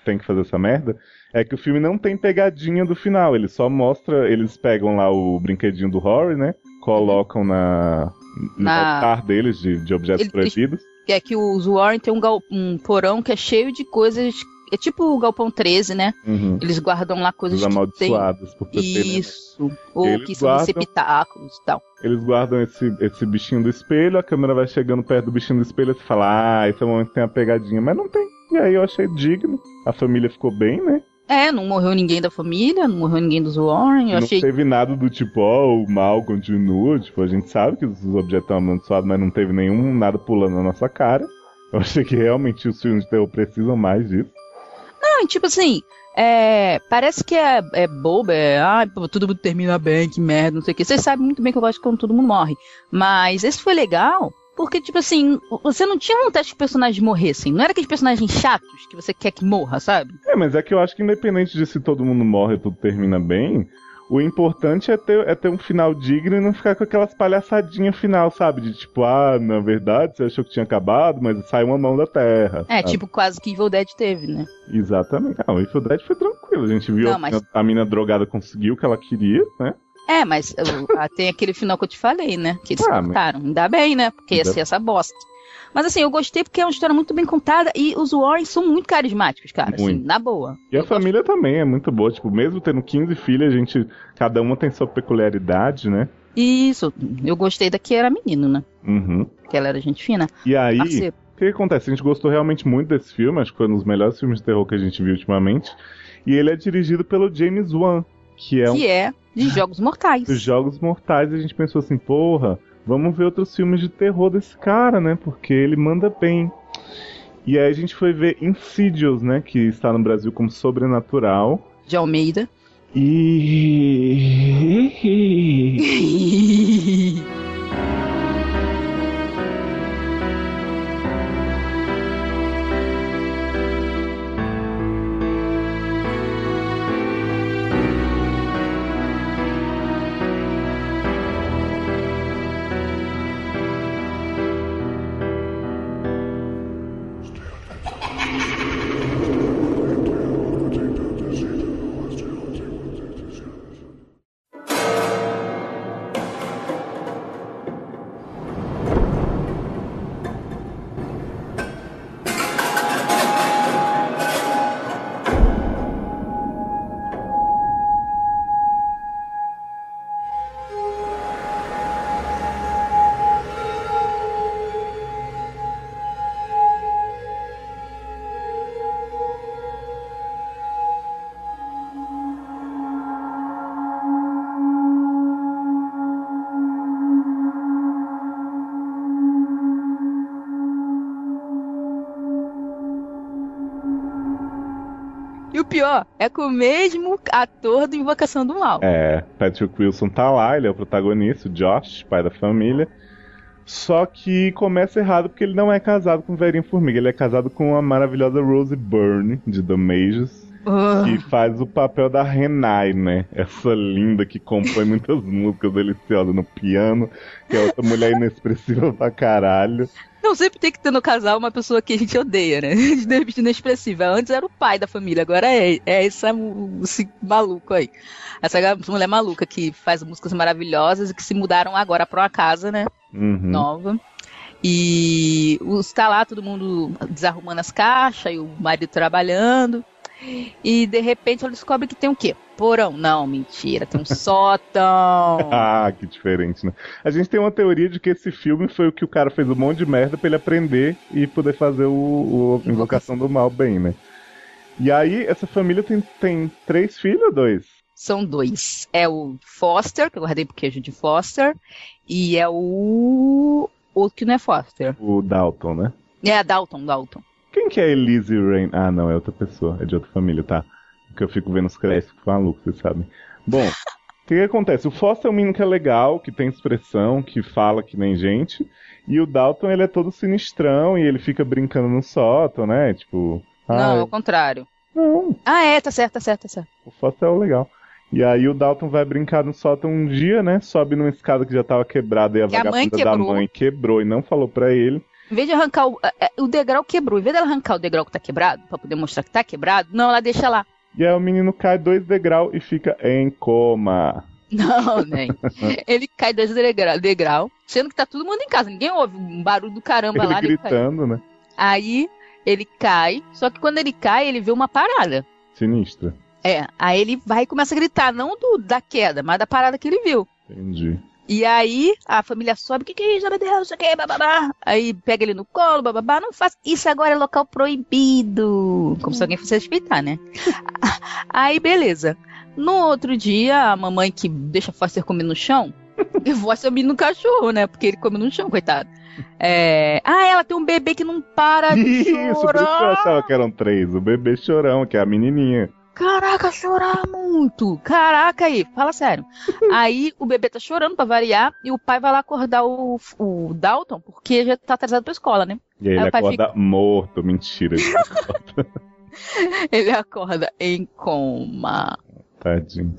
tem que fazer essa merda, é que o filme não tem pegadinha do final. Ele só mostra. Eles pegam lá o brinquedinho do Horror, né? Colocam na. No Na- altar deles de, de objetos Ele- proibidos. é que os Warren tem um, gal- um porão que é cheio de coisas, é tipo o Galpão 13, né? Uhum. Eles guardam lá coisas Os que tem... amaldiçoados por ter veneno. Isso. Ou Eles que são guardam- receptáculos e tal. Eles guardam esse, esse bichinho do espelho, a câmera vai chegando perto do bichinho do espelho e você fala, ah, esse é o momento que tem a pegadinha, mas não tem. E aí eu achei digno. A família ficou bem, né? É, não morreu ninguém da família, não morreu ninguém dos Warren. Eu não achei teve nada do tipo, ó, o mal continua. Tipo, a gente sabe que os objetos estão amaldiçoados, mas não teve nenhum nada pulando na nossa cara. Eu achei que realmente os filmes de terror precisam mais disso. Não, e tipo assim, é, parece que é, é bobo, é, ah, todo mundo termina bem, que merda, não sei o que. Vocês sabem muito bem que eu gosto quando todo mundo morre. Mas esse foi legal, porque, tipo assim, você não tinha vontade que os personagens morressem. Não era aqueles personagens chatos que você quer que morra, sabe? É, mas é que eu acho que independente de se todo mundo morre e tudo termina bem, o importante é ter, é ter um final digno e não ficar com aquelas palhaçadinhas final, sabe? De tipo, ah, na verdade você achou que tinha acabado, mas saiu uma mão da terra. É, sabe? tipo quase que Evil Dead teve, né? Exatamente. Ah, o Evil Dead foi tranquilo. A gente viu Não, a, mas- mina, a mina drogada conseguiu o que ela queria, né? É, mas ah, tem aquele final que eu te falei, né? Que eles Ah, mas-. Ainda bem, né? Porque ia ser essa bosta. Mas assim, eu gostei porque é uma história muito bem contada e os Warren são muito carismáticos, cara. Assim, Muito. na boa. E a família também é muito boa. Tipo, mesmo tendo 15 filhas, a gente. Cada uma tem sua peculiaridade, né? Isso, eu gostei da que era menino, né? Uhum. Que ela era gente fina. E aí. Parceiro. O que, que acontece? A gente gostou realmente muito desse filme, acho que foi um dos melhores filmes de terror que a gente viu ultimamente. E ele é dirigido pelo James Wan, que é um Que é de [laughs] Jogos Mortais. dos Jogos Mortais. A gente pensou assim, porra, vamos ver outros filmes de terror desse cara, né? Porque ele manda bem. E aí a gente foi ver Insidious, né? Que está no Brasil como Sobrenatural. De Almeida. E. [laughs] [laughs] pior é com o mesmo ator do Invocação do Mal. É, Patrick Wilson tá lá, ele é o protagonista, o Josh, pai da família. Só que começa errado porque ele não é casado com o Verinho Formiga, ele é casado com a maravilhosa Rose Byrne, de The Mages, Ah, que faz o papel da Renai, né? Essa linda que compõe muitas [laughs] músicas deliciosas no piano, que é outra mulher inexpressiva pra caralho. Não, sempre tem que ter no casal uma pessoa que a gente odeia, né? [laughs] De repente inexpressiva. Antes era o pai da família, agora é, é essa, esse maluco aí. Essa mulher maluca que faz músicas maravilhosas e que se mudaram agora pra uma casa, né? Uhum. Nova. E os, tá lá todo mundo desarrumando as caixas e o marido trabalhando. E de repente ela descobre que tem o quê? Porão. Não, mentira, tem um [laughs] sótão. [laughs] Ah, que diferente, né? A gente tem uma teoria de que esse filme foi o que o cara fez um monte de merda pra ele aprender e poder fazer o, o Invocação do Mal bem, né? E aí, essa família tem, tem três filhos ou dois? São dois. É o Foster, que eu guardei pro queijo de Foster, e é o. Outro que não é Foster. O Dalton, né? É Dalton, Dalton. Quem que é Elise Rain? Ah, não, é outra pessoa, é de outra família, tá? Porque eu fico vendo os créditos, fico maluco, vocês sabem. Bom, [laughs] o que, que acontece? O Foster é um menino que é legal, que tem expressão, que fala que nem gente. E o Dalton, ele é todo sinistrão e ele fica brincando no sótão, né? Tipo. Não, ao contrário. não, Ah, é, tá certo, tá certo, tá certo. O Foster é o legal. E aí o Dalton vai brincar no sótão um dia, né? Sobe numa escada que já tava quebrada e a Que a vagabunda da quebrou. mãe quebrou e não falou pra ele. Em vez de arrancar o, é, o degrau quebrou, em vez dela arrancar o degrau que tá quebrado, pra poder mostrar que tá quebrado, não, ela deixa lá. E aí o menino cai dois degraus e fica em coma. [laughs] Não, nem. Ele cai dois degrau, degrau, sendo que tá todo mundo em casa, ninguém ouve um barulho do caramba Ele lá. gritando, né? Aí ele cai, só que quando ele cai, ele vê uma parada. Sinistra. É, aí ele vai e começa a gritar, não do, da queda, mas da parada que ele viu. Entendi. E aí a família sobe, o que, que é isso, meu Deus, isso aqui, bababá. Aí pega ele no colo, bababá, não faz. Isso agora é local proibido. Como se alguém fosse respeitar, né? [laughs] aí, beleza. No outro dia, a mamãe que deixa Foster comer no chão, [laughs] eu vou subir no cachorro, né? Porque ele come no chão, coitado. É... Ah, ela tem um bebê que não para de [laughs] Isso, por isso que eu chorar. achava que eram três. O bebê chorão, que é a menininha. Caraca, chorar muito. Caraca aí, fala sério. [laughs] aí o bebê tá chorando pra variar e o pai vai lá acordar o, o Dalton porque já tá atrasado pra escola, né? E aí Aí ele acorda morto. Mentira. ele [laughs] Ele acorda em coma. Tadinho.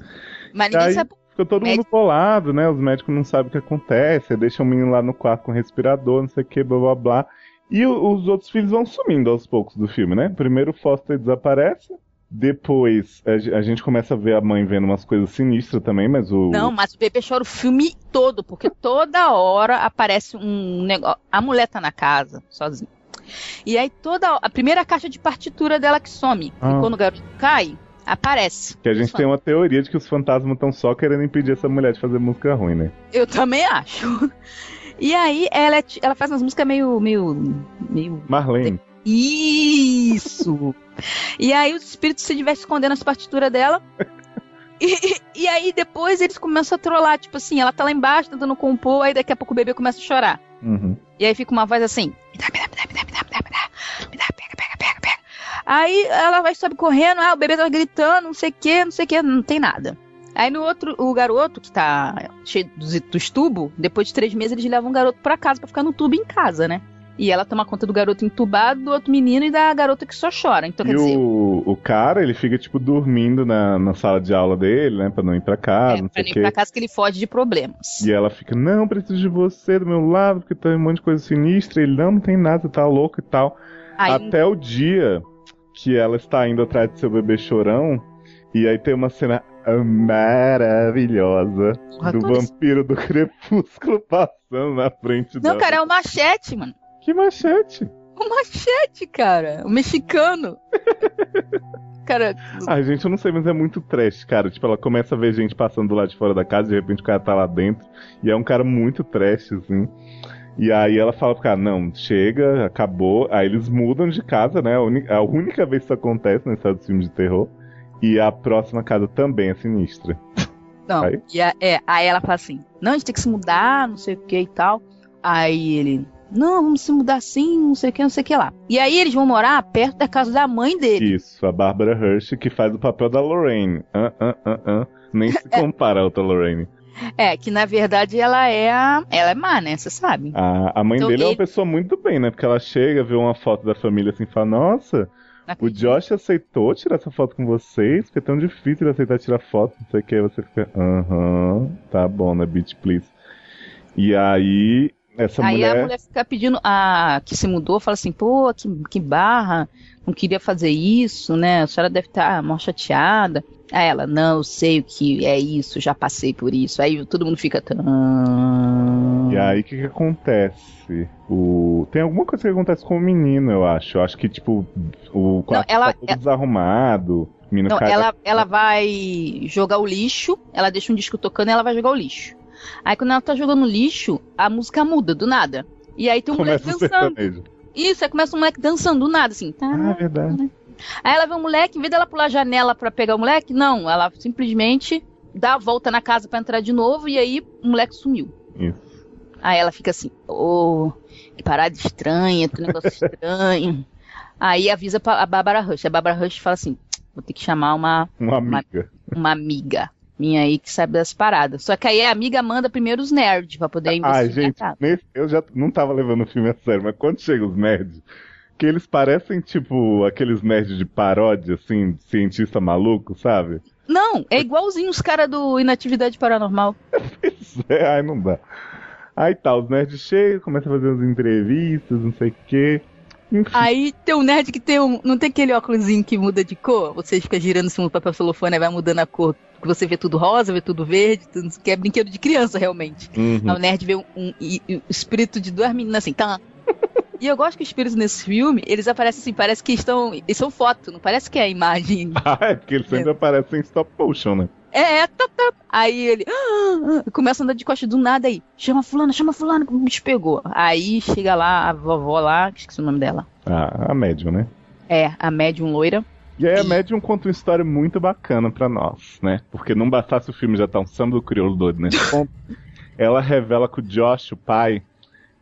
Mas ninguém Aí- sabe. Ficou todo mundo colado, né? Os médicos não sabem o que acontece. Deixa o menino lá no quarto com respirador, não sei o que, blá blá blá. E os outros filhos vão sumindo aos poucos do filme, né? Primeiro o Foster desaparece, Depois, a, ge- a gente começa a ver a mãe vendo umas coisas sinistras também, mas o. Não, mas o bebê chora o filme todo, porque toda hora aparece um negócio. A mulher tá na casa, sozinha. E aí toda a primeira caixa de partitura dela que some. Ah. E quando o garoto cai, aparece. Que a gente tem uma teoria de que os fantasmas estão só querendo impedir essa mulher de fazer música ruim, né? Eu também acho. [laughs] E aí ela, é ela faz umas músicas meio. meio. meio. Marlene. Isso! E aí os espíritos se diverte escondendo as partituras dela. [laughs] E, e aí depois eles começam a trollar, tipo assim, ela tá lá embaixo tentando compor, aí daqui a pouco o bebê começa a chorar. Uhum. E aí fica uma voz assim: me dá, me dá, me dá, me dá, me dá, me dá, me dá, me dá, pega, pega, pega, pega. Aí ela vai sobe correndo, ah, o bebê tá gritando, não sei o que, não sei o que, não tem nada. Aí no outro, o garoto que tá cheio dos, dos tubos, depois de três meses eles levam o garoto pra casa pra ficar no tubo em casa, né? E ela toma conta do garoto entubado, do outro menino e da garota que só chora. Então, E quer dizer, o, o cara, ele fica, tipo, dormindo na, na sala de aula dele, né? Pra não ir pra casa, é, não pra sei o ir pra casa que ele foge de problemas. E ela fica, não, preciso de você do meu lado, porque tem um monte de coisa sinistra. Ele, não, não tem nada, tá louco e tal. Aí, Até o dia que ela está indo atrás de seu bebê chorão, e aí tem uma cena maravilhosa Porra, do tudo isso. vampiro do [laughs] crepúsculo passando na frente Não, dela. cara, é o machete, mano. Que machete! O machete, cara. O mexicano. [laughs] cara, Ai, gente, eu não sei, mas é muito trash, cara. Tipo, ela começa a ver gente passando do lado de fora da casa, de repente o cara tá lá dentro. E é um cara muito trash, assim. E aí ela fala pro cara, não, chega, acabou. Aí eles mudam de casa, né? A, a única vez que isso acontece nesse dos filmes de terror. E a próxima casa também é sinistra. Não, Aí? e a- é, aí ela fala assim, não, a gente tem que se mudar, não sei o que e tal. Aí ele, não, vamos se mudar sim, não sei o que, não sei o que lá. E aí eles vão morar perto da casa da mãe dele. Isso, a Bárbara Hirsch, que faz o papel da Lorraine. Ah, ah, ah. Nem se [laughs] compara a outra Lorraine. É, que na verdade ela é a, ela é má, né, você sabe. A, a mãe Então, dele é uma ele- pessoa muito bem, né? Porque ela chega, vê uma foto da família assim e fala, nossa, O Josh aceitou tirar essa foto com vocês? Porque é tão difícil ele aceitar tirar foto, não sei o que. Aí você fica, aham, tá bom, né, bitch, please. E aí, essa Aí mulher. a mulher fica pedindo, a que se mudou, fala assim, pô, que, que barra, não queria fazer isso, né? A senhora deve estar mó chateada. Aí ela, não, eu sei o que é isso, já passei por isso. Aí todo mundo fica. "Tã". E aí, o que que acontece? O... Tem alguma coisa que acontece com o menino, eu acho. Eu acho que, tipo, o quarto ela- tá todo desarrumado. O menino Não, cai ela, ela vai jogar o lixo, ela deixa um disco tocando e ela vai jogar o lixo. Aí quando ela tá jogando lixo, a música muda, do nada. E aí tem um moleque começa o dançando. Isso, aí começa um moleque dançando do nada, assim. Tá, Ah, é verdade. Aí ela vê o moleque, em vez dela pular a janela pra pegar o moleque, não, ela simplesmente dá a volta na casa pra entrar de novo e aí o moleque sumiu. Isso. Aí ela fica assim, ô, que parada estranha, que negócio [laughs] estranho. Aí avisa a Bárbara Rush. A Bárbara Rush fala assim, vou ter que chamar uma, Uma amiga. uma amiga minha aí que sabe das paradas. Só que aí a amiga manda primeiro os nerds pra poder investigar. Ai, gente, nesse- eu já não tava levando o filme a sério, mas quando chega os nerds, que eles parecem, tipo, aqueles nerds de paródia, assim, de cientista maluco, sabe? Não, é igualzinho os caras do Inatividade Paranormal. [laughs] Isso é, ai, não dá. Aí tá, os nerds chegam, começam a fazer as entrevistas, não sei o quê. Aí tem um nerd que tem um. Não tem aquele óculosinho que muda de cor? Você fica girando cima do papel celofane vai mudando a cor. Que você vê tudo rosa, vê tudo verde, tudo, que é brinquedo de criança, realmente. uhum. Aí o nerd vê um, um- o espírito de duas meninas assim, tá. [laughs] E eu gosto que os espíritos nesse filme, eles aparecem assim, parece que estão. Eles são foto, não parece que é a imagem. [laughs] Ah, é porque eles sempre aparecem em stop motion, né? É, é, tá, tá. Aí ele ah, começa a andar de costas do nada aí. Chama fulano, chama fulano, que o bicho pegou. Aí chega lá a vovó lá, que esqueci o nome dela. Ah, a médium, né? É, a médium loira. E aí a médium conta uma história muito bacana pra nós, né? Porque não bastasse o filme já tá um samba do crioulo doido nesse [laughs] ponto. ela revela que o Josh, o pai,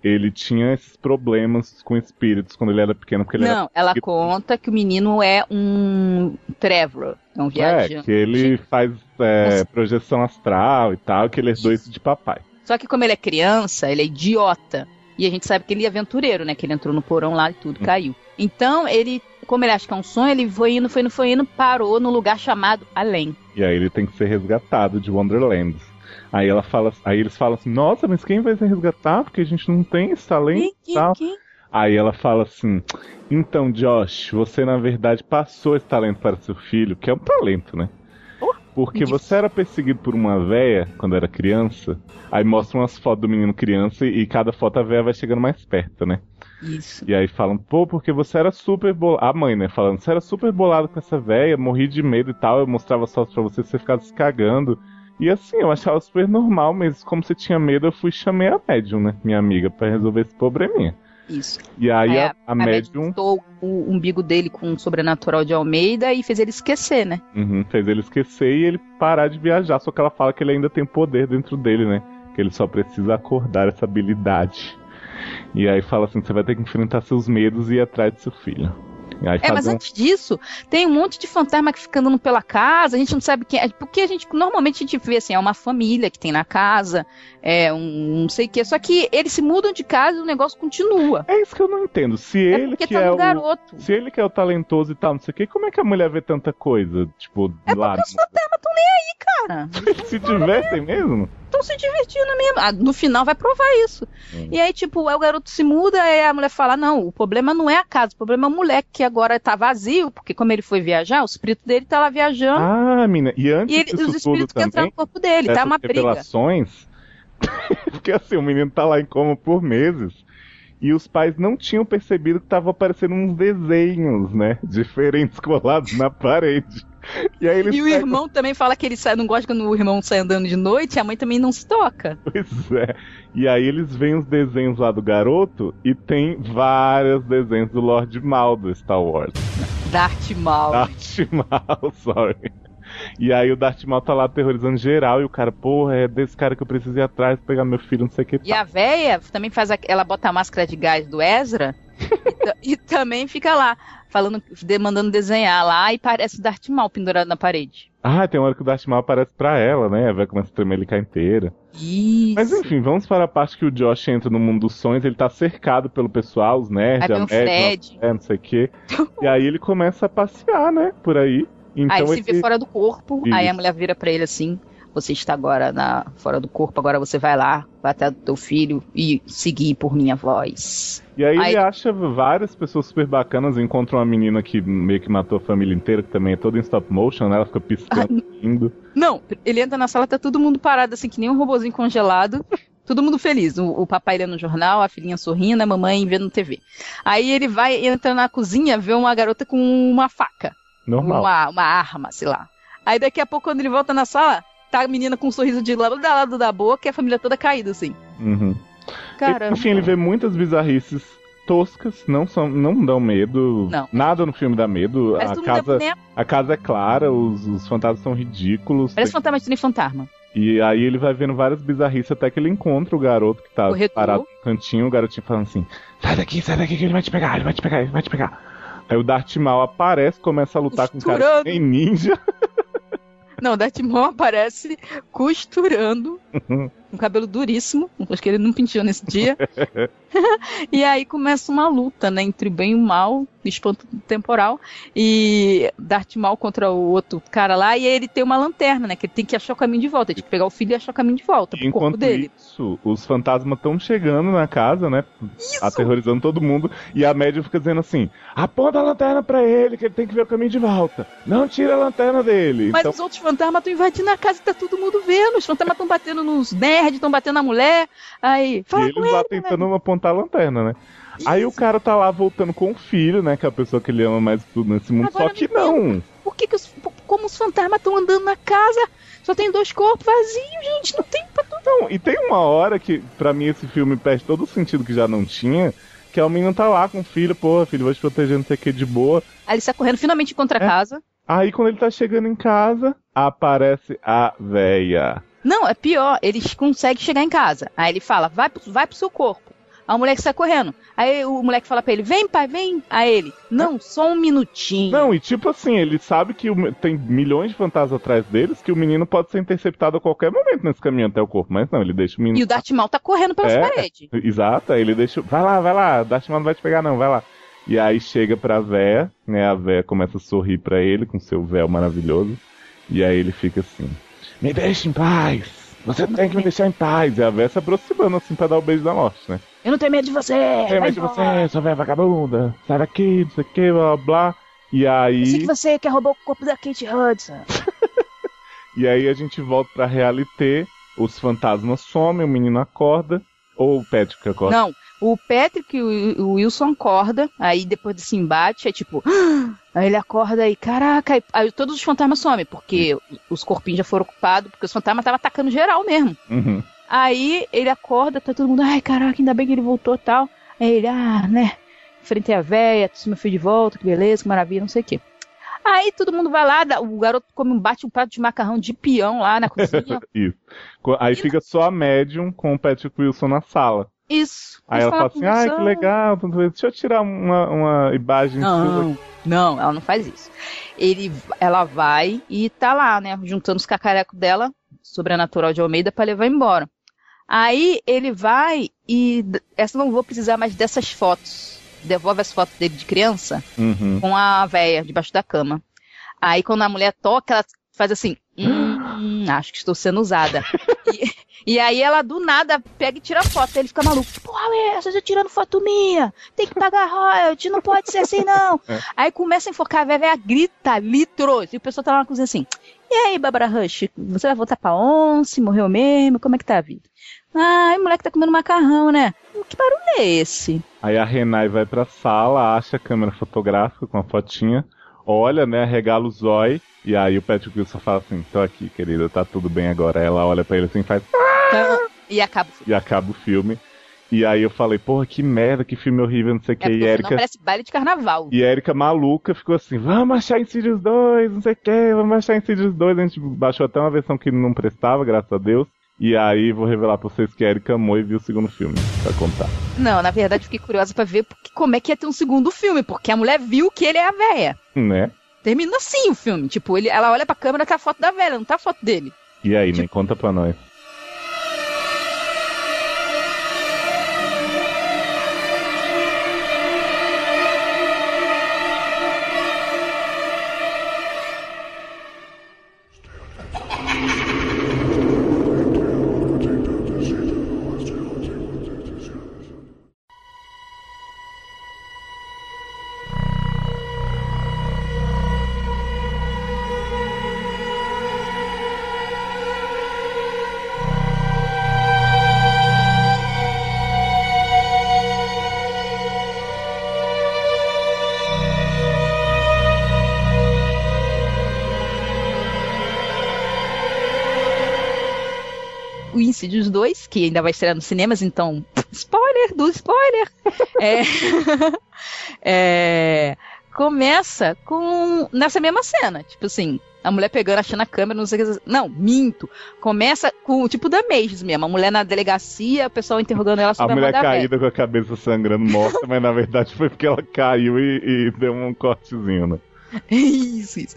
ele tinha esses problemas com espíritos quando ele era pequeno, porque ele Não, ela conta que o menino é um traveler, é um era. viajante. É, que ele faz é, projeção astral e tal, que ele herdou isso de papai. Só que como ele é criança, ele é idiota. E a gente sabe que ele é aventureiro, né? Que ele entrou no porão lá e tudo, caiu. Então, ele, como ele acha que é um sonho, ele foi indo, foi indo, foi indo, parou no lugar chamado Além. E aí ele tem que ser resgatado de Wonderland. Aí ela fala, aí eles falam assim, nossa, mas quem vai se resgatar? Porque a gente não tem esse talento e tal. Aí ela fala assim: Então, Josh, você na verdade passou esse talento para seu filho, que é um talento, né? Porque você era perseguido por uma véia quando era criança. Aí mostra umas fotos do menino criança e cada foto a véia vai chegando mais perto, né? Isso. E aí falam, pô, porque você era super bolado. A mãe, né? Falando, você era super bolado com essa véia, morri de medo e tal. Eu mostrava as fotos pra você, você ficava se cagando. E assim, eu achava super normal, mas como você tinha medo, eu fui e chamei a médium, né? Minha amiga, pra resolver esse probleminha. Isso. E aí, Aí a, a médium cortou o umbigo dele com o sobrenatural de Almeida e fez ele esquecer, né? uhum, fez ele esquecer e ele parar de viajar. Só que ela fala que ele ainda tem poder dentro dele, né? Que ele só precisa acordar essa habilidade. E aí fala assim: você vai ter que enfrentar seus medos e ir atrás do seu filho. É, mas faz um- antes disso, tem um monte de fantasma que fica andando pela casa, a gente não sabe quem é. Porque a gente, normalmente a gente vê assim, é uma família que tem na casa, é um não sei o quê. Só que eles se mudam de casa e o negócio continua. É isso que eu não entendo. Se É ele porque que tá é no o. garoto. Se ele que é o talentoso e tal, não sei o que, como é que a mulher vê tanta coisa? Tipo, É lá. porque os fantasmas estão nem aí, cara. [laughs] Se divertem mesmo? Estão se divertindo mesmo. Ah, no final vai provar isso. Hum. E aí, tipo, aí o garoto se muda a mulher fala: não, o problema não é a casa, o problema é o moleque que agora tá vazio, porque como ele foi viajar, o espírito dele tá lá viajando. Ah, mina. E antes e ele- disso os espíritos que entram também, no corpo dele, tá uma briga. revelações. [laughs] Porque assim, o menino tá lá em coma por meses. E os pais não tinham percebido que tava aparecendo uns desenhos, né? Diferentes colados na parede. E aí eles E o pegam- irmão também fala que ele sai, não gosta quando o irmão sai andando de noite, e a mãe também não se toca. Pois é. E aí eles veem os desenhos lá do garoto e tem vários desenhos do Lord Mal do Star Wars. Darth Maul. Darth Maul, [laughs] sorry. E aí o Darth Maul tá lá aterrorizando geral e o cara, porra, é desse cara que eu preciso ir atrás pegar meu filho, não sei o que. E a véia também faz. a- Ela bota a máscara de gás do Ezra e, [laughs] e também fica lá, falando, mandando desenhar lá e parece o Darth Maul pendurado na parede. Ah, tem uma hora que o Darth Maul aparece pra ela, né? A véia começa a tremer ele cá inteira. Isso. Mas enfim, vamos para a parte que o Josh entra no mundo dos sonhos, ele tá cercado pelo pessoal, os nerds, Aí a médium, Fred. é, não sei o que. e aí ele começa a passear, né? Por aí. Então aí ele se vê esse- fora do corpo, aí a Isso. mulher vira pra ele assim: Você está agora na, fora do corpo, agora você vai lá, vai até o teu filho e seguir por minha voz. E aí, Aí- ele acha várias pessoas super bacanas, encontra uma menina que meio que matou a família inteira, que também é toda em stop motion, né? Ela fica piscando, rindo. Não, ele entra na sala, tá todo mundo parado, assim, que nem um robozinho congelado. Todo mundo feliz. O, o papai lendo no jornal, a filhinha sorrindo, a mamãe vendo TV. Aí ele vai, entra na cozinha, vê uma garota com uma faca. Normal. Uma, uma arma, sei lá. Aí daqui a pouco, quando ele volta na sala, tá a menina com um sorriso de lado da lado da boca e a família toda caída, assim. Uhum. Caramba. Enfim, ele vê muitas bizarrices toscas, não são, não dão medo. Não. Nada no filme dá medo. Parece A é casa, boneco. a casa é clara, os, os fantasmas são ridículos. Parece tem- fantasma de nem fantasma. E aí ele vai vendo várias bizarrices até que ele encontra o garoto que tá parado no cantinho, o garotinho falando assim: sai daqui, sai daqui que ele vai te pegar, ele vai te pegar, ele vai te pegar. Aí o Darth Maul aparece, começa a lutar com o cara Costurando. nem ninja. [laughs] Não, Darth Maul aparece costurando, com cabelo duríssimo, acho que ele não penteou nesse dia. [laughs] [laughs] e aí começa uma luta, né, entre o bem e o mal, espanto temporal, e Darth Maul contra o outro cara lá, e aí ele tem uma lanterna, né, que ele tem que achar o caminho de volta, ele tem que pegar o filho e achar o caminho de volta E pro corpo enquanto dele. isso, os fantasmas estão chegando na casa, né? Aterrorizando todo mundo. E a médium fica dizendo assim: aponta a lanterna pra ele, que ele tem que ver o caminho de volta. Não tira a lanterna dele. Mas então, os outros fantasmas estão invadindo a casa e tá todo mundo vendo. Os fantasmas estão batendo nos nerds, estão batendo na mulher. Aí, e fala com eles lá ele, tentando apontar a lanterna, né? Aí o cara tá lá voltando com o filho, né? Que é a pessoa que ele ama mais tudo nesse mundo. Agora só que não. Por que, que os, como os fantasmas estão andando na casa? Só tem dois corpos vazios, gente. Não tem pra tudo. Não, e tem uma hora que, pra mim, esse filme perde todo o sentido que já não tinha. Que é o menino tá lá com o filho, porra, filho, vou te proteger, não sei o que, de boa. Aí ele sai correndo, finalmente encontra a É. casa. Aí quando ele tá chegando em casa, aparece a véia. Não, é pior. Ele consegue chegar em casa. Aí ele fala, vai, vai pro seu corpo. Aí o moleque sai correndo. Aí o moleque fala pra ele, vem pai, vem. Aí ele, não, só um minutinho. Não, e tipo assim, ele sabe que tem milhões de fantasmas atrás deles, que o menino pode ser interceptado a qualquer momento nesse caminho até o corpo. Mas não, ele deixa o menino. E o Darth Maul tá correndo pelas É. paredes. [laughs] Exato, aí ele deixa. Vai lá, vai lá, Darth Maul não vai te pegar, não, vai lá. E aí chega pra véia, né? A véia começa a sorrir pra ele com seu véu maravilhoso. E aí ele fica assim: Me deixa em paz! Você tem que me deixar em paz. E a véia se aproximando assim pra dar o beijo da morte, né? Eu não tenho medo de você! Tem vai medo de você, sua velha vagabunda. Sai daqui, não sei o que, blá blá blá. E Eu sei aí, que você quer roubar o corpo da Kate Hudson. [laughs] e aí a gente volta pra reality, os fantasmas somem, o menino acorda. Ou o Patrick acorda. Não, o Patrick e o o Wilson acorda, aí depois desse embate, é tipo. [gasps] Aí ele acorda e, caraca, aí, todos os fantasmas somem, porque os corpinhos já foram ocupados, porque os fantasmas estavam atacando geral mesmo. Uhum. Aí ele acorda, tá todo mundo, ai caraca, ainda bem que ele voltou e tal. Aí ele, ah, né, enfrentei a véia, trouxe meu filho de volta, que beleza, que maravilha, não sei o quê. Aí todo mundo vai lá, o garoto come um bate um prato de macarrão de peão lá na cozinha. [laughs] Isso. Aí fica só a médium com o Patrick Wilson na sala. Isso. Aí ela fala assim, ai, que conversando. legal, deixa eu tirar uma, uma imagem. Não, não, ela não faz isso. Ele, ela vai e tá lá, né, juntando os cacarecos dela, sobrenatural de Almeida, pra levar embora. Aí ele vai e essa não vou precisar mais dessas fotos. Devolve as fotos dele de criança Uhum. com a véia debaixo da cama. Aí quando a mulher toca, ela faz assim, hum, acho que estou sendo usada. [laughs] e, e aí ela do nada pega e tira foto. Aí ele fica maluco. Porra, ué, você tá tirando foto minha. Tem que pagar royalty, não pode ser assim não. [laughs] É. Aí começa a enfocar, a véia grita, litros. E o pessoal tá lá na cozinha assim, e aí, Barbara Rush, você vai voltar pra once? Morreu mesmo? Como é que tá a vida? O moleque tá comendo macarrão, né? Que barulho é esse? Aí a Renai vai pra sala, acha a câmera fotográfica com a fotinha, olha, né, regala o zói, e aí o Patrick Wilson fala assim, tô aqui, querida, tá tudo bem agora. Ela olha pra ele assim, faz E acaba o filme. e acaba o filme. E aí eu falei, porra, que merda, que filme horrível, não sei o que. É e porque senão Erika, parece baile de carnaval. e Erika maluca ficou assim, vamos achar Insidious 2, não sei o que, vamos achar Insidious 2. A gente baixou até uma versão que não prestava, graças a Deus. E aí vou revelar pra vocês que a Erika amou e viu o segundo filme, pra contar. Não, na verdade fiquei curiosa pra ver porque, como é que ia ter um segundo filme, porque a mulher viu que ele é a véia. Né? Termina assim o filme, tipo, ele, ela olha pra câmera tá a foto da velha, não tá a foto dele. E aí, Tipo- me conta pra nós. Que ainda vai estrear nos cinemas, então, spoiler do spoiler. é, [laughs] é, começa com nessa mesma cena, tipo assim, a mulher pegando, achando a câmera, não sei o que. Não, minto. Começa com o tipo da Mages mesmo. A mulher na delegacia, o pessoal interrogando ela A sobre a, mulher da véia. caída com a cabeça sangrando morta, mas na verdade foi porque ela caiu e, e deu um cortezinho, né? [laughs] Isso, isso.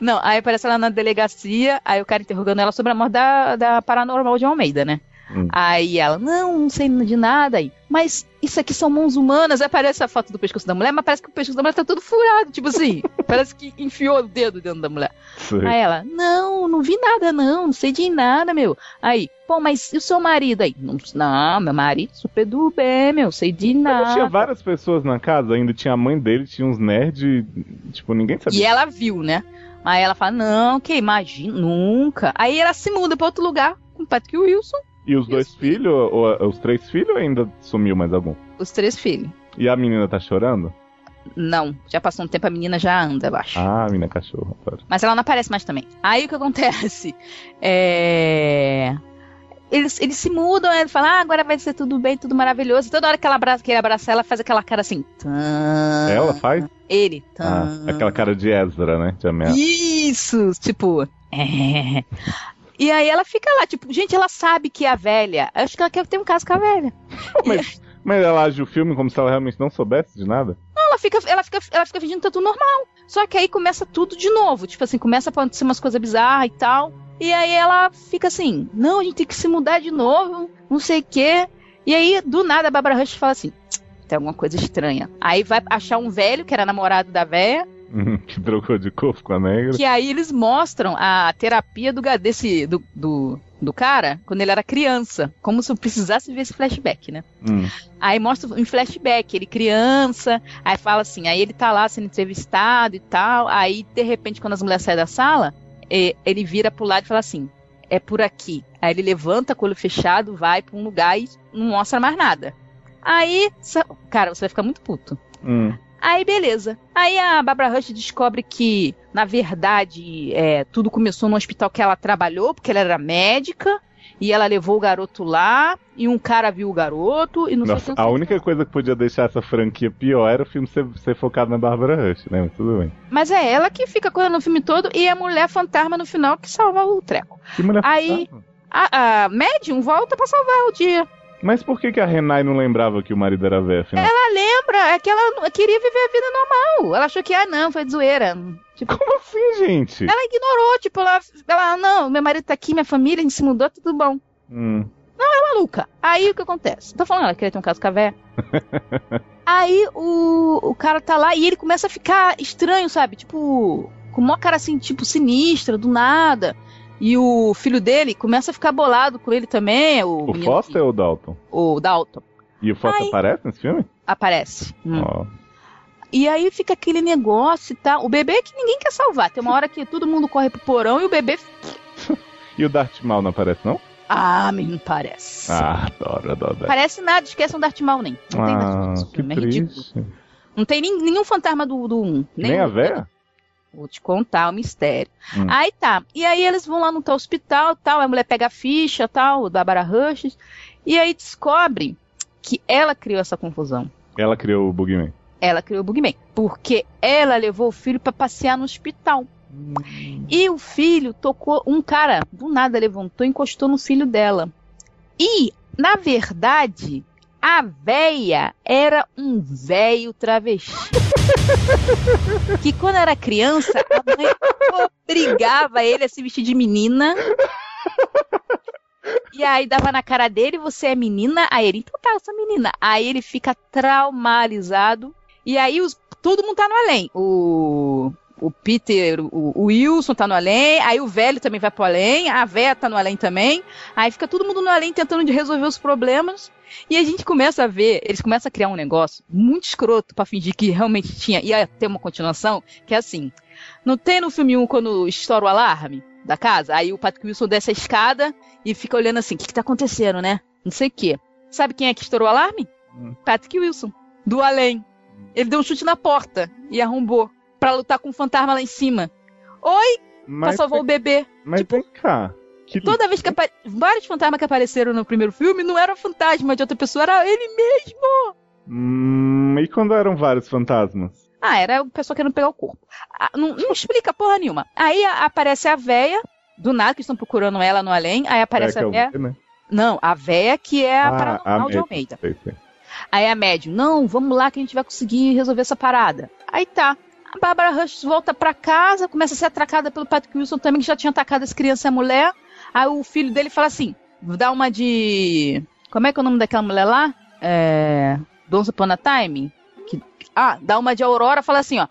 Não, aí aparece ela na delegacia, aí o cara interrogando ela sobre a morte da, da paranormal de Almeida, né? Hum. Aí ela, não, não sei de nada aí. Mas isso aqui são mãos humanas. Aí aparece a foto do pescoço da mulher, mas parece que o pescoço da mulher tá todo furado. Tipo assim, [laughs] parece que enfiou o dedo dentro da mulher. Sei. Aí ela, não, não vi nada, não, não sei de nada, meu. Aí, pô, mas e o seu marido aí? Não, não meu marido, super do bem, meu, sei de Mas tinha nada. várias pessoas na casa, ainda tinha a mãe dele, tinha uns nerds, tipo, ninguém sabia. E ela viu, né? Aí ela fala, não, que imagina, nunca. Aí ela se muda pra outro lugar com o Patrick Wilson, E os dois filhos, ou os três filhos, ou ainda sumiu mais algum? os três filhos. E a menina tá chorando? Não, já passou um tempo, a menina já anda, eu acho. Ah, a menina cachorro, claro. Mas ela não aparece mais também. Aí o que acontece? É. Eles, eles se mudam, ele fala, ah, agora vai ser tudo bem, tudo maravilhoso. Toda hora que, ela abraça, que ele abraça ela, faz aquela cara assim. Tã... Ela faz? Ele. Ah, aquela cara de Ezra, né? De ameaça. Isso, tipo. é. E aí ela fica lá, tipo, gente, ela sabe que é a velha. Eu acho que ela quer ter um caso com a velha. mas, mas ela age o filme como se ela realmente não soubesse de nada? Ela fica, ela fica, ela fica fingindo que tá tudo normal. Só que aí começa tudo de novo. Tipo assim, começa a acontecer umas coisas bizarras e tal. E aí ela fica assim, não, a gente tem que se mudar de novo, não sei o quê. E aí, do nada, a Barbara Rush fala assim, tem alguma coisa estranha. Aí vai achar um velho, que era namorado da véia, [laughs] que trocou de corpo com a negra. que aí eles mostram a terapia do, desse, do, do, do cara quando ele era criança. Como se eu precisasse ver esse flashback, né? Hum. Aí mostra em flashback, ele criança, aí fala assim, aí ele tá lá sendo entrevistado e tal, aí de repente quando as mulheres saem da sala, ele vira pro lado e fala assim, é por aqui. Aí ele levanta com o olho fechado, vai pra um lugar e não mostra mais nada. Aí, cara, você vai ficar muito puto. Hum. Aí, beleza. Aí a Barbara Rush descobre que, na verdade, é, tudo começou no hospital que ela trabalhou, porque ela era médica, e ela levou o garoto lá, e um cara viu o garoto, e não sei o que. Nossa, sei a o que única coisa que podia deixar essa franquia pior era o filme ser, ser focado na Bárbara Rush, né? Mas tudo bem. Mas é ela que fica correndo no filme todo, e a mulher fantasma no final que salva o treco. Que mulher Aí- fantasma. A, a Medium volta pra salvar o dia. Mas por que, que a Renai não lembrava que o marido era velho, afinal? Ela lembra, é que ela não- queria viver a vida normal. Ela achou que, ah, não, foi de zoeira. Tipo, Como assim, gente? ela ignorou, tipo, ela, ela, não, meu marido tá aqui, minha família, a gente se mudou, tudo bom. Hum. maluca. Aí o que acontece? Tô falando, ela queria ter um caso com a véia. [laughs] Aí o, o cara tá lá e ele começa a ficar estranho, sabe? Tipo, com uma cara assim, tipo, sinistra, do nada. E o filho dele começa a ficar bolado com ele também. O, O Foster ou o Dalton? o Dalton. E o Foster aparece nesse filme? Aparece. Hum. Ó. E aí fica aquele negócio e tal. O bebê que ninguém quer salvar. Tem uma hora que todo mundo corre pro porão e o bebê. [laughs] E o Darth Maul não aparece, não? Ah, menino, parece. Ah, adoro, adoro. Parece nada, esqueçam Darth Maul nem. Não tem Darth Maul Ah, que filme, é ridículo. triste. Não tem nem- nenhum fantasma do 1. Do um, Nem a véia? Vou te contar o mistério. Hum. Aí tá. E aí eles vão lá no tal hospital, tal, a mulher pega a ficha, tal, da Barbara Rush, e aí descobre que ela criou essa confusão. Ela criou o Bugman. Ela criou o Bugman, porque ela levou o filho pra passear no hospital. E o filho tocou, um cara do nada levantou e encostou no filho dela. E, na verdade, a véia era um véio travesti. [laughs] que quando era criança, a mãe obrigava ele a se vestir de menina. E aí dava na cara dele, você é menina? Aí ele, então tá, eu sou menina. Aí ele fica traumatizado. E aí os, todo mundo tá no além. O, o Peter, o, o Wilson tá no além, aí o velho também vai pro além, a véia tá no além também. Aí fica todo mundo no além tentando de resolver os problemas. E a gente começa a ver, eles começam a criar um negócio muito escroto pra fingir que realmente tinha, ia ter uma continuação, que é assim. Não tem no filme 1 quando estoura o alarme da casa? Aí o Patrick Wilson desce a escada e fica olhando assim, o que, que tá acontecendo, né? Não sei o quê. Sabe quem é que estourou o alarme? Hum. Patrick Wilson, do além. Ele deu um chute na porta e arrombou pra lutar com o fantasma lá em cima. Oi, pra Mas, salvar o bebê. mas tipo, vem cá. Que Toda vez que apa... vários fantasmas que apareceram no primeiro filme não eram fantasma de outra pessoa, era ele mesmo. Hum, e quando eram vários fantasmas? Ah, era a pessoa querendo pegar o corpo. Ah, não, não explica porra nenhuma. Aí aparece a véia, do nada, que estão procurando ela no além. Aí aparece É, a eu véia. vi, né? Não, a véia que é a Ah, paranormal a de. Almeida. Sei, sei. Aí a médium, não, vamos lá que a gente vai conseguir resolver essa parada. Aí tá. A Barbara Rush volta pra casa, começa a ser atracada pelo Patrick Wilson também, que já tinha atacado as crianças e a mulher. Aí o filho dele fala assim: dá uma de. Como é que é o nome daquela mulher lá? É. Donza Upon a Time? Que... Ah, dá uma de Aurora, fala assim, ó.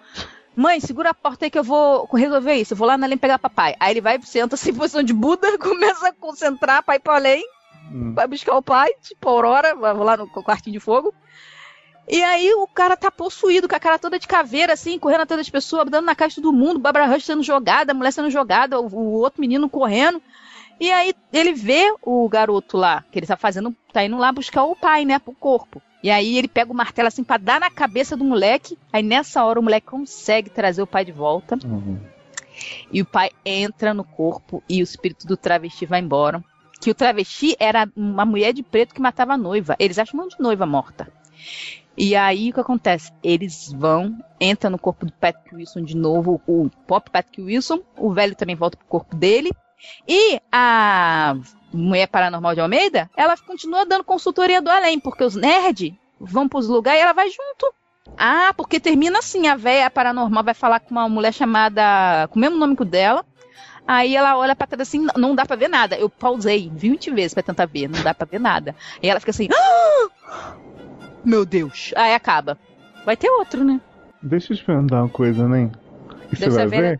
Mãe, segura a porta aí que eu vou resolver isso. Eu vou lá na além pegar papai. Aí ele vai, senta assim, em posição de Buda, [laughs] começa a concentrar pra ir pra além Hum. vai buscar o pai, tipo Aurora, vai lá no quartinho de fogo. E aí o cara tá possuído, com a cara toda de caveira, assim, correndo atrás das pessoas, dando na caixa de todo mundo, Barbara Rush sendo jogada, a mulher sendo jogada, o, o outro menino correndo. E aí ele vê o garoto lá, que ele tá fazendo, tá indo lá buscar o pai, né, pro corpo. E aí ele pega o martelo assim pra dar na cabeça do moleque. Aí nessa hora o moleque consegue trazer o pai de volta. Uhum. E o pai entra no corpo e o espírito do travesti vai embora. Que o travesti era uma mulher de preto que matava a noiva. Eles acham um monte de noiva morta. E aí o que acontece? Eles vão, entram no corpo do Patrick Wilson de novo, o Pop Patrick Wilson, o velho também volta pro corpo dele. E a mulher paranormal de Almeida, ela continua dando consultoria do além, porque os nerds vão pros lugares e ela vai junto. Ah, porque termina assim, a véia paranormal vai falar com uma mulher chamada, com o mesmo nome que o dela, Aí ela olha pra trás assim, não- dá pra ver nada. Eu pausei 20 vezes pra tentar ver, não dá pra ver nada. E ela fica assim, "Ah! Meu Deus. Aí acaba. Vai ter outro, né? Deixa eu te perguntar uma coisa, né? E você vai velha. ver?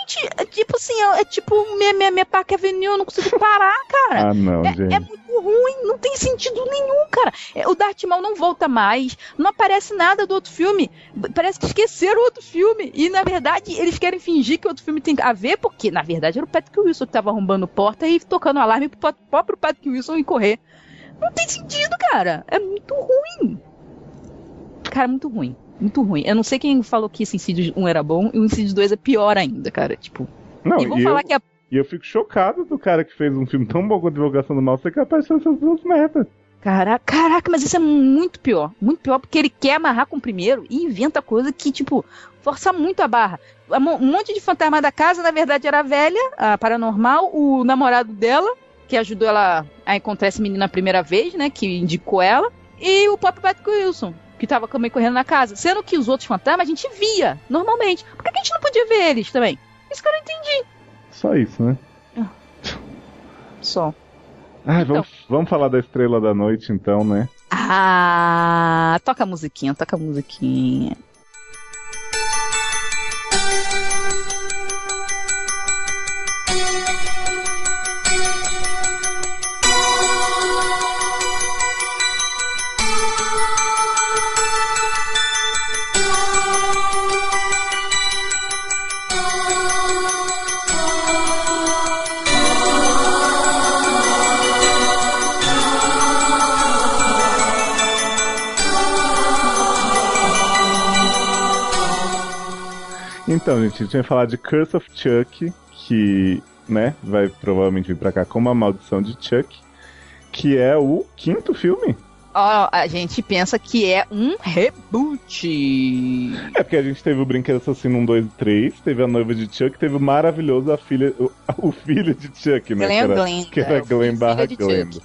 Gente, é tipo assim, é, é tipo minha, minha, minha Park Avenue, eu não consigo parar, cara. Ah, não, É, gente. é muito ruim, não tem sentido nenhum, cara. É, o Darth Maul não volta mais, não aparece nada do outro filme. Parece que esqueceram o outro filme. E, na verdade, eles querem fingir que o outro filme tem a ver, porque, na verdade, era o Patrick Wilson que tava arrombando porta e tocando alarme pro próprio Patrick Wilson ir correr. Não tem sentido, cara. É muito ruim. Cara, muito ruim. Muito ruim. Eu não sei quem falou que esse Insidious 1 era bom e o Insidious 2 é pior ainda, cara. Tipo, Não, e vão falar eu, que é e eu fico chocado do cara que fez um filme tão bom com a divulgação do mal ser capaz de fazer essas duas merdas. Caraca, caraca, mas isso é muito pior. Muito pior porque ele quer amarrar com o primeiro e inventa coisa que, tipo, força muito a barra. A Um monte de fantasma da casa, na verdade, era a velha, a paranormal, o namorado dela, que ajudou ela a encontrar esse menino a primeira vez, né? Que indicou ela, e o próprio Patrick Wilson, que tava também correndo na casa. Sendo que os outros fantasmas a gente via, normalmente. Por que a gente não podia ver eles também? Isso que eu não entendi. Só isso, né? Só. Ai, vamos, vamos falar da estrela da noite, então, né? Ah, toca a musiquinha, toca a musiquinha. Então, gente, a gente vai falar de Curse of Chuck, que, né, vai provavelmente vir pra cá como a maldição de Chuck, que é o quinto filme. Ó, a gente pensa que é um reboot. É porque a gente teve o Brinquedo Assassino 1, 2 e 3, teve a noiva de Chuck, teve o maravilhoso a filha, o, o filho de Chuck, né? Glenn que era, Glenn. que era é, Glenn barra. Chuck.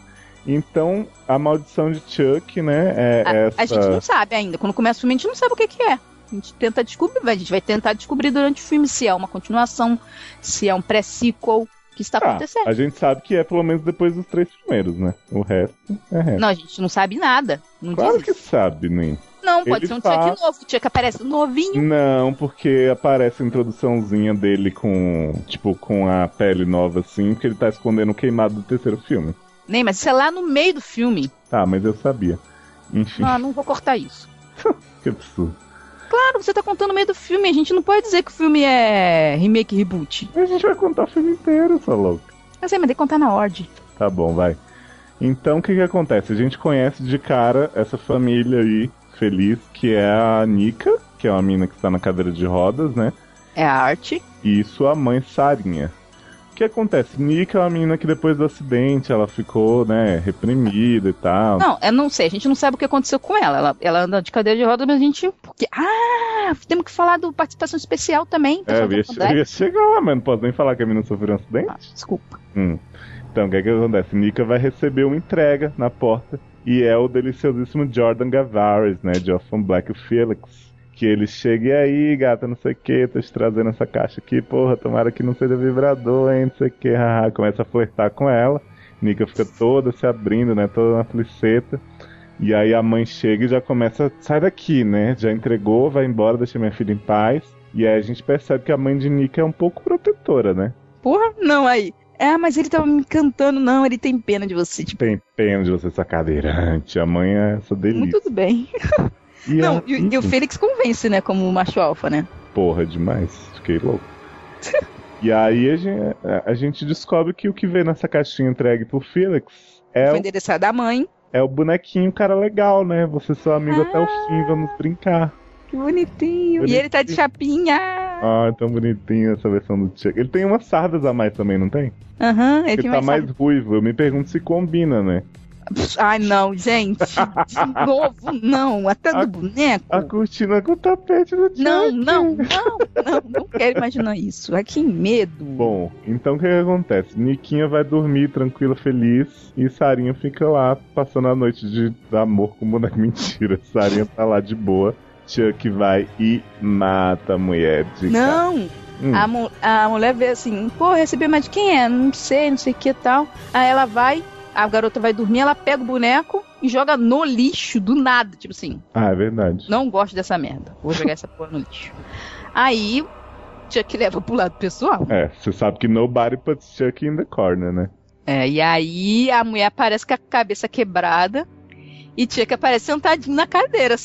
Então, a maldição de Chuck, né, é A, essa... a gente não sabe ainda. Quando começa o filme, a gente não sabe o que, que é. A gente tenta descobrir, a gente vai tentar descobrir durante o filme se é uma continuação, se é um pré-sequel, o que está Ah, acontecendo. a gente sabe que é pelo menos depois dos três primeiros, né? O resto é resto. Não, a gente não sabe nada. Não Claro que isso. sabe, nem. Não, pode ele ser um fala- Chuck novo. Chuck aparece novinho. Não, porque aparece a introduçãozinha dele com, tipo, com a pele nova assim, porque ele tá escondendo o queimado do terceiro filme. Nem, mas isso é lá no meio do filme. Tá, mas eu sabia. Enfim, Não, não vou cortar isso. [laughs] que absurdo. Claro, você tá contando no meio do filme. A gente não pode dizer que o filme é remake, reboot. A gente vai contar o filme inteiro, sua louca. Eu sei, mas tem que contar na ordem. Tá bom, vai. Então, o que que acontece? A gente conhece de cara essa família aí, feliz, que é a Nika, que é uma mina que está na cadeira de rodas, né? É a arte. e sua mãe Sarinha. O que acontece? Nika é uma menina que depois do acidente ela ficou, né, reprimida e tal. Não, eu não sei, a gente não sabe o que aconteceu com ela. Ela, ela anda de cadeira de rodas, mas a gente. Porque, ah, temos que falar do participação especial também. é, eu ia, eu ia chegar lá, mas não posso nem falar que a menina sofreu um acidente. Ah, desculpa. Hum. Então, o que, que acontece? Nika vai receber uma entrega na porta e é o deliciosíssimo Jordan Gavares, né, de Orphan Black Felix. Que ele chega e aí, gata, não sei o que, tô te trazendo essa caixa aqui, porra, tomara que não seja vibrador, hein, não sei o que, haha. Começa a flertar com ela. Nika fica toda se abrindo, né, toda na fliceta. E aí a mãe chega e já começa, sai daqui, né, já entregou, vai embora, deixa minha filha em paz. E aí a gente percebe que a mãe de Nika é um pouco protetora, né? Porra, não, aí. É, mas ele tava me encantando, não, ele tem pena de você. Tipo, Tem pena de você ser cadeirante. A mãe é essa delícia. muito tudo bem. [laughs] E não, a- e, e o Félix convence, né, como macho alfa, né? Porra, demais. Fiquei louco. e aí a gente, a gente descobre que o que veio nessa caixinha entregue pro Felix é Foi o, endereçado da mãe. é o bonequinho cara legal, né? Você é seu amigo até o Ah. fim, vamos brincar. Que bonitinho. E ele tá de chapinha. Ah, tão bonitinho essa versão do Chuck. Ele tem umas sardas a mais também, não tem? Aham, ele Ele tem tá mais. mais ruivo. Eu me pergunto se combina, né? Ai, não, gente. De novo, [laughs] não. Até A- do boneco. A cortina com o tapete do Chuck. Não, não, não, não. Não quero imaginar isso. Ai, que medo. Bom, então o que, que acontece? Niquinha vai dormir tranquila, feliz, e Sarinha fica lá passando a noite de amor com o boneco. [laughs] Mentira, Sarinha tá lá de boa. Chuck vai e mata a mulher de cara. Não, Hum, a, mu- a mulher vê assim, pô, recebi mais de quem é? Não sei, não sei o que e tal. Aí ela vai, a garota vai dormir, ela pega o boneco e joga no lixo, do nada. Tipo assim, Ah, é verdade. não gosto dessa merda. Vou jogar essa porra no lixo. Aí Chuck leva pro lado pessoal. É, você sabe que nobody puts Chuck in the corner, né? É, e aí a mulher aparece com a cabeça quebrada e Chuck aparece sentadinho na cadeira,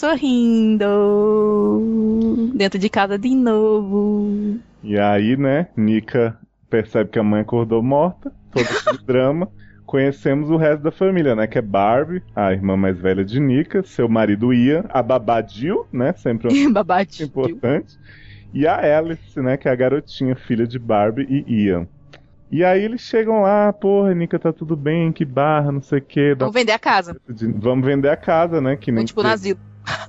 sorrindo. Dentro de casa de novo. E aí, né, Nika percebe que a mãe acordou morta, todo esse [laughs] drama. Conhecemos o resto da família, né? Que é Barbie, a irmã mais velha de Nika, seu marido Ian, a babá Jill, né? Sempre [laughs] um importante. E a Alice, né? Que é a garotinha, filha de Barbie e Ian. E aí eles chegam lá, porra, Nika, tá tudo bem, que barra, não sei o que. Vamos vender a casa. Vamos vender a casa, né? Que nem tipo que- asilo.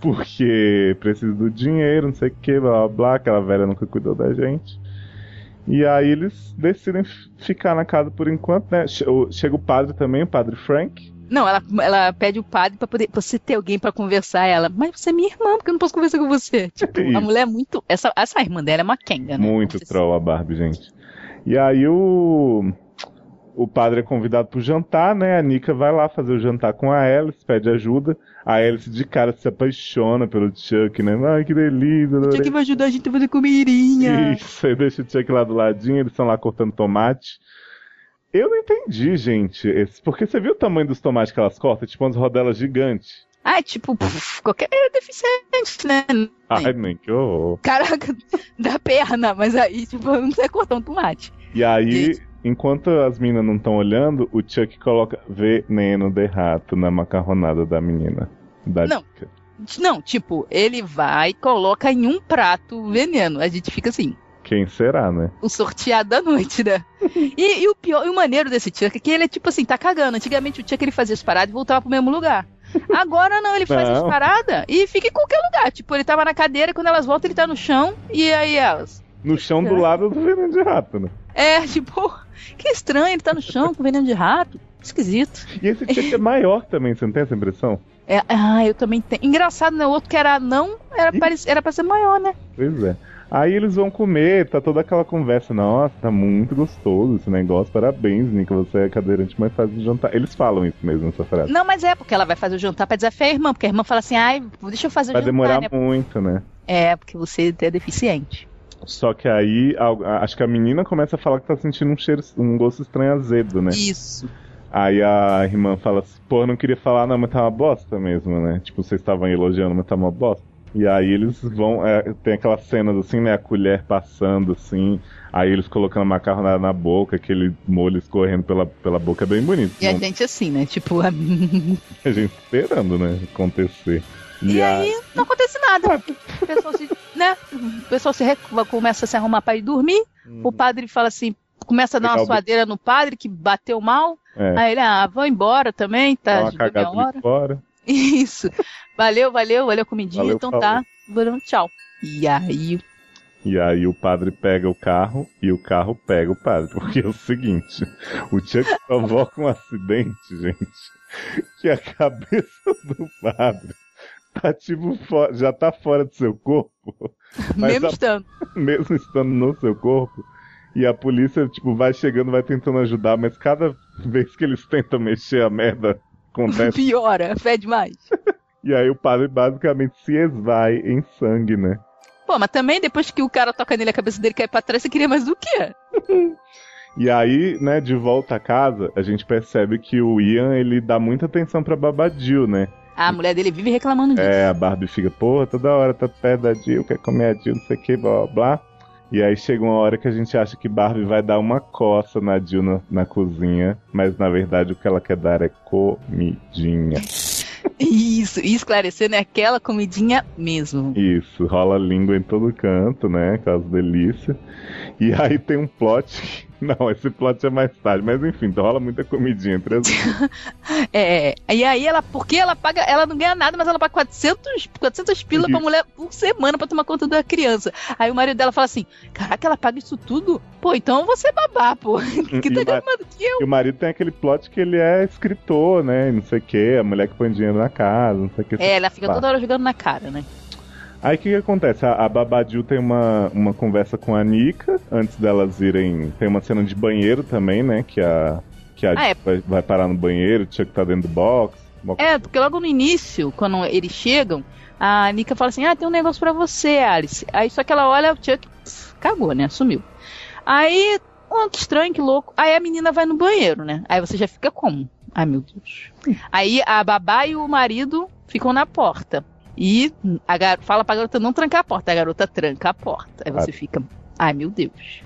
porque precisa do dinheiro, não sei o que, blá blá blá, aquela velha nunca cuidou da gente. E aí eles decidem ficar na casa por enquanto, né? Chega o padre também, o padre Frank. Não, ela, ela pede o padre pra poder pra você ter alguém pra conversar. Ela, mas você é minha irmã, porque eu não posso conversar com você. [laughs] Tipo, a mulher é muito. Essa, essa irmã dela é uma Kenga, né? Muito troll a Barbie, gente. E aí o. O padre é convidado pro jantar, né? A Nika vai lá fazer o jantar com a Alice, pede ajuda. A Alice de cara se apaixona pelo Chuck, né? Ai, que delícia, O Chuck vai ajudar a gente a fazer comidinha. Isso, aí deixa o Chuck lá do ladinho, eles estão lá cortando tomate. Eu não entendi, gente, esse, porque você viu o tamanho dos tomates que elas cortam? Tipo umas rodelas gigantes. Ah, é tipo, puf, qualquer deficiente, né? Ai, nem que horror. Caraca, [laughs] da perna, mas aí, tipo, não sei cortar um tomate. E aí, Gente. Enquanto as meninas não estão olhando, o Chuck coloca veneno de rato na macarronada da menina. Da Não. Não, tipo, ele vai e coloca em um prato veneno. A gente fica assim, Quem será, né? o sorteado da noite, né? E, e o pior, e o maneiro desse Chuck é que ele é tipo assim, tá cagando. Antigamente o Chuck ele fazia as paradas e voltava pro mesmo lugar. Agora não, ele faz as Não. paradas e fica em qualquer lugar. Tipo, ele tava na cadeira, quando elas voltam, ele tá no chão, e aí elas. No chão do lado do veneno de rato, né? É, [laughs] tipo, que estranho, ele tá no chão com veneno de rato. Esquisito. E esse Chuck é maior também, você não tem essa impressão? É, ah, eu também tenho. Engraçado, né? O outro que era não, era, parec- era pra ser maior, né? Pois é. Aí eles vão comer, tá toda aquela conversa. Nossa, tá muito gostoso esse negócio. Parabéns, Nika, você é cadeirante mais fácil de jantar. Eles falam isso mesmo nessa frase. Não, mas é, porque ela vai fazer o jantar pra desafiar a irmã, porque a irmã fala assim, ai, deixa eu fazer Vai o jantar, demorar né? muito, né? É, porque você é deficiente. Só que aí, a- acho que a menina começa a falar que tá sentindo um cheiro, um gosto estranho azedo, né? Isso. Aí a irmã fala assim, pô, não queria falar, não, mas tá uma bosta mesmo, né? Tipo, vocês estavam elogiando, mas tá uma bosta. E aí eles vão, é, tem aquelas cenas assim, né? A colher passando assim, aí eles colocando a macarronada na boca, aquele molho escorrendo pela, pela boca, é bem bonito. E a Não- gente assim, né? Tipo, [laughs] a... a gente esperando, né? Acontecer. E a- aí não acontece nada. O pessoal se, né? O pessoal se rec- começa a se arrumar pra ir dormir. O padre fala assim, começa a dar uma Pegar o- suadeira no padre que bateu mal. é, Aí ele, ah, vou embora também, dá tá? uma minha hora. ali fora. [laughs] Isso. Valeu, valeu, valeu a comidinha, Valeu, então falou. tá. Bom, Tchau. E aí, E aí o padre pega o carro e o carro pega o padre. Porque é o seguinte, o Chuck provoca um acidente, [laughs] gente, que a cabeça do padre tá tipo fo- já tá fora do seu corpo, [laughs] mesmo a- estando. [laughs] mesmo estando no seu corpo. E a polícia, tipo, vai chegando, vai tentando ajudar, mas cada vez que eles tentam mexer a merda acontece. [laughs] Piora, fede mais. e aí o padre basicamente se esvai em sangue, né? Pô, mas também depois que o cara toca nele, a cabeça dele cai pra trás, você queria mais do quê? E aí, né, de volta a casa, a gente percebe que o Ian, ele dá muita atenção pra Babadil, né? A mulher dele vive reclamando disso. É, a Barbie fica, porra, toda hora tá perto da Jill, quer comer a Jill, não sei o que, blá blá. E aí chega uma hora que a gente acha que Barbie vai dar uma coça na Jill na, na cozinha, mas na verdade o que ela quer dar é comidinha. Isso, e esclarecer, né? Aquela comidinha mesmo. Isso, rola língua em todo canto, né? Aquelas delícias. E aí tem um plot. [laughs] Não, esse plot é mais tarde, mas enfim, rola muita comidinha entre as [laughs] É, e aí ela, porque ela paga, ela não ganha nada, mas ela paga 400, 400 pila pra mulher por semana pra tomar conta da criança. Aí o marido dela fala assim: Caraca, ela paga isso tudo? Pô, então você babá, pô. [laughs] Que tá ganhando mais do que eu. E o marido tem aquele plot que ele é escritor, né? Não sei o que, a mulher que põe dinheiro na casa, não sei o que. É, ela fica toda hora jogando na cara, né? Aí o que, que acontece? A, a Babadil tem uma, uma conversa com a Nika, antes delas irem. Tem uma cena de banheiro também, né? Que a. Que a Ah, é. vai, vai parar no banheiro, o Chuck tá dentro do box. É, porque logo no início, quando eles chegam, a Nika fala assim: Ah, tem um negócio pra você, Alice. Aí só que ela olha o Chuck, cagou, né? Sumiu. Aí, oh, que estranho, que louco. Aí a menina vai no banheiro, né? Aí você já fica como? Ai, meu Deus. Aí a babá e o marido ficam na porta. E a gar... fala pra garota não trancar a porta. A garota tranca a porta. Aí você fica, ai meu Deus.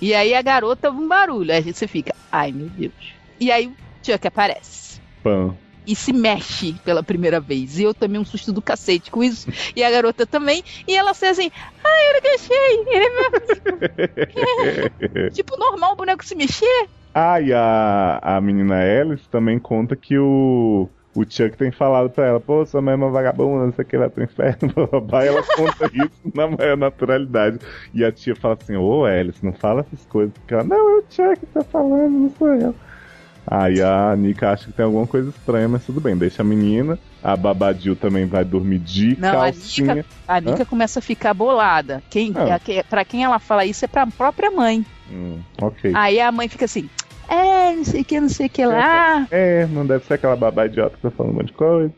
E aí a garota um barulho. Aí você fica, ai meu Deus. E aí o Chuck aparece. Pã. E se mexe pela primeira vez. E eu tomei um susto do cacete com isso. E a garota também. E ela fez assim, ai, eu não achei. Ele é [laughs] tipo normal o boneco se mexer. Ah, e a, a menina Alice também conta que o, o Chuck tem falado pra ela, pô, sua mãe é uma vagabunda, não sei o que, vai pro inferno, [laughs] babá. E ela conta [laughs] isso na maior naturalidade. E a tia fala assim, ô Alice, não fala essas coisas. Porque ela, não, é o Chuck que tá falando, não sou eu. Aí a Nika acha que tem alguma coisa estranha, mas tudo bem, deixa a menina. A Babadil também vai dormir de Não, a calcinha. Nika, a Nika começa a ficar bolada. Quem, Ah. a, que- pra quem ela fala isso é pra própria mãe. Hum, ok. Aí a mãe fica assim, é, não sei o que, não sei o que lá. É, não deve ser aquela babá idiota que tá falando um monte de coisa.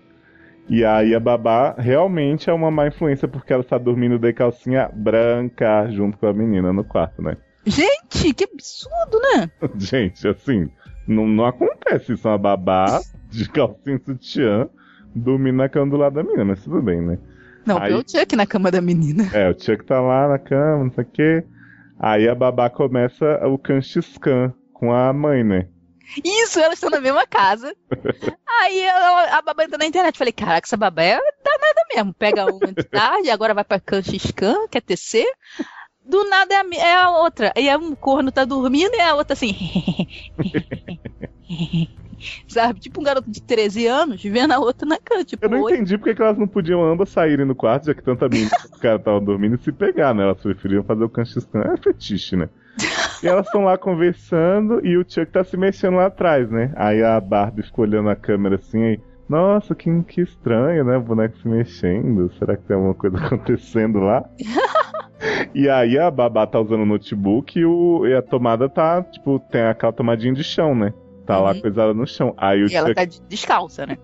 E aí a babá realmente é uma má influência porque ela está dormindo de calcinha branca junto com a menina no quarto, né? Gente, que absurdo, né? [laughs] Gente, assim, não, não acontece isso, uma babá de calcinha sutiã dormindo na cama do lado da menina, mas tudo bem, né? Não, Aí- eu Chuck na cama da menina. É, o Chuck tá lá na cama, não sei o quê. Aí a babá começa o canchiscan com a mãe, né? Isso, elas estão na mesma casa. [laughs] Aí ela- a babá entra na internet. Falei, caraca, essa babá é danada mesmo. Pega uma de tarde, agora vai pra Canchiscan, quer tecer. Do nada é a, é a outra. E aí um corno tá dormindo e a outra assim. [laughs] Sabe? Tipo um garoto de 13 anos vendo a outra na cama. Tipo, Eu não entendi porque que elas não podiam ambas saírem do quarto, já que tanta menina [laughs] os caras estavam dormindo e se pegar, né? Elas preferiam fazer o canchiscan. É fetiche, né? E elas estão lá conversando e o Chuck tá se mexendo lá atrás, né? Aí a Barbie ficou olhando a câmera assim aí. Nossa, que, que estranho, né? O boneco se mexendo. Será que tem alguma coisa [laughs] acontecendo lá? e aí a babá tá usando o notebook e, o, e a tomada tá, tipo, tem aquela tomadinha de chão, né? Tá lá Uhum. coisada no chão. Aí o E ela Chuck tá de- descalça, né?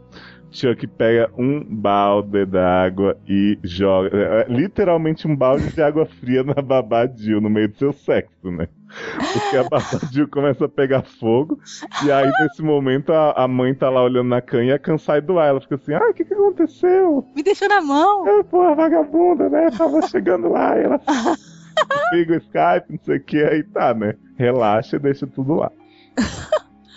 Chuck pega um balde d'água e joga. é, é, literalmente um balde de água fria na Babadil, no meio do seu sexo, né? Porque a Babadil [laughs] começa a pegar fogo. E aí, nesse momento, a, a mãe tá lá olhando na cama e a Can sai do ar. Ela fica assim: ai, o que que aconteceu? Me deixou na mão. É, porra, vagabunda, né? Tava chegando lá e ela. [laughs] Liga o Skype, não sei o que, aí tá, né? Relaxa e deixa tudo lá. [laughs]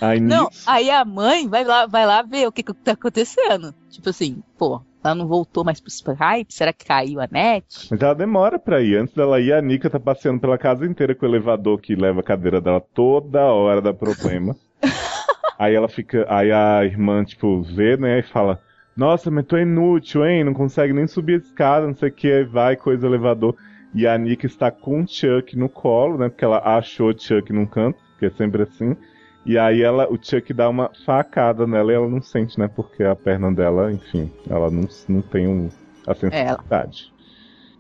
Aí Não, nisso- aí a mãe vai lá, vai lá ver o que, que tá acontecendo. Tipo assim, pô, ela não voltou mais pro Skype? Será que caiu a net? Mas ela demora pra ir. Antes dela ir, a Nika tá passeando pela casa inteira com o elevador que leva a cadeira dela toda hora dá problema. [laughs] aí ela fica. Aí a irmã, tipo, vê, né, e fala: Nossa, mas tu é inútil, hein? Não consegue nem subir a escada, não sei o que, aí vai, coisa elevador. E a Nika está com o Chuck no colo, né? Porque ela achou o Chuck num canto, que é sempre assim. E aí ela, o Chuck dá uma facada nela e ela não sente, né? Porque a perna dela, enfim, ela não, não tem um, a sensibilidade.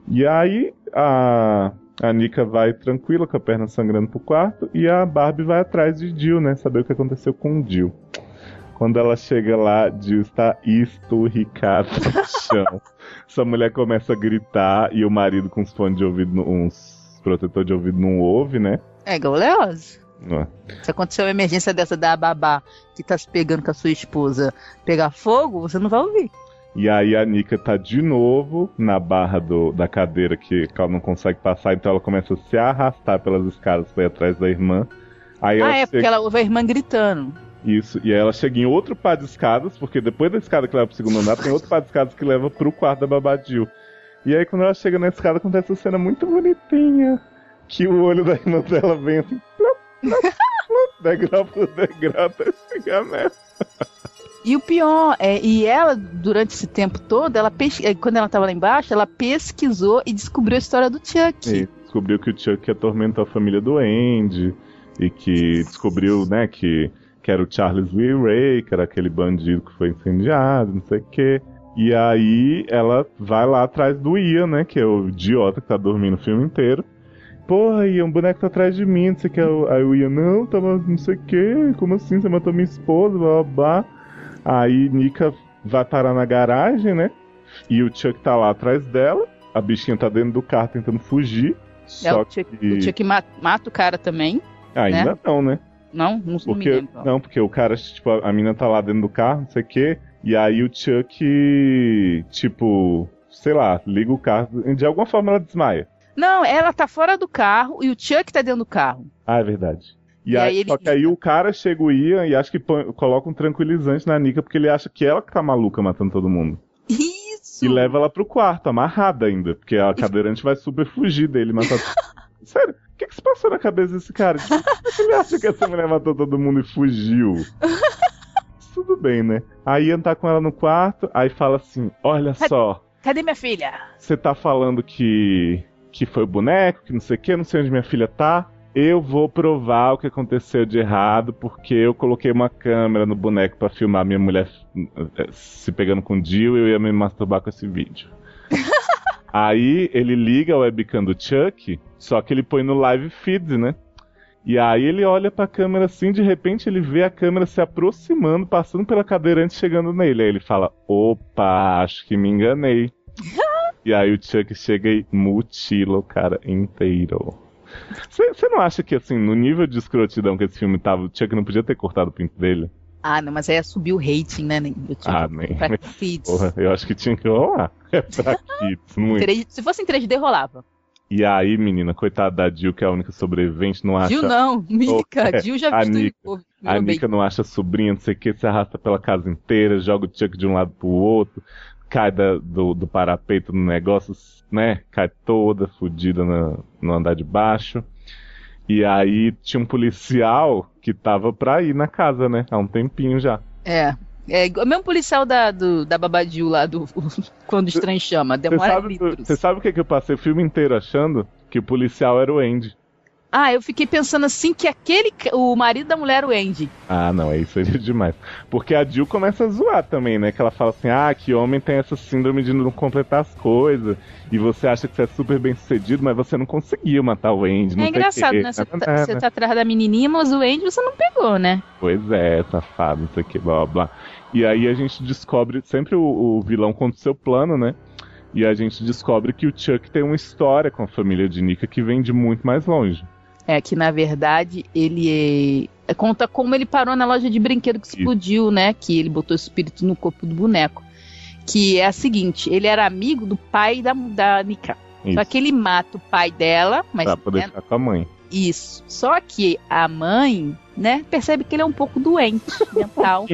E aí a, a Nika vai tranquila, com a perna sangrando pro quarto, e a Barbie vai atrás de Jill, né? Saber o que aconteceu com o Jill. Quando ela chega lá, Jill está esturricada no [laughs] chão. Essa mulher começa a gritar e o marido com os fones de ouvido, uns protetor de ouvido não ouve, né? É gauleosa. Não é? Se acontecer uma emergência dessa da babá que tá se pegando com a sua esposa pegar fogo, você não vai ouvir. E aí a Nika tá de novo na barra do, da cadeira que, que ela não consegue passar, então ela começa a se arrastar pelas escadas pra ir atrás da irmã. Aí Ah, é, chega- porque ela ouve a irmã gritando. Isso, e aí ela chega em outro par de escadas, porque depois da escada que leva pro segundo andar, tem outro par de escadas que leva pro quarto da Babadil. E aí quando ela chega na escada, acontece uma cena muito bonitinha. Que o olho da irmã dela vem assim, plop, [laughs] degrau por degrau até chegar nela. E o pior é, e ela, durante esse tempo todo, ela eh, quando ela tava lá embaixo, ela pesquisou e descobriu a história do Chuck. E descobriu que o Chuck atormentou a família do Andy. E que descobriu, né, que, que era o Charles Lee Ray, que era aquele bandido que foi incendiado, não sei o quê. E aí ela vai lá atrás do Ian, né, que é o idiota que tá dormindo o filme inteiro. Porra, Ian, um boneco tá atrás de mim, não sei o que. Aí o Ian, não, tava não sei o que, como assim, você matou minha esposa, blá blá blá. Aí Nika vai parar na garagem, né? E o Chuck tá lá atrás dela. A bichinha tá dentro do carro tentando fugir. É, Só o Chuck, que. o Chuck ma- mata o cara também. Ainda né? não, né? Não, não, não me Porque, lembro. não, porque o cara, tipo, a a mina tá lá dentro do carro, não sei o quê, e aí o Chuck, tipo, sei lá, liga o carro, de alguma forma ela desmaia. Não, ela tá fora do carro e o Chuck tá dentro do carro. Ah, é verdade. E, E aí, aí só que aí o cara chega o Ian e acha que coloca um tranquilizante na Nika porque ele acha que ela que tá maluca matando todo mundo. Isso! E leva ela pro quarto, amarrada ainda, porque a cadeirante vai super fugir dele, matar. [laughs] Sério, o que, que se passou na cabeça desse cara? Tipo, ele acha que essa mulher matou todo mundo e fugiu? [laughs] Tudo bem, né? Aí Ian tá com ela no quarto, aí fala assim: Olha só, Cadê minha filha? você tá falando que que foi o boneco, que não sei o que, não sei onde minha filha tá. Eu vou provar o que aconteceu de errado, porque eu coloquei uma câmera no boneco pra filmar minha mulher eh, se pegando com o Jill e eu ia me masturbar com esse vídeo. [laughs] aí ele liga a webcam do Chuck, só que ele põe no live feed, né? E aí ele olha pra câmera assim, de repente ele vê a câmera se aproximando, passando pela cadeirante chegando nele. Aí ele fala: opa, acho que me enganei. E aí o Chuck chega e mutila o cara inteiro. Você não acha que, assim, no nível de escrotidão que esse filme tava, o Chuck não podia ter cortado o pinto dele? Ah, não, mas aí ia subir o rating, né? do Chuck. Ah, nem. Pra [laughs] kids. Porra, eu acho que tinha que rolar. [laughs] É pra kids, muito. 3 se fosse em 3D, rolava. E aí, menina, coitada da Jill, que é a única sobrevivente, não acha. Gil não, [laughs] Mica. é, Gil já a viu Nika. A Nika não acha sobrinha, não sei o que, se arrasta pela casa inteira, joga o Chuck de um lado pro outro, cai da- do, do parapeito no negócio, né? Cai toda fodida no, no andar de baixo. E aí tinha um policial que tava pra ir na casa, né? Há um tempinho já. É. É o mesmo policial da, do, da Babadil lá, do, [laughs] quando o estranho chama. Você Demora sabe, litros. você sabe o que, que eu passei o filme inteiro achando? Que o policial era o Andy. Ah, eu fiquei pensando assim que aquele. O marido da mulher o Andy. Ah, não, aí seria demais. Porque a Jill começa a zoar também, né? Que ela fala assim: ah, que homem tem essa síndrome de não completar as coisas. E você acha que você é super bem sucedido, mas você não conseguiu matar o Andy. Não é engraçado, né? Você tá, você tá atrás da menininha, mas o Andy você não pegou, né? Pois é, safado, não sei o que, blá blá blá. E aí a gente descobre, sempre o, o vilão contra o seu plano, né? E a gente descobre que o Chuck tem uma história com a família de Nika que vem de muito mais longe. É que, na verdade, ele é... é- conta como ele parou na loja de brinquedo que explodiu, né? Que ele botou espírito no corpo do boneco. Que é a seguinte, ele era amigo do pai da, da Nika. Isso, Só que ele mata o pai dela, mas pra poder né, ficar com a mãe. isso. Só que a mãe, né, percebe que ele é um pouco doente [laughs] mental.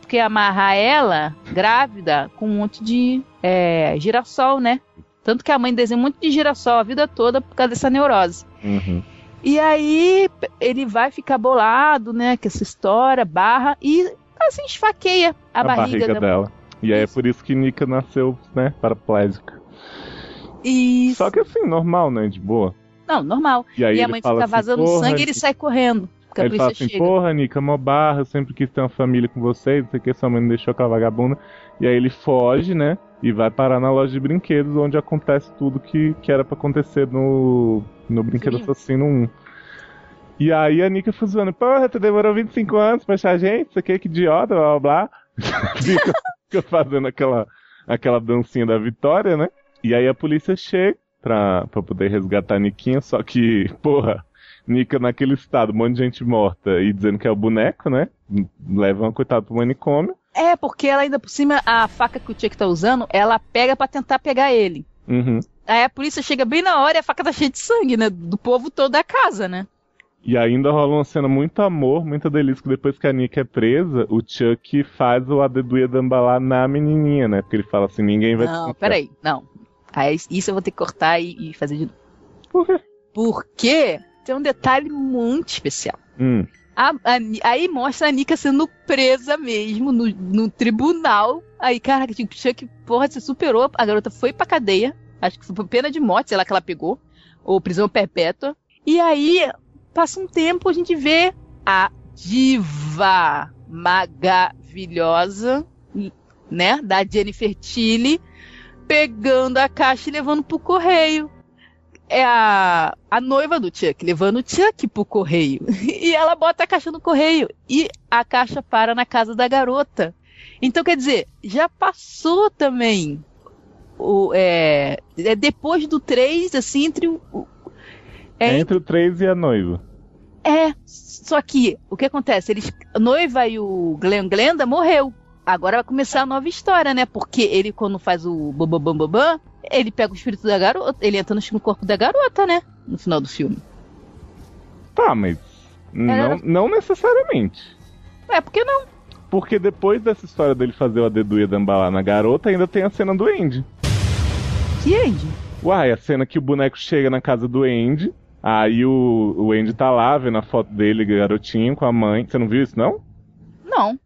Porque amarrar ela grávida com um monte de é, girassol, né? Tanto que a mãe desenha um monte de girassol a vida toda por causa dessa neurose. Uhum. E aí ele vai ficar bolado, né? Com essa história, barra, e assim esfaqueia a, A barriga, barriga da dela. E aí é por isso que Nika nasceu, né, paraplégica. Isso. Só que assim, normal, né, de boa. Não, normal. E aí e a mãe fica assim, vazando "Porra, sangue e ele Nika." sai correndo. A Aí ele fala assim, chega. porra, Nika, mó barra, eu sempre quis ter uma família com vocês, não sei o que, sua mãe não deixou aquela vagabunda. E aí ele foge, né, e vai parar na loja de brinquedos, onde acontece tudo que, que era pra acontecer no, no Brinquedo Sim. Assassino 1. E aí a Nika fica zoando, porra, tu demorou 25 anos pra achar gente, isso aqui, que idiota, blá blá blá. [laughs] fica, fica fazendo aquela, aquela dancinha da vitória, né? E aí a polícia chega pra, pra poder resgatar a Niquinha, só que, porra, Nika naquele estado, um monte de gente morta e dizendo que é o boneco, né? Leva uma coitada pro manicômio. É, porque ela ainda por cima, a faca que o Chuck tá usando, ela pega pra tentar pegar ele. Uhum. Aí a polícia chega bem na hora e a faca tá cheia de sangue, né? Do povo todo da casa, né? E ainda rola uma cena muito amor, muita delícia, que depois que a Nika é presa, o Chuck faz o Adeduia Dambalá na menininha, né? Porque ele fala assim, ninguém vai Não, peraí, não. Aí, isso eu vou ter que cortar e, e fazer de novo. Por quê? Porque tem um detalhe muito especial. Hum, A- a aí mostra a Nika sendo presa mesmo no, no tribunal. Aí, cara, que Chuck, porra, se superou. A garota foi pra cadeia. Acho que foi pena de morte, sei lá que ela pegou. Ou prisão perpétua. E aí, passa um tempo, a gente vê a diva maravilhosa, né? Da Jennifer Tilly, pegando a caixa e levando pro correio é a, a noiva do Chuck, levando o Chuck pro correio. [laughs] E ela bota a caixa no correio. E a caixa para na casa da garota. Então, quer dizer, já passou também. O, é, é depois do 3, assim, entre o, É, Entre o 3 e a noiva. é, só que o que acontece? Eles, a noiva e o Glenn Glenda morreu. Agora vai começar a nova história, né? Porque ele, quando faz o bambam, ele pega o espírito da garota, ele entra no corpo da garota, né? No final do filme. Tá, mas não, Era- não necessariamente. É, por que não? Porque depois dessa história dele fazer o Adeduia Dambalá na garota, ainda tem a cena do Andy. Que Andy? Uai, a cena que o boneco chega na casa do Andy, aí o, o Andy tá lá vendo a foto dele, garotinho, com a mãe. Você não viu isso, não? Não.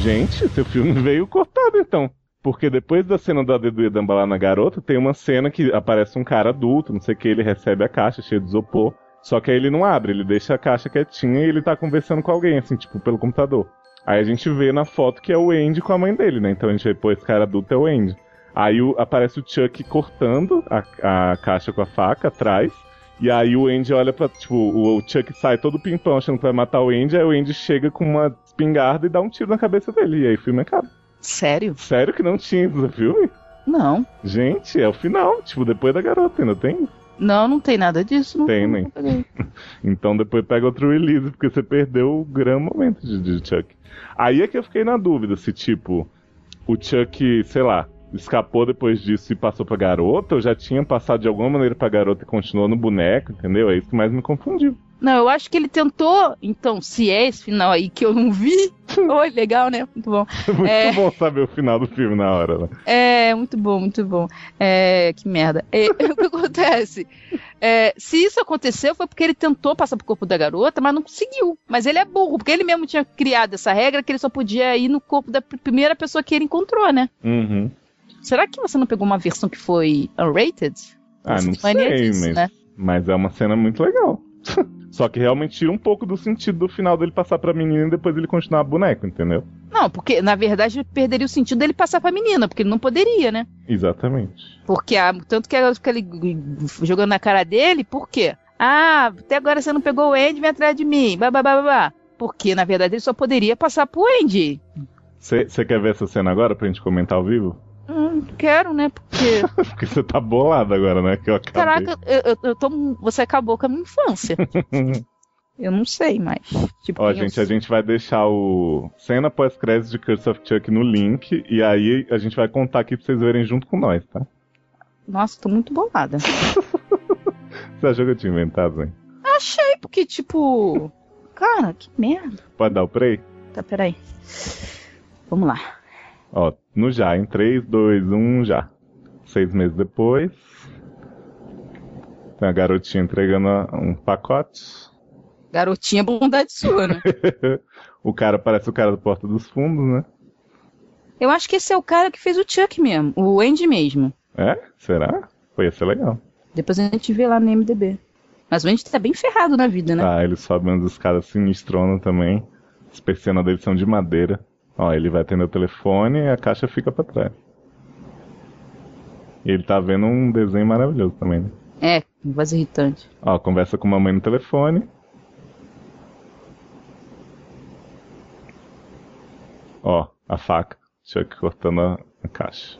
Gente, seu filme [laughs] veio cortado então. Porque depois da cena do Adeduia Dambalá na garota, tem uma cena que aparece um cara adulto, não sei o que, ele recebe a caixa cheia de isopor. Só que aí ele não abre, ele deixa a caixa quietinha e ele tá conversando com alguém, assim, tipo, pelo computador. Aí a gente vê na foto que é o Andy com a mãe dele, né? Então a gente vê, pô, esse cara adulto é o Andy. Aí o- aparece o Chuck cortando a, a caixa com a faca atrás. E aí o Andy olha pra, tipo, o, o Chuck sai todo pimpão achando que vai matar o Andy, aí o Andy chega com uma espingarda e dá um tiro na cabeça dele. E aí o filme acaba. Sério? Sério que não tinha isso no filme? Não. Gente, é o final, tipo, depois da garota, ainda tem? Não, não tem nada disso. Não, Tem, não né? [laughs] Então depois pega outro release, porque você perdeu o grande momento de, de Chuck. Aí é que eu fiquei na dúvida se, tipo, o Chuck, sei lá, escapou depois disso e passou pra garota, ou já tinha passado de alguma maneira pra garota e continuou no boneco, entendeu? É isso que mais me confundiu. Não, eu acho que ele tentou. Então, se é esse final aí que eu não vi. [laughs] Oi, legal, né? Muito bom. Muito É. bom saber o final do filme na hora, né? É, muito bom, muito bom. É, que merda. É, [laughs] o que acontece? É, se isso aconteceu, foi porque ele tentou passar pro corpo da garota, mas não conseguiu. Mas ele é burro, porque ele mesmo tinha criado essa regra que ele só podia ir no corpo da pr- primeira pessoa que ele encontrou, né? Uhum. Será que você não pegou uma versão que foi unrated? Ah, não sei, disso, mas, né? mas é uma cena muito legal. [laughs] Só que realmente tira um pouco do sentido do final dele passar pra menina e depois ele continuar boneco, entendeu? Não, porque na verdade perderia o sentido dele passar pra menina, porque ele não poderia, né? Exatamente. Porque a, tanto que ela fica ali jogando na cara dele, por quê? Ah, até agora você não pegou o Andy, vem atrás de mim. Babá, babá. Porque, na verdade, ele só poderia passar pro Andy. Você quer ver essa cena agora pra gente comentar ao vivo? Hum, quero, né? Porque. [laughs] Porque você tá bolado agora, né? Que eu acabei. Caraca, eu, eu, tô. Você acabou com a minha infância. [laughs] eu não sei mais. Tipo, Ó, quem eu gente, a gente vai deixar o cena pós-crédito de Curse of Chuck no link e aí a gente vai contar aqui pra vocês verem junto com nós, tá? Nossa, tô muito bolada. [laughs] Você achou que eu tinha inventado, hein? Achei, porque, tipo. Cara, que merda. Pode dar o play? Tá, peraí. Vamos lá. Ó, no já, em 3, 2, 1, já. Seis meses depois. Tem a garotinha entregando um pacote. Garotinha, bondade sua, né? [laughs] o cara parece o cara do Porta dos Fundos, né? Eu acho que esse é o cara que fez o Chuck mesmo. O Andy mesmo. É? Será? Pô, ia ser legal. Depois a gente vê lá no MDB. Mas o Andy tá bem ferrado na vida, né? Ah, ele sobe umas escadas sinistronas também. As persianas dele são de madeira. Ó, ele vai atender o telefone e a caixa fica pra trás. E ele tá vendo um desenho maravilhoso também, né? É, voz irritante. Ó, conversa com a mamãe no telefone. Ó, a faca. Chuck cortando a, a caixa.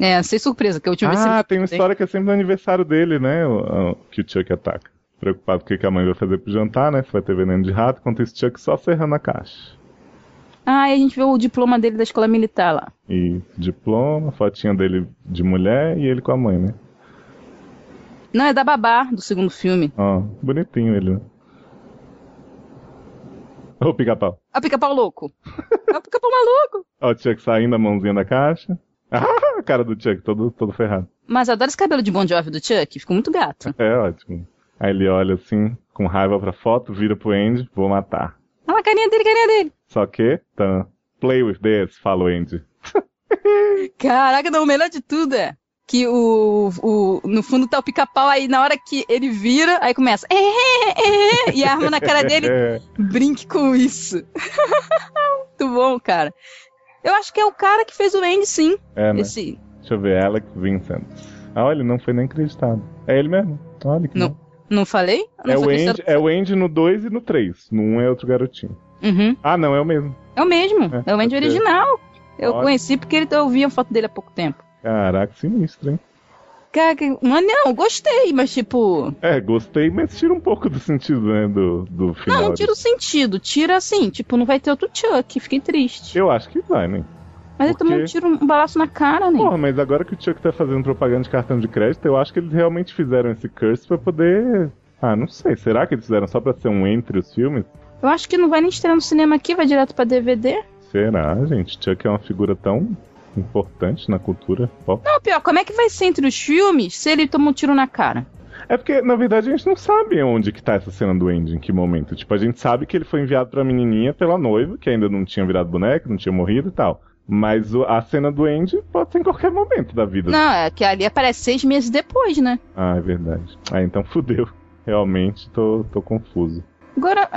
É, sem surpresa, que a última vez Ah, tem uma história que é sempre no aniversário dele, né? Que o Chuck ataca. Preocupado com o que a mãe vai fazer pro jantar, né? Se vai ter veneno de rato, enquanto esse Chuck só serrando a caixa. Ah, e a gente vê o diploma dele da escola militar lá. E diploma, fotinha dele de mulher e ele com a mãe, né? Não, é da babá do segundo filme. Ó, bonitinho ele, né? Ô, pica-pau. Ah, pica-pau louco. É o pica-pau maluco. [laughs] Ó, o Chuck saindo a mãozinha da caixa. Ah, a cara do Chuck, todo, todo ferrado. Mas eu adoro esse cabelo de Bon Jovi do Chuck, ficou muito gato. É ótimo. Aí ele olha assim, com raiva pra foto, vira pro Andy, vou matar. Olha a carinha dele, carinha dele. Só que, tá, play with this, fala o Andy. [laughs] Caraca, não, o melhor de tudo é que o, o no fundo tá o pica-pau, aí na hora que ele vira, aí começa "É, é, é", e a arma na cara dele, [laughs] brinque com isso. [laughs] muito bom, cara. Eu acho que é o cara que fez o Andy, sim. é, né? Esse, Deixa eu ver, Alex Vincent. Ah, olha, não foi nem acreditado. É ele mesmo. Olha que Não. bom. Não falei? Não É o? Andy, é o Andy no 2 e no 3. No 1 um é outro garotinho. Uhum. Ah, não, é o mesmo. É o mesmo, É, é, o Andy original. Eu Olha. conheci porque ele, eu vi a foto dele há pouco tempo. Caraca, sinistro, hein? Cara, mas não, gostei, mas tipo. É, gostei, mas tira um pouco do sentido, né? Do, do final. Não, não tira o sentido. Tira assim, tipo, não vai ter outro Chuck. Fiquei triste. Eu acho que vai, né? Mas ele Porque- tomou um tiro, um balaço na cara, né? Porra, mas agora que o Chuck tá fazendo propaganda de cartão de crédito, eu acho que eles realmente fizeram esse curse pra poder. Ah, não sei. Será que eles fizeram só pra ser um entre os filmes? Eu acho que não vai nem estrear no cinema aqui, vai direto pra DVD. Será, gente? Chuck é uma figura tão importante na cultura pop. Não, pior, como é que vai ser entre os filmes se ele toma um tiro na cara? É porque, na verdade, a gente não sabe onde que tá essa cena do Andy, em que momento. Tipo, a gente sabe que ele foi enviado pra menininha pela noiva, que ainda não tinha virado boneco, não tinha morrido e tal. Mas a cena do Andy pode ser em qualquer momento da vida. Não, é que ali aparece seis meses depois, né? Ah, é verdade. Ah, então fudeu. [laughs] Realmente tô, tô confuso. Agora,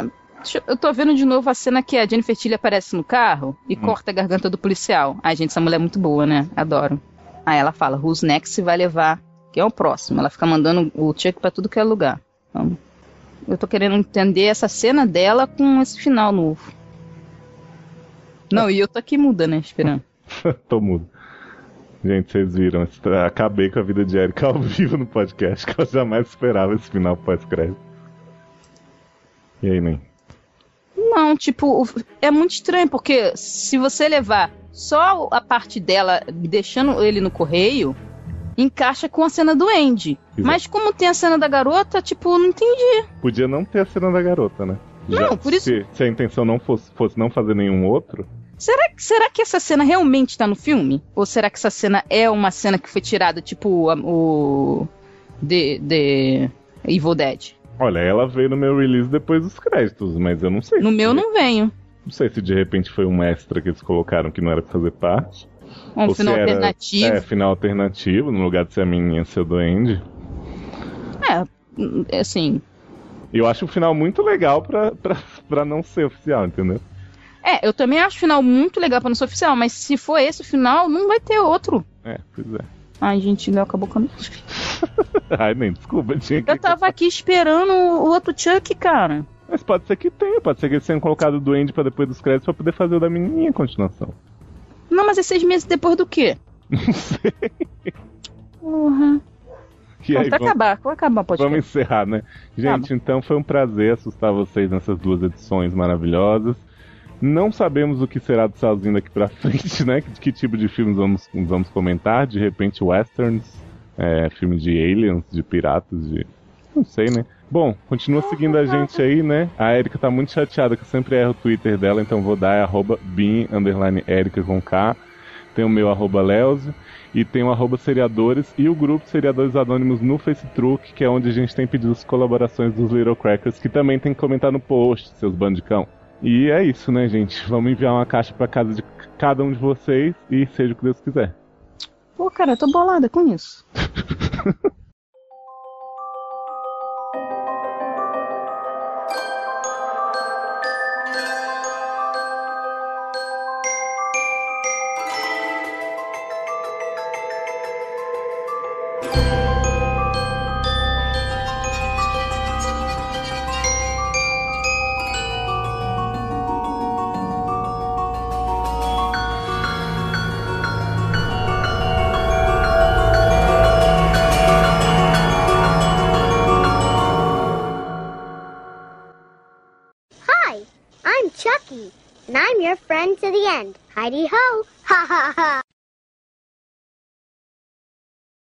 eu- tô vendo de novo a cena que a Jennifer Tilly aparece no carro e corta a garganta do policial. Ai, gente, essa mulher é muito boa, né? Adoro. Aí ela fala, who's next vai levar, que é o próximo. Ela fica mandando o Chuck pra tudo que é lugar. Então, eu tô querendo entender essa cena dela com esse final novo. Não, e eu tô aqui muda, né? Esperando. [laughs] tô mudo. Gente, vocês viram, acabei com a vida de Erika ao vivo no podcast, que eu jamais esperava esse final pós-crédito. E aí, nem? Não, tipo, é muito estranho, porque se você levar só a parte dela deixando ele no correio, encaixa com a cena do Andy. Exato. Mas como tem a cena da garota, tipo, não entendi. Podia não ter a cena da garota, né? Não, por isso- Se, se a intenção não fosse, fosse não fazer nenhum outro, Será, que- será que essa cena realmente tá no filme? Ou será que essa cena é uma cena que foi tirada, tipo, o. The, The Evil Dead? olha, ela veio no meu release depois dos créditos, mas eu não sei. No se- meu não venho. Não sei se de repente foi um extra que eles colocaram que não era pra fazer parte. Um ou final era- alternativo. É, final alternativo, no lugar de ser a menininha ser o do Andy. É, assim. Eu acho o final muito legal pra, pra, pra não ser oficial, entendeu? É, eu também acho o final muito legal pra não ser oficial, mas se for esse o final, não vai ter outro. É, pois é. Ai, gente, Léo acabou com a minha- [laughs] Ai, nem, desculpa, tinha que. Eu tava aqui esperando o outro Chuck, cara. Mas pode ser que tenha, pode ser que eles tenham colocado o do Andy pra depois dos créditos pra poder fazer o da menininha a continuação. Não, mas é seis meses depois do quê? [laughs] Não sei. Porra. E aí, Vamos acabar, vamos acabar, pode vamos encerrar, né? Gente, então foi um prazer assustar vocês nessas duas edições maravilhosas. Não sabemos o que será do Salzinho daqui pra frente, né? Que, que tipo de filmes vamos, vamos comentar. De repente, westerns, é, filme de aliens, de piratas, de. Não sei, né? Bom, continua seguindo a gente aí, né? A Erika tá muito chateada que eu sempre erro o Twitter dela, então vou dar é arroba Erika com K. Tem o meu arroba Leozio e tem o arroba seriadores e o grupo Seriadores Anônimos no Facebook, que é onde a gente tem pedido as colaborações dos Little Crackers, que também tem que comentar no post, seus bandicão. E é isso, né, gente? Vamos enviar uma caixa pra casa de cada um de vocês e seja o que Deus quiser. Pô, cara, eu tô bolada com isso. [laughs] to the end. Heidi ho! Ha ha ha!